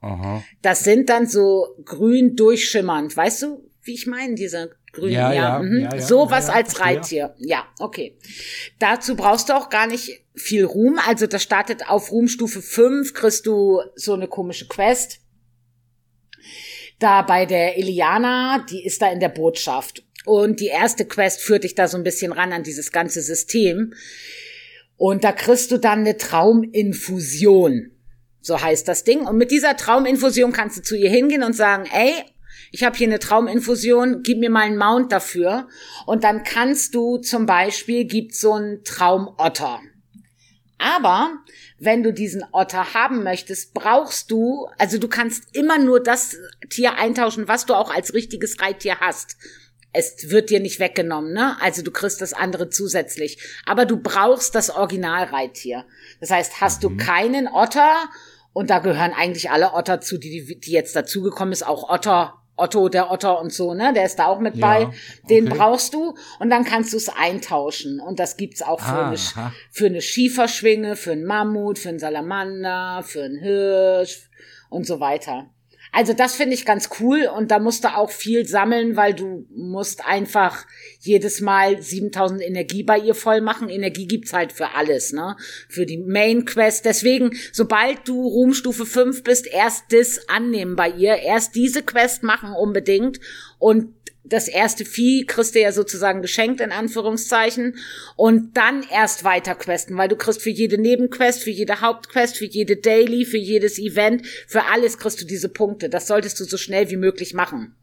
A: Aha. Das sind dann so grün durchschimmernd. Weißt du, wie ich meine, diese Grün, ja. ja. Mhm. ja, ja Sowas als Reittier. Ja, okay. Dazu brauchst du auch gar nicht viel Ruhm. Also das startet auf Ruhmstufe 5, kriegst du so eine komische Quest. Da bei der Eliana, die ist da in der Botschaft. Und die erste Quest führt dich da so ein bisschen ran an dieses ganze System. Und da kriegst du dann eine Trauminfusion. So heißt das Ding. Und mit dieser Trauminfusion kannst du zu ihr hingehen und sagen, ey, ich habe hier eine Trauminfusion, gib mir mal einen Mount dafür. Und dann kannst du zum Beispiel, gibt so einen Traumotter. Aber wenn du diesen Otter haben möchtest, brauchst du, also du kannst immer nur das Tier eintauschen, was du auch als richtiges Reittier hast. Es wird dir nicht weggenommen, ne? Also du kriegst das andere zusätzlich. Aber du brauchst das Originalreittier. Das heißt, hast mhm. du keinen Otter, und da gehören eigentlich alle Otter zu, die, die jetzt dazugekommen ist, auch Otter Otto, der Otter und so, ne? Der ist da auch mit bei. Den okay. brauchst du und dann kannst du es eintauschen. Und das gibt's auch für, ah, eine, für eine Schieferschwinge, für einen Mammut, für einen Salamander, für einen Hirsch und so weiter. Also das finde ich ganz cool und da musst du auch viel sammeln, weil du musst einfach jedes Mal 7000 Energie bei ihr voll machen. Energie gibt's halt für alles, ne? Für die Main Quest. Deswegen, sobald du Ruhmstufe 5 bist, erst das annehmen bei ihr. Erst diese Quest machen unbedingt und das erste Vieh kriegst du ja sozusagen geschenkt, in Anführungszeichen, und dann erst weiter questen, weil du kriegst für jede Nebenquest, für jede Hauptquest, für jede Daily, für jedes Event, für alles kriegst du diese Punkte. Das solltest du so schnell wie möglich machen.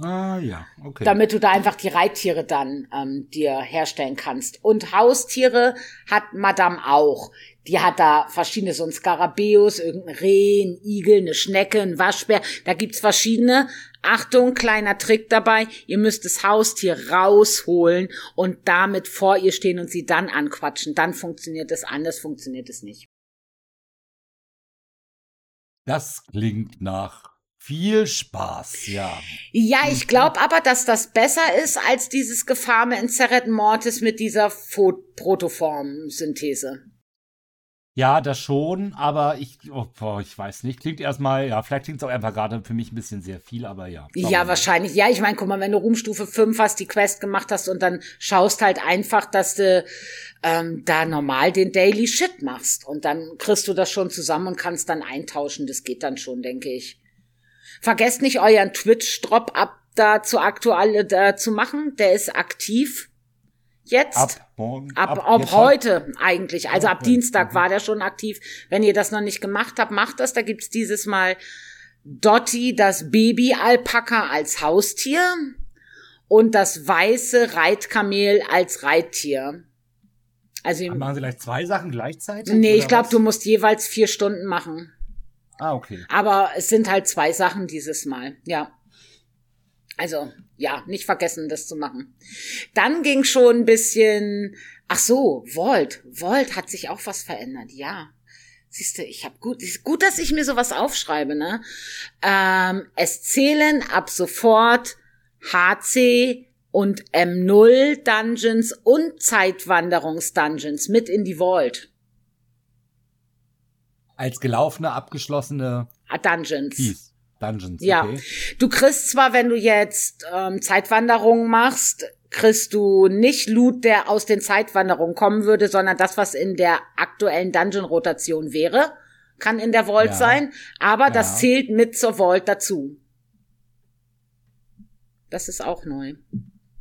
B: Ah ja, okay.
A: Damit du da einfach die Reittiere dann ähm, dir herstellen kannst. Und Haustiere hat Madame auch. Die hat da verschiedene, so ein Skarabeus, irgendein Reh, ein Igel, eine Schnecke, ein Waschbär. Da gibt's verschiedene, Achtung, kleiner Trick dabei, ihr müsst das Haustier rausholen und damit vor ihr stehen und sie dann anquatschen. Dann funktioniert es, anders funktioniert es nicht.
B: Das klingt nach viel Spaß, ja.
A: Ja, ich mhm. glaube aber, dass das besser ist als dieses Gefahme in Serret Mortis mit dieser Protoform-Synthese.
B: Ja, das schon, aber ich, oh, boah, ich weiß nicht. Klingt erstmal, ja, vielleicht klingt es auch einfach gerade für mich ein bisschen sehr viel, aber ja.
A: Ja, wahrscheinlich. Ja, ich meine, guck mal, wenn du Ruhmstufe 5 hast, die Quest gemacht hast und dann schaust halt einfach, dass du ähm, da normal den Daily Shit machst. Und dann kriegst du das schon zusammen und kannst dann eintauschen. Das geht dann schon, denke ich. Vergesst nicht, euren Twitch-Drop-Up da zu aktuell äh, zu machen. Der ist aktiv. Jetzt? Ab morgen. Ab, ab, ab heute eigentlich. Also ab Dienstag mhm. war der schon aktiv. Wenn ihr das noch nicht gemacht habt, macht das. Da gibt's dieses Mal Dotti, das Baby-Alpaka als Haustier und das weiße Reitkamel als Reittier.
B: Also machen Sie gleich zwei Sachen gleichzeitig?
A: Nee, ich glaube, du musst jeweils vier Stunden machen.
B: Ah, okay.
A: Aber es sind halt zwei Sachen dieses Mal, ja. Also ja, nicht vergessen, das zu machen. Dann ging schon ein bisschen, ach so, Volt. Volt hat sich auch was verändert, ja. Siehst du, ich habe gut, gut, dass ich mir sowas aufschreibe, ne? Ähm, es zählen ab sofort HC und M0 Dungeons und Zeitwanderungs Dungeons mit in die Vault.
B: Als gelaufene, abgeschlossene
A: ah, Dungeons. Piece.
B: Dungeons. Ja.
A: Du kriegst zwar, wenn du jetzt ähm, Zeitwanderungen machst, kriegst du nicht Loot, der aus den Zeitwanderungen kommen würde, sondern das, was in der aktuellen Dungeon-Rotation wäre, kann in der Vault ja. sein, aber ja. das zählt mit zur Vault dazu. Das ist auch neu.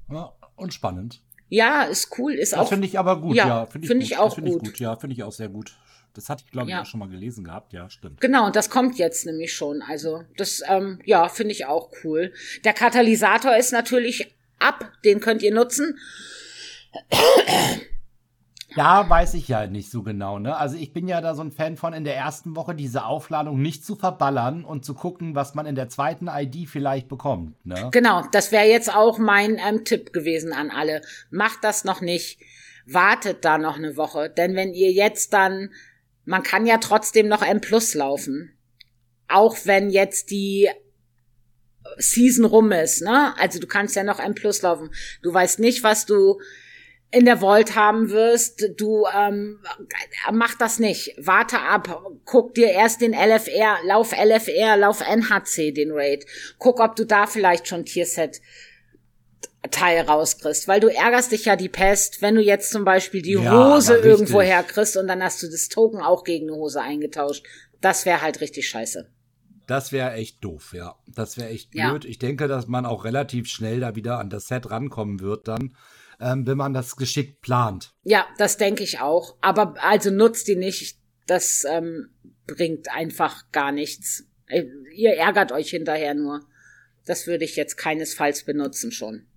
B: Ja, und spannend.
A: Ja, ist cool, ist
B: das auch.
A: Das
B: finde ich aber gut, ja. ja finde ich, find ich, auch find gut. ich gut. Ja, finde ich auch sehr gut. Das hatte ich, glaube ich, auch schon mal gelesen gehabt. Ja, stimmt.
A: Genau, das kommt jetzt nämlich schon. Also, das, ähm, ja, finde ich auch cool. Der Katalysator ist natürlich ab. Den könnt ihr nutzen.
B: Ja, weiß ich ja nicht so genau, ne? Also ich bin ja da so ein Fan von, in der ersten Woche diese Aufladung nicht zu verballern und zu gucken, was man in der zweiten ID vielleicht bekommt, ne?
A: Genau, das wäre jetzt auch mein ähm, Tipp gewesen an alle. Macht das noch nicht. Wartet da noch eine Woche, denn wenn ihr jetzt dann man kann ja trotzdem noch M Plus laufen. Auch wenn jetzt die Season rum ist, ne? Also du kannst ja noch M Plus laufen. Du weißt nicht, was du in der Vault haben wirst, du ähm, mach das nicht. Warte ab, guck dir erst den LFR, lauf LFR, lauf NHC, den Raid. Guck, ob du da vielleicht schon Tierset Teil rauskriegst, weil du ärgerst dich ja die Pest, wenn du jetzt zum Beispiel die ja, Hose irgendwo herkriegst und dann hast du das Token auch gegen eine Hose eingetauscht. Das wäre halt richtig scheiße.
B: Das wäre echt doof, ja. Das wäre echt blöd. Ich denke, dass man auch relativ schnell da wieder an das Set rankommen wird dann, ähm, wenn man das geschickt plant.
A: Ja, das denke ich auch. Aber also nutzt die nicht. Das ähm, bringt einfach gar nichts. Äh, ihr ärgert euch hinterher nur. Das würde ich jetzt keinesfalls benutzen schon.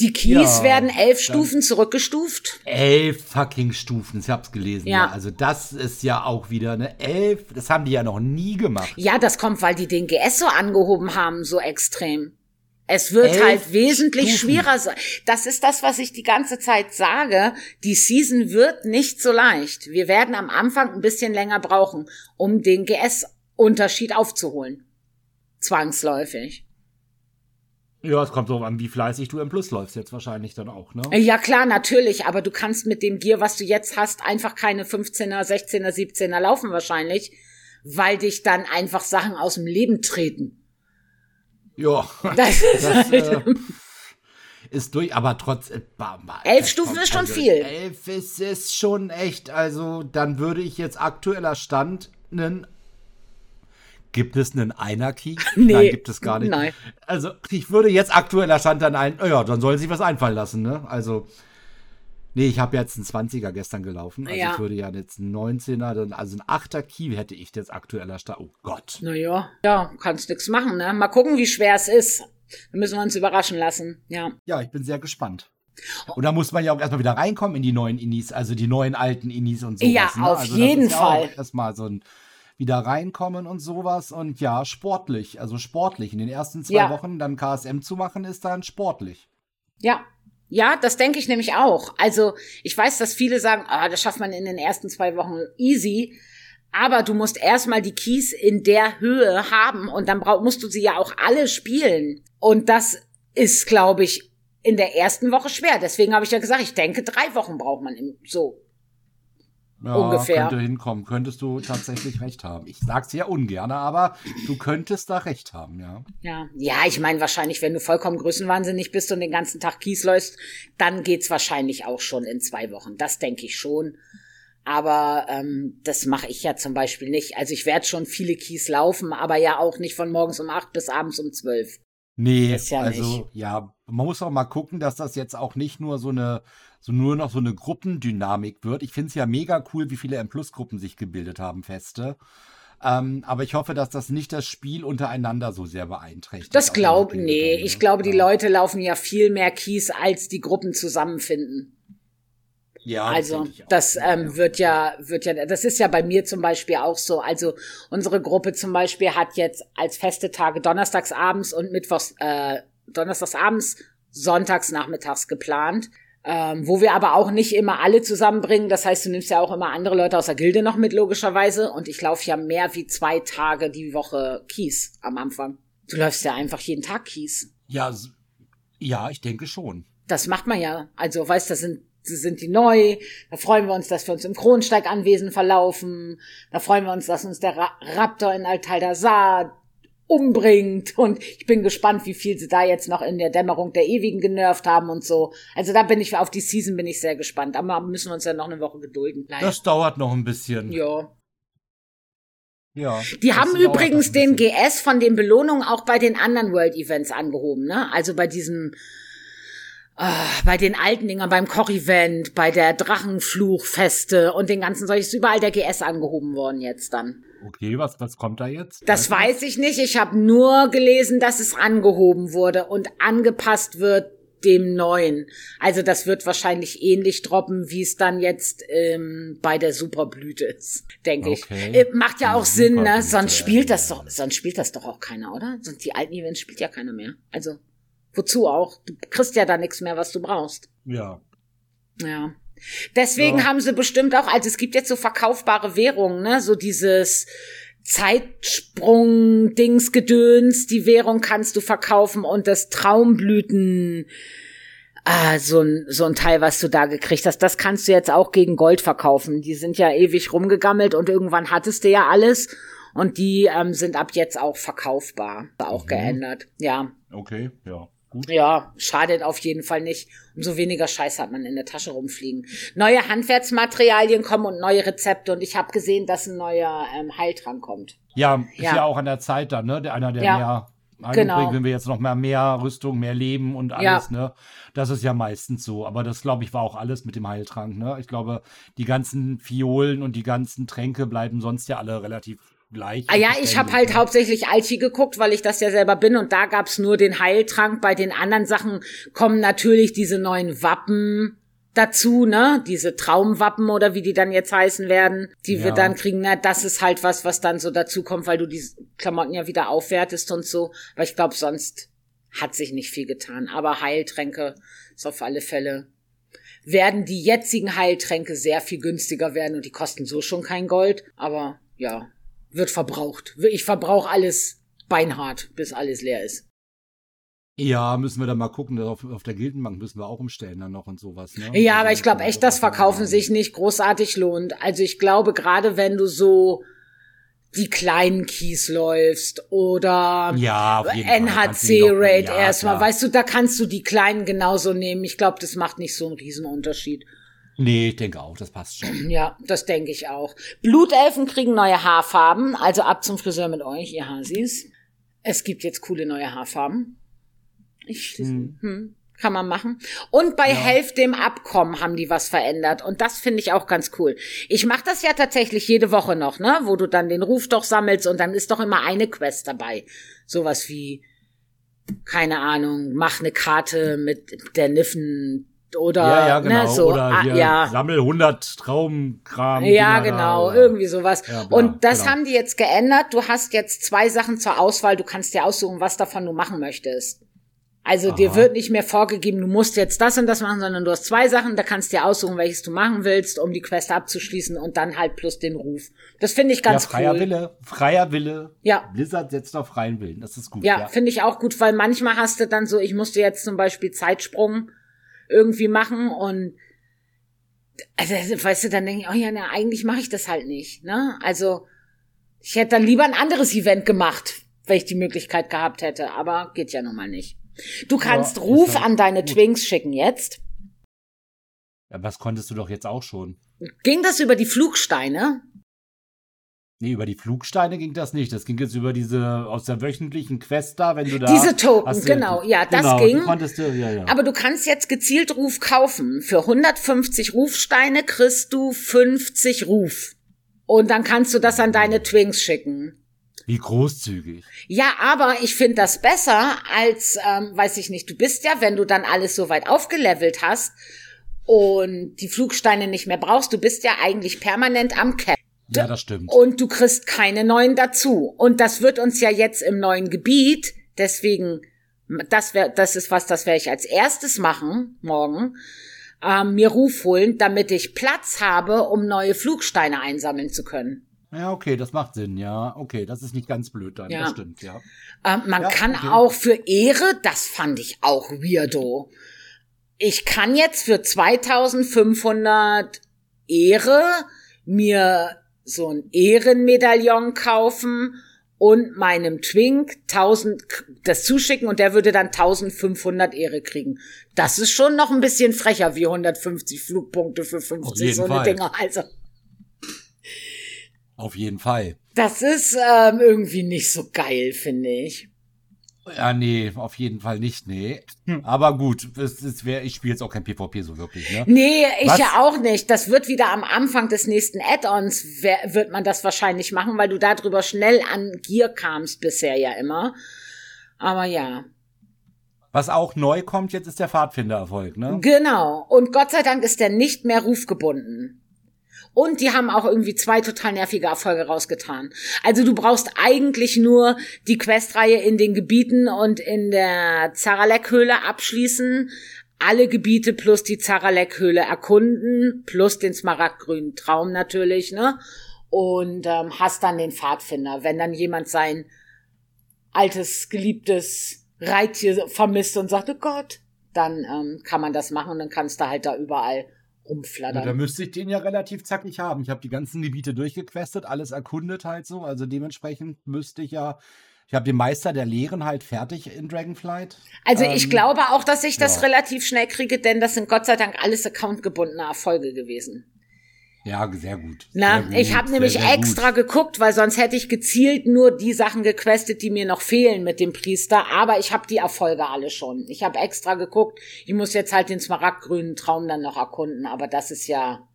A: Die Keys ja, werden elf Stufen zurückgestuft.
B: Elf fucking Stufen, ich hab's gelesen. Ja. ja. Also das ist ja auch wieder eine elf, das haben die ja noch nie gemacht.
A: Ja, das kommt, weil die den GS so angehoben haben, so extrem. Es wird elf halt wesentlich Stufen. schwerer sein. Das ist das, was ich die ganze Zeit sage. Die Season wird nicht so leicht. Wir werden am Anfang ein bisschen länger brauchen, um den GS-Unterschied aufzuholen. Zwangsläufig.
B: Ja, es kommt so an, wie fleißig du im Plus läufst jetzt wahrscheinlich dann auch, ne?
A: Ja, klar, natürlich, aber du kannst mit dem Gear, was du jetzt hast, einfach keine 15er, 16er, 17er laufen wahrscheinlich, weil dich dann einfach Sachen aus dem Leben treten.
B: Ja. Das ist, das, halt äh, ist durch, aber trotz. Äh,
A: elf Stufen ist schon also, viel.
B: Elf ist, ist schon echt. Also, dann würde ich jetzt aktueller Stand einen Gibt es einen Einerkey? Nee, nein, gibt es gar nicht. Nein. Also, ich würde jetzt aktuell erscheint dann ein, oh ja, dann sollen sich was einfallen lassen, ne? Also, nee, ich habe jetzt einen 20er gestern gelaufen. Also, ja. ich würde ja jetzt einen 19er, also einen 8er Key hätte ich jetzt aktuell erscheint. Oh Gott.
A: Naja, ja, kannst nichts machen, ne? Mal gucken, wie schwer es ist. Dann müssen wir uns überraschen lassen, ja.
B: Ja, ich bin sehr gespannt. Und da muss man ja auch erstmal wieder reinkommen in die neuen Inis, also die neuen alten Inis und so.
A: Ja, ne?
B: auf ne?
A: also jeden
B: ist
A: Ja
B: erstmal so ein wieder reinkommen und sowas. Und ja, sportlich, also sportlich. In den ersten zwei ja. Wochen dann KSM zu machen, ist dann sportlich.
A: Ja, ja, das denke ich nämlich auch. Also ich weiß, dass viele sagen, ah, das schafft man in den ersten zwei Wochen easy. Aber du musst erstmal die Keys in der Höhe haben und dann brauch, musst du sie ja auch alle spielen. Und das ist, glaube ich, in der ersten Woche schwer. Deswegen habe ich ja gesagt, ich denke, drei Wochen braucht man im, so
B: ja, ungefähr. Könnte hinkommen. Könntest du tatsächlich recht haben. Ich sag's ja ungern, aber du könntest da recht haben, ja.
A: Ja, ja ich meine wahrscheinlich, wenn du vollkommen größenwahnsinnig bist und den ganzen Tag Kies läufst, dann geht's wahrscheinlich auch schon in zwei Wochen. Das denke ich schon. Aber ähm, das mache ich ja zum Beispiel nicht. Also ich werde schon viele Kies laufen, aber ja auch nicht von morgens um acht bis abends um zwölf.
B: Nee, ist ja also nicht. ja, man muss auch mal gucken, dass das jetzt auch nicht nur so eine so nur noch so eine Gruppendynamik wird. Ich finde es ja mega cool, wie viele M-Plus-Gruppen sich gebildet haben, feste. Ähm, aber ich hoffe, dass das nicht das Spiel untereinander so sehr beeinträchtigt.
A: Das also glaube nee, ich. Ich ne? glaube, die Leute laufen ja viel mehr Kies, als die Gruppen zusammenfinden. Ja, also das, das ähm, wird ja wird ja das ist ja bei mir zum Beispiel auch so. Also unsere Gruppe zum Beispiel hat jetzt als feste Tage donnerstagsabends und mittwochs äh, donnerstagsabends sonntagsnachmittags geplant ähm, wo wir aber auch nicht immer alle zusammenbringen. Das heißt, du nimmst ja auch immer andere Leute aus der Gilde noch mit, logischerweise. Und ich laufe ja mehr wie zwei Tage die Woche Kies am Anfang. Du läufst ja einfach jeden Tag Kies.
B: Ja, ja, ich denke schon.
A: Das macht man ja. Also, weißt, du, das sind sind die neu, da freuen wir uns, dass wir uns im Kronsteiganwesen verlaufen, da freuen wir uns, dass uns der Ra Raptor in Altalda Altaldasar umbringt. Und ich bin gespannt, wie viel sie da jetzt noch in der Dämmerung der Ewigen genervt haben und so. Also da bin ich, auf die Season bin ich sehr gespannt. Aber müssen wir uns ja noch eine Woche gedulden. Leider.
B: Das dauert noch ein bisschen. Ja.
A: Ja, die haben übrigens den GS von den Belohnungen auch bei den anderen World Events angehoben, ne? Also bei diesem, äh, bei den alten Dingern, beim Koch-Event, bei der Drachenfluchfeste und den ganzen solches, überall der GS angehoben worden jetzt dann.
B: Okay, was, was kommt da jetzt?
A: Das weiß ich nicht. Ich habe nur gelesen, dass es angehoben wurde und angepasst wird dem neuen. Also das wird wahrscheinlich ähnlich droppen, wie es dann jetzt ähm, bei der Superblüte ist, denke okay. ich. Äh, macht ja auch Sinn, ne? Sonst spielt das doch, sonst spielt das doch auch keiner, oder? Sonst die alten Events spielt ja keiner mehr. Also wozu auch? Du kriegst ja da nichts mehr, was du brauchst.
B: Ja.
A: Ja. Deswegen ja. haben sie bestimmt auch, also es gibt jetzt so verkaufbare Währungen, ne, so dieses Zeitsprung Dings Gedöns, die Währung kannst du verkaufen und das Traumblüten ah, so ein so ein Teil, was du da gekriegt hast, das kannst du jetzt auch gegen Gold verkaufen. Die sind ja ewig rumgegammelt und irgendwann hattest du ja alles und die ähm, sind ab jetzt auch verkaufbar, auch mhm. geändert. Ja.
B: Okay, ja
A: gut. Ja, schadet auf jeden Fall nicht. Umso weniger Scheiß hat man in der Tasche rumfliegen. Neue Handwerksmaterialien kommen und neue Rezepte. Und ich habe gesehen, dass ein neuer ähm, Heiltrank kommt.
B: Ja, ist ja. ja auch an der Zeit dann, ne? Einer der ja. mehr genau. wenn wir jetzt noch mal mehr Rüstung, mehr Leben und alles, ja. ne? Das ist ja meistens so. Aber das, glaube ich, war auch alles mit dem Heiltrank, ne? Ich glaube, die ganzen Fiolen und die ganzen Tränke bleiben sonst ja alle relativ gleich.
A: Ah, ja, ich habe halt hauptsächlich Alchi geguckt, weil ich das ja selber bin und da gab's nur den Heiltrank. Bei den anderen Sachen kommen natürlich diese neuen Wappen dazu, ne? Diese Traumwappen oder wie die dann jetzt heißen werden, die ja. wir dann kriegen. Na, das ist halt was, was dann so dazu kommt, weil du die Klamotten ja wieder aufwertest und so. Aber ich glaube, sonst hat sich nicht viel getan. Aber Heiltränke ist auf alle Fälle werden die jetzigen Heiltränke sehr viel günstiger werden und die kosten so schon kein Gold. Aber ja, wird verbraucht. Ich verbrauche alles beinhart, bis alles leer ist.
B: Ja, müssen wir da mal gucken. Auf, auf der Gildenbank müssen wir auch umstellen dann noch und sowas. Ne?
A: Ja, also, aber ich glaube echt, das verkaufen sich nicht großartig lohnt. Also ich glaube, gerade wenn du so die kleinen Keys läufst oder ja, NHC-Raid ja, erstmal, weißt du, da kannst du die kleinen genauso nehmen. Ich glaube, das macht nicht so einen riesen Unterschied.
B: Nee, ich denke auch, das passt schon.
A: Ja, das denke ich auch. Blutelfen kriegen neue Haarfarben, also ab zum Friseur mit euch, ihr Hasis. Es gibt jetzt coole neue Haarfarben. Ich, hm. Hm, kann man machen. Und bei ja. Helft dem Abkommen haben die was verändert. Und das finde ich auch ganz cool. Ich mache das ja tatsächlich jede Woche noch, ne? Wo du dann den Ruf doch sammelst und dann ist doch immer eine Quest dabei. Sowas wie, keine Ahnung, mach eine Karte mit der Niffen oder ja, ja, ne, genau. ne, so oder ah, hier, ah, ja.
B: sammel 100 Traumkram.
A: Ja, genau, da, irgendwie sowas. Ja, bla, und das genau. haben die jetzt geändert. Du hast jetzt zwei Sachen zur Auswahl. Du kannst dir aussuchen, was davon du machen möchtest. Also Aha. dir wird nicht mehr vorgegeben, du musst jetzt das und das machen, sondern du hast zwei Sachen, da kannst du dir aussuchen, welches du machen willst, um die Quest abzuschließen und dann halt plus den Ruf. Das finde ich ganz ja, freier cool.
B: Wille, freier Wille. Ja. Blizzard setzt auf freien Willen, das ist gut. Ja, ja.
A: finde ich auch gut, weil manchmal hast du dann so, ich musste jetzt zum Beispiel Zeitsprung irgendwie machen und also, weißt du, dann denke ich, oh ja, na, eigentlich mache ich das halt nicht. Ne? Also, ich hätte dann lieber ein anderes Event gemacht, wenn ich die Möglichkeit gehabt hätte, aber geht ja nun mal nicht. Du kannst ja, Ruf an deine gut. Twinks schicken jetzt.
B: Ja, was konntest du doch jetzt auch schon?
A: Ging das über die Flugsteine?
B: Nee, über die Flugsteine ging das nicht. Das ging jetzt über diese aus der wöchentlichen Quest da, wenn du
A: da. Diese Token, du, genau, ja, das genau, ging. Du du, ja, ja. Aber du kannst jetzt gezielt Ruf kaufen. Für 150 Rufsteine kriegst du 50 Ruf. Und dann kannst du das an deine Twinks schicken.
B: Wie großzügig.
A: Ja, aber ich finde das besser als, ähm, weiß ich nicht, du bist ja, wenn du dann alles so weit aufgelevelt hast und die Flugsteine nicht mehr brauchst, du bist ja eigentlich permanent am Cap. Ja,
B: das stimmt.
A: Und du kriegst keine neuen dazu. Und das wird uns ja jetzt im neuen Gebiet, deswegen, das wäre, das ist was, das werde ich als erstes machen, morgen, ähm, mir Ruf holen, damit ich Platz habe, um neue Flugsteine einsammeln zu können.
B: Ja, okay, das macht Sinn, ja. Okay, das ist nicht ganz blöd dann, ja. das stimmt, ja.
A: Ähm, man ja, kann okay. auch für Ehre, das fand ich auch weirdo. Ich kann jetzt für 2500 Ehre mir so ein Ehrenmedaillon kaufen und meinem Twink 1000 das zuschicken und der würde dann 1500 Ehre kriegen. Das ist schon noch ein bisschen frecher wie 150 Flugpunkte für 50 so eine Dinger. Also
B: auf jeden Fall.
A: Das ist ähm, irgendwie nicht so geil, finde ich.
B: Ja, äh, nee, auf jeden Fall nicht, nee. Hm. Aber gut, es, es wär, ich spiele jetzt auch kein PvP so wirklich, ne? Nee,
A: ich Was? ja auch nicht. Das wird wieder am Anfang des nächsten Add-ons, wird man das wahrscheinlich machen, weil du darüber schnell an Gear kamst bisher ja immer. Aber ja.
B: Was auch neu kommt jetzt, ist der Pfadfindererfolg, ne?
A: Genau. Und Gott sei Dank ist der nicht mehr rufgebunden. Und die haben auch irgendwie zwei total nervige Erfolge rausgetan. Also du brauchst eigentlich nur die Questreihe in den Gebieten und in der Zaralek-Höhle abschließen, alle Gebiete plus die Zaralek-Höhle erkunden, plus den smaragdgrünen Traum natürlich, ne? Und ähm, hast dann den Pfadfinder. Wenn dann jemand sein altes, geliebtes Reittier vermisst und sagt, oh Gott, dann ähm, kann man das machen und dann kannst du halt da überall
B: rumflattern. da müsste ich den ja relativ zackig haben. Ich habe die ganzen Gebiete durchgequestet, alles erkundet halt so. Also dementsprechend müsste ich ja. Ich habe den Meister der Lehren halt fertig in Dragonflight.
A: Also ähm, ich glaube auch, dass ich das ja. relativ schnell kriege, denn das sind Gott sei Dank alles accountgebundene Erfolge gewesen.
B: Ja, sehr gut.
A: Na,
B: sehr gut,
A: ich habe nämlich sehr, sehr extra gut. geguckt, weil sonst hätte ich gezielt nur die Sachen gequestet, die mir noch fehlen mit dem Priester. Aber ich habe die Erfolge alle schon. Ich habe extra geguckt. Ich muss jetzt halt den smaragdgrünen Traum dann noch erkunden. Aber das ist ja,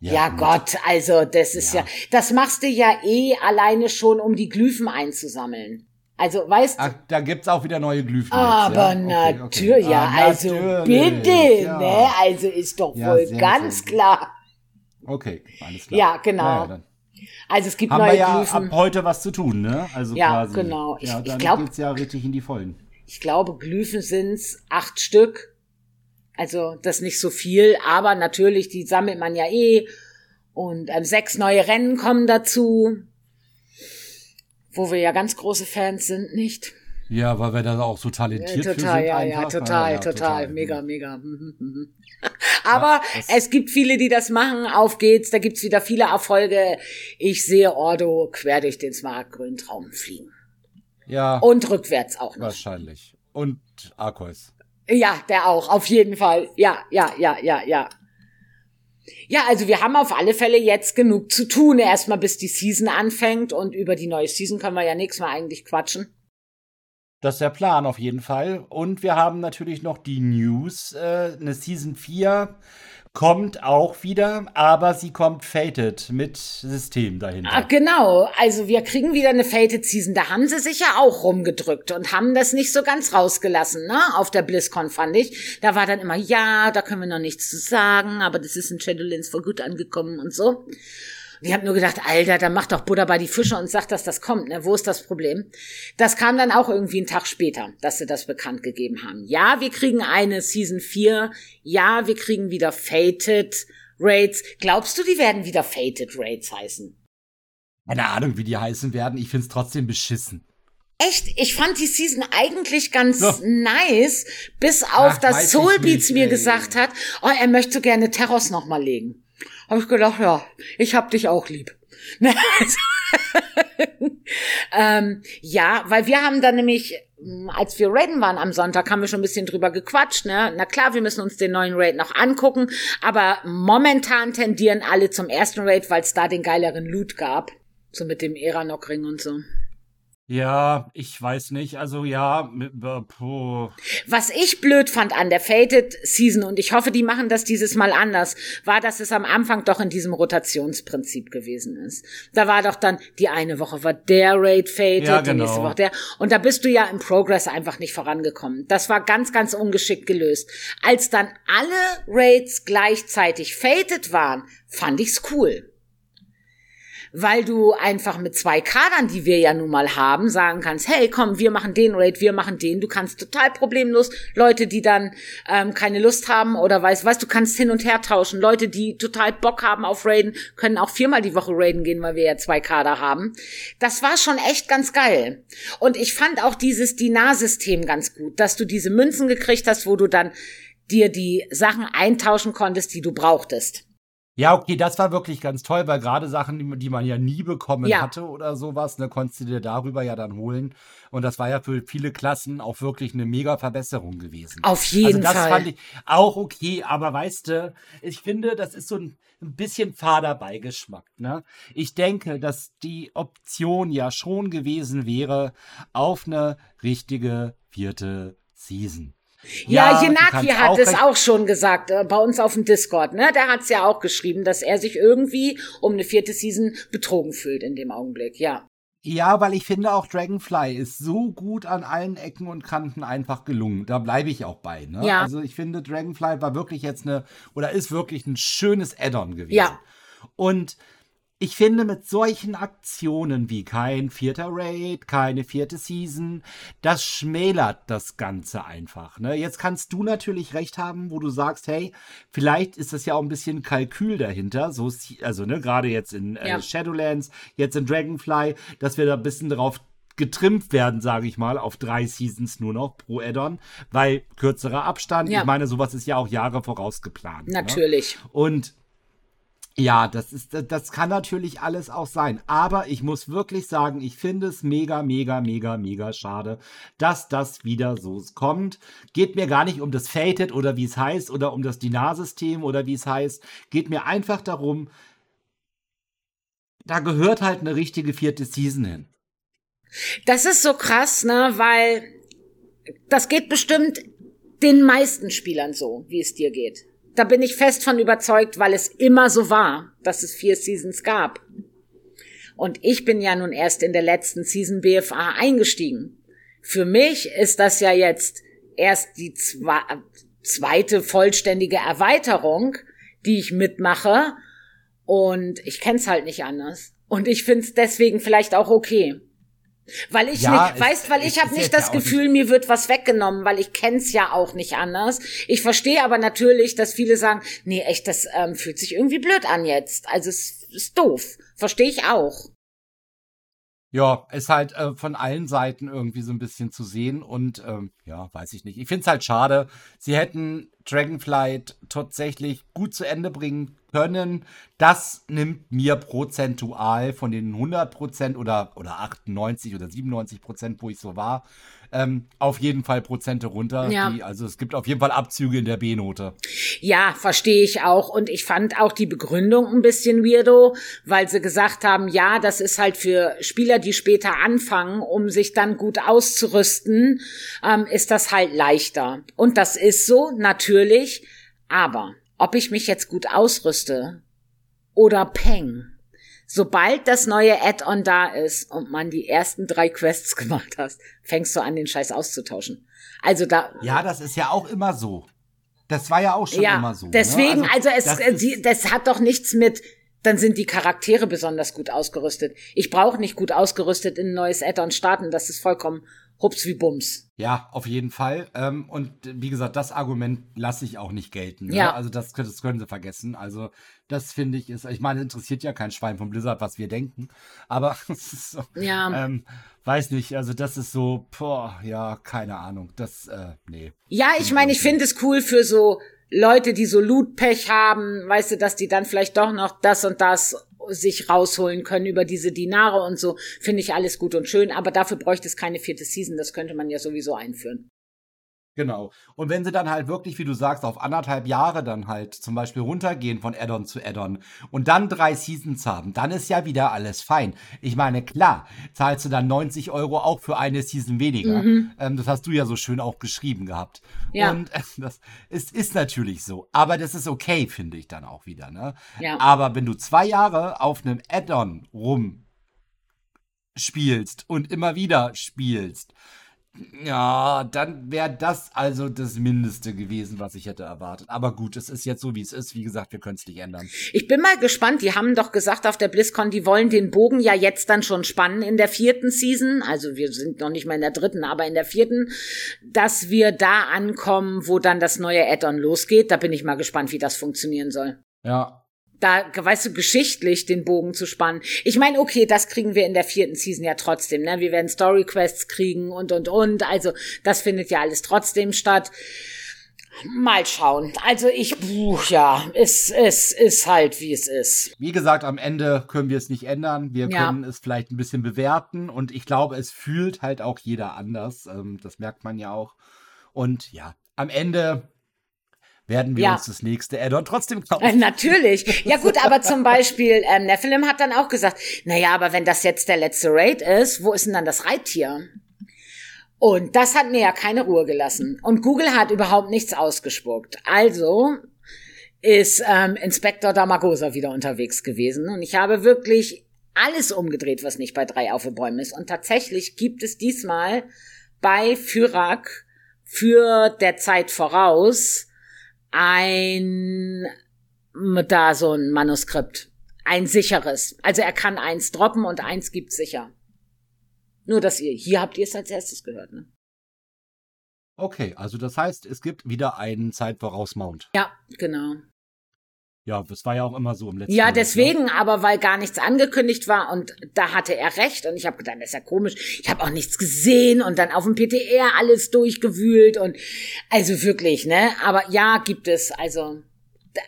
A: ja, ja Gott, also das ist ja. ja, das machst du ja eh alleine schon, um die Glyphen einzusammeln. Also, weißt
B: du. da gibt's auch wieder neue Glyphen.
A: Aber jetzt, ja? Okay, natürlich, okay. ja, ah, also natürlich, bitte, ne? Also ist doch wohl ganz klar.
B: Okay,
A: alles klar. Ja, genau. Ja, also es gibt Haben neue wir ja Glyphen.
B: ab heute was zu tun, ne? Also ja, quasi,
A: genau.
B: Ich, ja, dann ich glaub, geht's ja richtig in die Vollen.
A: Ich glaube, Glyphen sind's acht Stück. Also das nicht so viel, aber natürlich, die sammelt man ja eh. Und ähm, sechs neue Rennen kommen dazu, wo wir ja ganz große Fans sind, nicht?
B: Ja, weil wir da auch so talentiert
A: äh, total, sind. Ja, ja, total, ja, total, total, mega, mega. Mhm, mhm, mhm. Aber ja, es gibt viele, die das machen. Auf geht's, da gibt's wieder viele Erfolge. Ich sehe Ordo quer durch den smaragdgrünen Traum fliegen.
B: Ja.
A: Und rückwärts auch
B: noch. Wahrscheinlich. Und Arkois.
A: Ja, der auch, auf jeden Fall. Ja, ja, ja, ja, ja. Ja, also wir haben auf alle Fälle jetzt genug zu tun. Erstmal bis die Season anfängt und über die neue Season können wir ja nächstes Mal eigentlich quatschen.
B: Das ist der Plan auf jeden Fall. Und wir haben natürlich noch die News. Äh, eine Season 4 kommt auch wieder, aber sie kommt fated mit System dahinter.
A: Ach, genau, also wir kriegen wieder eine fated Season. Da haben sie sich ja auch rumgedrückt und haben das nicht so ganz rausgelassen, ne? Auf der BlizzCon fand ich. Da war dann immer, ja, da können wir noch nichts zu sagen, aber das ist in Shadowlands voll gut angekommen und so ich habe nur gedacht, Alter, dann macht doch Buddha bei die Fische und sagt, dass das kommt. Ne? Wo ist das Problem? Das kam dann auch irgendwie einen Tag später, dass sie das bekannt gegeben haben. Ja, wir kriegen eine Season 4. Ja, wir kriegen wieder Fated Raids. Glaubst du, die werden wieder Fated Raids heißen?
B: Keine Ahnung, wie die heißen werden. Ich find's trotzdem beschissen.
A: Echt, ich fand die Season eigentlich ganz so. nice, bis auf Ach, das Soulbeats mir ey. gesagt hat, oh, er möchte gerne Terrors nochmal legen habe ich gedacht, ja, ich hab dich auch lieb. ähm, ja, weil wir haben dann nämlich, ähm, als wir raiden waren am Sonntag, haben wir schon ein bisschen drüber gequatscht. Ne? Na klar, wir müssen uns den neuen Raid noch angucken, aber momentan tendieren alle zum ersten Raid, weil es da den geileren Loot gab. So mit dem Eranok-Ring und so.
B: Ja, ich weiß nicht. Also ja, mit, puh.
A: was ich blöd fand an der Fated Season und ich hoffe, die machen das dieses Mal anders, war, dass es am Anfang doch in diesem Rotationsprinzip gewesen ist. Da war doch dann die eine Woche war der Raid Fated, ja, genau. die nächste genau. Woche der und da bist du ja im Progress einfach nicht vorangekommen. Das war ganz ganz ungeschickt gelöst. Als dann alle Raids gleichzeitig Fated waren, fand ich's cool weil du einfach mit zwei Kadern, die wir ja nun mal haben, sagen kannst, hey, komm, wir machen den Raid, wir machen den. Du kannst total problemlos Leute, die dann ähm, keine Lust haben oder weiß, weißt du, kannst hin und her tauschen. Leute, die total Bock haben auf Raiden, können auch viermal die Woche Raiden gehen, weil wir ja zwei Kader haben. Das war schon echt ganz geil. Und ich fand auch dieses Dinar-System ganz gut, dass du diese Münzen gekriegt hast, wo du dann dir die Sachen eintauschen konntest, die du brauchtest.
B: Ja, okay, das war wirklich ganz toll, weil gerade Sachen, die, man ja nie bekommen ja. hatte oder sowas, ne, konntest du dir darüber ja dann holen. Und das war ja für viele Klassen auch wirklich eine mega Verbesserung gewesen.
A: Auf also jeden also das Fall. fand
B: ich auch okay, aber weißt du, ich finde, das ist so ein, ein bisschen fader Beigeschmack. Ne? Ich denke, dass die Option ja schon gewesen wäre auf eine richtige vierte Season.
A: Ja, ja Jenaki hat es auch schon gesagt, äh, bei uns auf dem Discord, ne? Der es ja auch geschrieben, dass er sich irgendwie um eine vierte Season betrogen fühlt in dem Augenblick, ja.
B: Ja, weil ich finde auch Dragonfly ist so gut an allen Ecken und Kanten einfach gelungen. Da bleibe ich auch bei. Ne? Ja. Also ich finde Dragonfly war wirklich jetzt eine oder ist wirklich ein schönes Add-on gewesen. Ja. Und ich finde, mit solchen Aktionen wie kein vierter Raid, keine vierte Season, das schmälert das Ganze einfach. Ne? Jetzt kannst du natürlich recht haben, wo du sagst, hey, vielleicht ist das ja auch ein bisschen Kalkül dahinter. So, also ne, gerade jetzt in äh, ja. Shadowlands, jetzt in Dragonfly, dass wir da ein bisschen drauf getrimmt werden, sage ich mal, auf drei Seasons nur noch pro Addon, weil kürzerer Abstand. Ja. Ich meine, sowas ist ja auch Jahre vorausgeplant. Ne?
A: Natürlich.
B: Ne? Und ja, das ist, das kann natürlich alles auch sein. Aber ich muss wirklich sagen, ich finde es mega, mega, mega, mega schade, dass das wieder so kommt. Geht mir gar nicht um das Fated oder wie es heißt oder um das Dinar-System oder wie es heißt. Geht mir einfach darum, da gehört halt eine richtige vierte Season hin.
A: Das ist so krass, ne, weil das geht bestimmt den meisten Spielern so, wie es dir geht da bin ich fest von überzeugt, weil es immer so war, dass es vier Seasons gab. Und ich bin ja nun erst in der letzten Season BFA eingestiegen. Für mich ist das ja jetzt erst die zweite vollständige Erweiterung, die ich mitmache. Und ich kenn's halt nicht anders. Und ich find's deswegen vielleicht auch okay. Weil ich ja, nicht, weißt, weil ich habe nicht das ja Gefühl, nicht. mir wird was weggenommen, weil ich kenn's ja auch nicht anders. Ich verstehe aber natürlich, dass viele sagen, nee, echt, das ähm, fühlt sich irgendwie blöd an jetzt. Also es ist doof. Verstehe ich auch.
B: Ja, ist halt äh, von allen Seiten irgendwie so ein bisschen zu sehen und ähm, ja, weiß ich nicht. Ich finde es halt schade. Sie hätten Dragonflight tatsächlich gut zu Ende bringen können. Das nimmt mir prozentual von den 100% oder, oder 98 oder 97%, wo ich so war, ähm, auf jeden Fall Prozente runter. Ja. Die, also es gibt auf jeden Fall Abzüge in der B-Note.
A: Ja, verstehe ich auch. Und ich fand auch die Begründung ein bisschen weirdo, weil sie gesagt haben, ja, das ist halt für Spieler, die später anfangen, um sich dann gut auszurüsten, ähm, ist das halt leichter. Und das ist so, natürlich. Aber ob ich mich jetzt gut ausrüste oder peng, sobald das neue Add-on da ist und man die ersten drei Quests gemacht hast, fängst du an, den Scheiß auszutauschen. Also da.
B: Ja, das ist ja auch immer so. Das war ja auch schon ja, immer so. Ne?
A: Deswegen, ne? also, also, es, das, äh, sie, das hat doch nichts mit, dann sind die Charaktere besonders gut ausgerüstet. Ich brauche nicht gut ausgerüstet in ein neues Add-on starten, das ist vollkommen Hups wie Bums.
B: Ja, auf jeden Fall. Ähm, und wie gesagt, das Argument lasse ich auch nicht gelten. Ne? Ja. Also das, das, können sie vergessen. Also das finde ich ist, ich meine, interessiert ja kein Schwein von Blizzard, was wir denken. Aber so, ja. ähm, weiß nicht, also das ist so, boah, ja, keine Ahnung. Das, äh, nee.
A: Ja, ich meine, ich finde es cool für so Leute, die so Loot-Pech haben, weißt du, dass die dann vielleicht doch noch das und das sich rausholen können über diese Dinare und so, finde ich alles gut und schön, aber dafür bräuchte es keine vierte Season, das könnte man ja sowieso einführen.
B: Genau. Und wenn sie dann halt wirklich, wie du sagst, auf anderthalb Jahre dann halt zum Beispiel runtergehen von Addon zu Addon und dann drei Seasons haben, dann ist ja wieder alles fein. Ich meine, klar, zahlst du dann 90 Euro auch für eine Season weniger. Mhm. Ähm, das hast du ja so schön auch geschrieben gehabt. Ja. Und äh, das ist, ist natürlich so. Aber das ist okay, finde ich dann auch wieder. Ne? Ja. Aber wenn du zwei Jahre auf einem Addon rumspielst und immer wieder spielst, ja, dann wäre das also das Mindeste gewesen, was ich hätte erwartet. Aber gut, es ist jetzt so, wie es ist. Wie gesagt, wir können es nicht ändern.
A: Ich bin mal gespannt. Die haben doch gesagt auf der BlizzCon, die wollen den Bogen ja jetzt dann schon spannen in der vierten Season. Also wir sind noch nicht mal in der dritten, aber in der vierten, dass wir da ankommen, wo dann das neue Add-on losgeht. Da bin ich mal gespannt, wie das funktionieren soll.
B: Ja,
A: da, weißt du, geschichtlich den Bogen zu spannen. Ich meine, okay, das kriegen wir in der vierten Season ja trotzdem, ne? Wir werden Story Quests kriegen und, und, und. Also, das findet ja alles trotzdem statt. Mal schauen. Also ich, buch ja, es es ist, ist halt, wie es ist.
B: Wie gesagt, am Ende können wir es nicht ändern. Wir ja. können es vielleicht ein bisschen bewerten und ich glaube, es fühlt halt auch jeder anders. Ähm, das merkt man ja auch. Und ja, am Ende werden wir ja. uns das nächste Add-on trotzdem kaufen. Äh,
A: natürlich. Ja gut, aber zum Beispiel ähm, Nephilim hat dann auch gesagt, naja, aber wenn das jetzt der letzte Raid ist, wo ist denn dann das Reittier? Und das hat mir ja keine Ruhe gelassen. Und Google hat überhaupt nichts ausgespuckt. Also ist ähm, Inspektor Damagosa wieder unterwegs gewesen. Und ich habe wirklich alles umgedreht, was nicht bei drei auf ist. Und tatsächlich gibt es diesmal bei Fyrak für der Zeit voraus ein, da so ein Manuskript. Ein sicheres. Also er kann eins droppen und eins gibt sicher. Nur, dass ihr, hier habt ihr es als erstes gehört, ne?
B: Okay, also das heißt, es gibt wieder einen Zeitvoraus-Mount.
A: Ja, genau.
B: Ja, das war ja auch immer so im letzten
A: Jahr.
B: Ja,
A: ne? deswegen, Jahr. aber weil gar nichts angekündigt war und da hatte er recht und ich habe gedacht, das ist ja komisch. Ich habe auch nichts gesehen und dann auf dem PTR alles durchgewühlt und also wirklich, ne? Aber ja, gibt es. Also,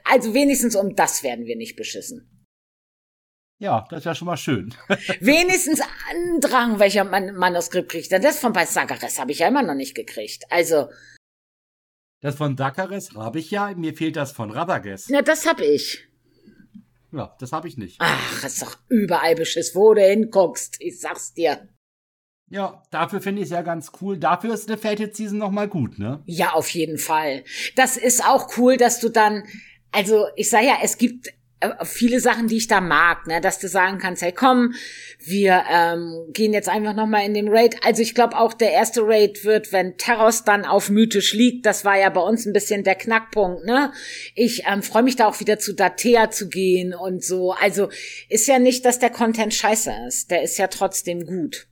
A: also wenigstens um das werden wir nicht beschissen.
B: Ja, das ist ja schon mal schön.
A: Wenigstens Andrang, welcher man Manuskript kriegt. Denn das von bei Sagares habe ich ja immer noch nicht gekriegt. Also,
B: das von Dakares habe ich ja, mir fehlt das von Radagast. Na,
A: das habe ich.
B: Ja, das habe ich nicht.
A: Ach, ist doch überall Beschiss, wo du hinguckst. Ich sag's dir.
B: Ja, dafür finde ich es ja ganz cool. Dafür ist eine Fated Season nochmal gut, ne?
A: Ja, auf jeden Fall. Das ist auch cool, dass du dann, also ich sag ja, es gibt äh, viele Sachen, die ich da mag, ne? dass du sagen kannst, hey komm, wir ähm, gehen jetzt einfach nochmal in den Raid. Also ich glaube auch der erste Raid wird, wenn Terros dann auf mythisch liegt, das war ja bei uns ein bisschen der Knackpunkt. Ne? Ich ähm, freue mich da auch wieder zu Datea zu gehen und so. Also ist ja nicht, dass der Content scheiße ist, der ist ja trotzdem gut.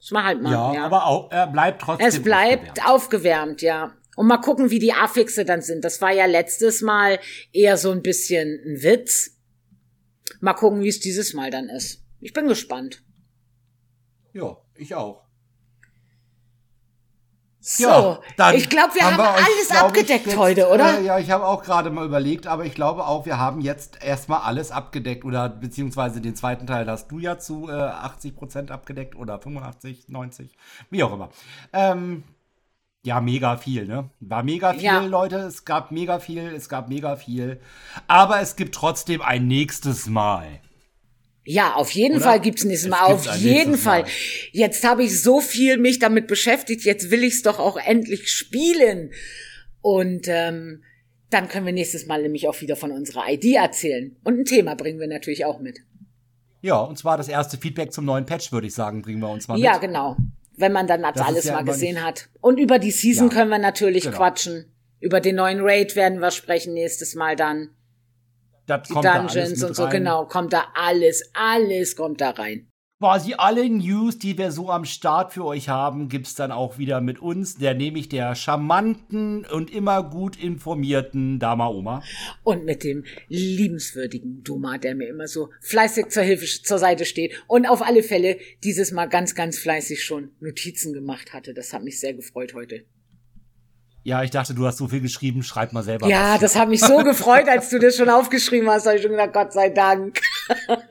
B: Das war halt mal. Ja, ja. aber auch, er bleibt trotzdem.
A: Es bleibt aufgewärmt, aufgewärmt ja. Und mal gucken, wie die Affixe dann sind. Das war ja letztes Mal eher so ein bisschen ein Witz. Mal gucken, wie es dieses Mal dann ist. Ich bin gespannt.
B: Ja, ich auch.
A: So, ja, dann ich glaube, wir haben, wir euch, alles abgedeckt jetzt, heute, oder?
B: Äh, ja, ich habe auch gerade mal überlegt, aber ich glaube auch, wir haben jetzt erstmal alles abgedeckt oder beziehungsweise den zweiten Teil hast du ja zu äh, 80 Prozent abgedeckt oder 85, 90, wie auch immer. Ähm, ja, mega viel, ne? War mega viel, ja. Leute. Es gab mega viel, es gab mega viel. Aber es gibt trotzdem ein nächstes Mal.
A: Ja, auf jeden Oder? Fall gibt's ein nächstes Mal. Auf jeden Fall. Mal. Jetzt habe ich so viel mich damit beschäftigt. Jetzt will ich es doch auch endlich spielen. Und ähm, dann können wir nächstes Mal nämlich auch wieder von unserer ID erzählen. Und ein Thema bringen wir natürlich auch mit.
B: Ja, und zwar das erste Feedback zum neuen Patch, würde ich sagen, bringen wir uns mal mit.
A: Ja, genau wenn man dann das, alles ja mal gesehen hat. Und über die Season ja, können wir natürlich genau. quatschen. Über den neuen Raid werden wir sprechen nächstes Mal dann. Das die Dungeons da und so, rein. genau, kommt da alles, alles kommt da rein
B: quasi alle News, die wir so am Start für euch haben, gibt's dann auch wieder mit uns, der nämlich der charmanten und immer gut informierten Dama Oma.
A: Und mit dem liebenswürdigen Duma, der mir immer so fleißig zur Hilfe zur Seite steht und auf alle Fälle dieses Mal ganz, ganz fleißig schon Notizen gemacht hatte. Das hat mich sehr gefreut heute
B: ja, ich dachte, du hast so viel geschrieben, schreib mal selber.
A: Ja, was. das hat mich so gefreut, als du das schon aufgeschrieben hast, habe ich schon gedacht, Gott sei Dank.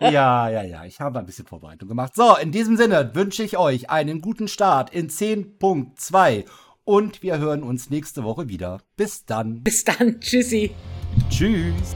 B: ja, ja, ja, ich habe ein bisschen Vorbereitung gemacht. So, in diesem Sinne wünsche ich euch einen guten Start in 10.2 und wir hören uns nächste Woche wieder. Bis dann.
A: Bis dann, tschüssi.
B: Tschüss.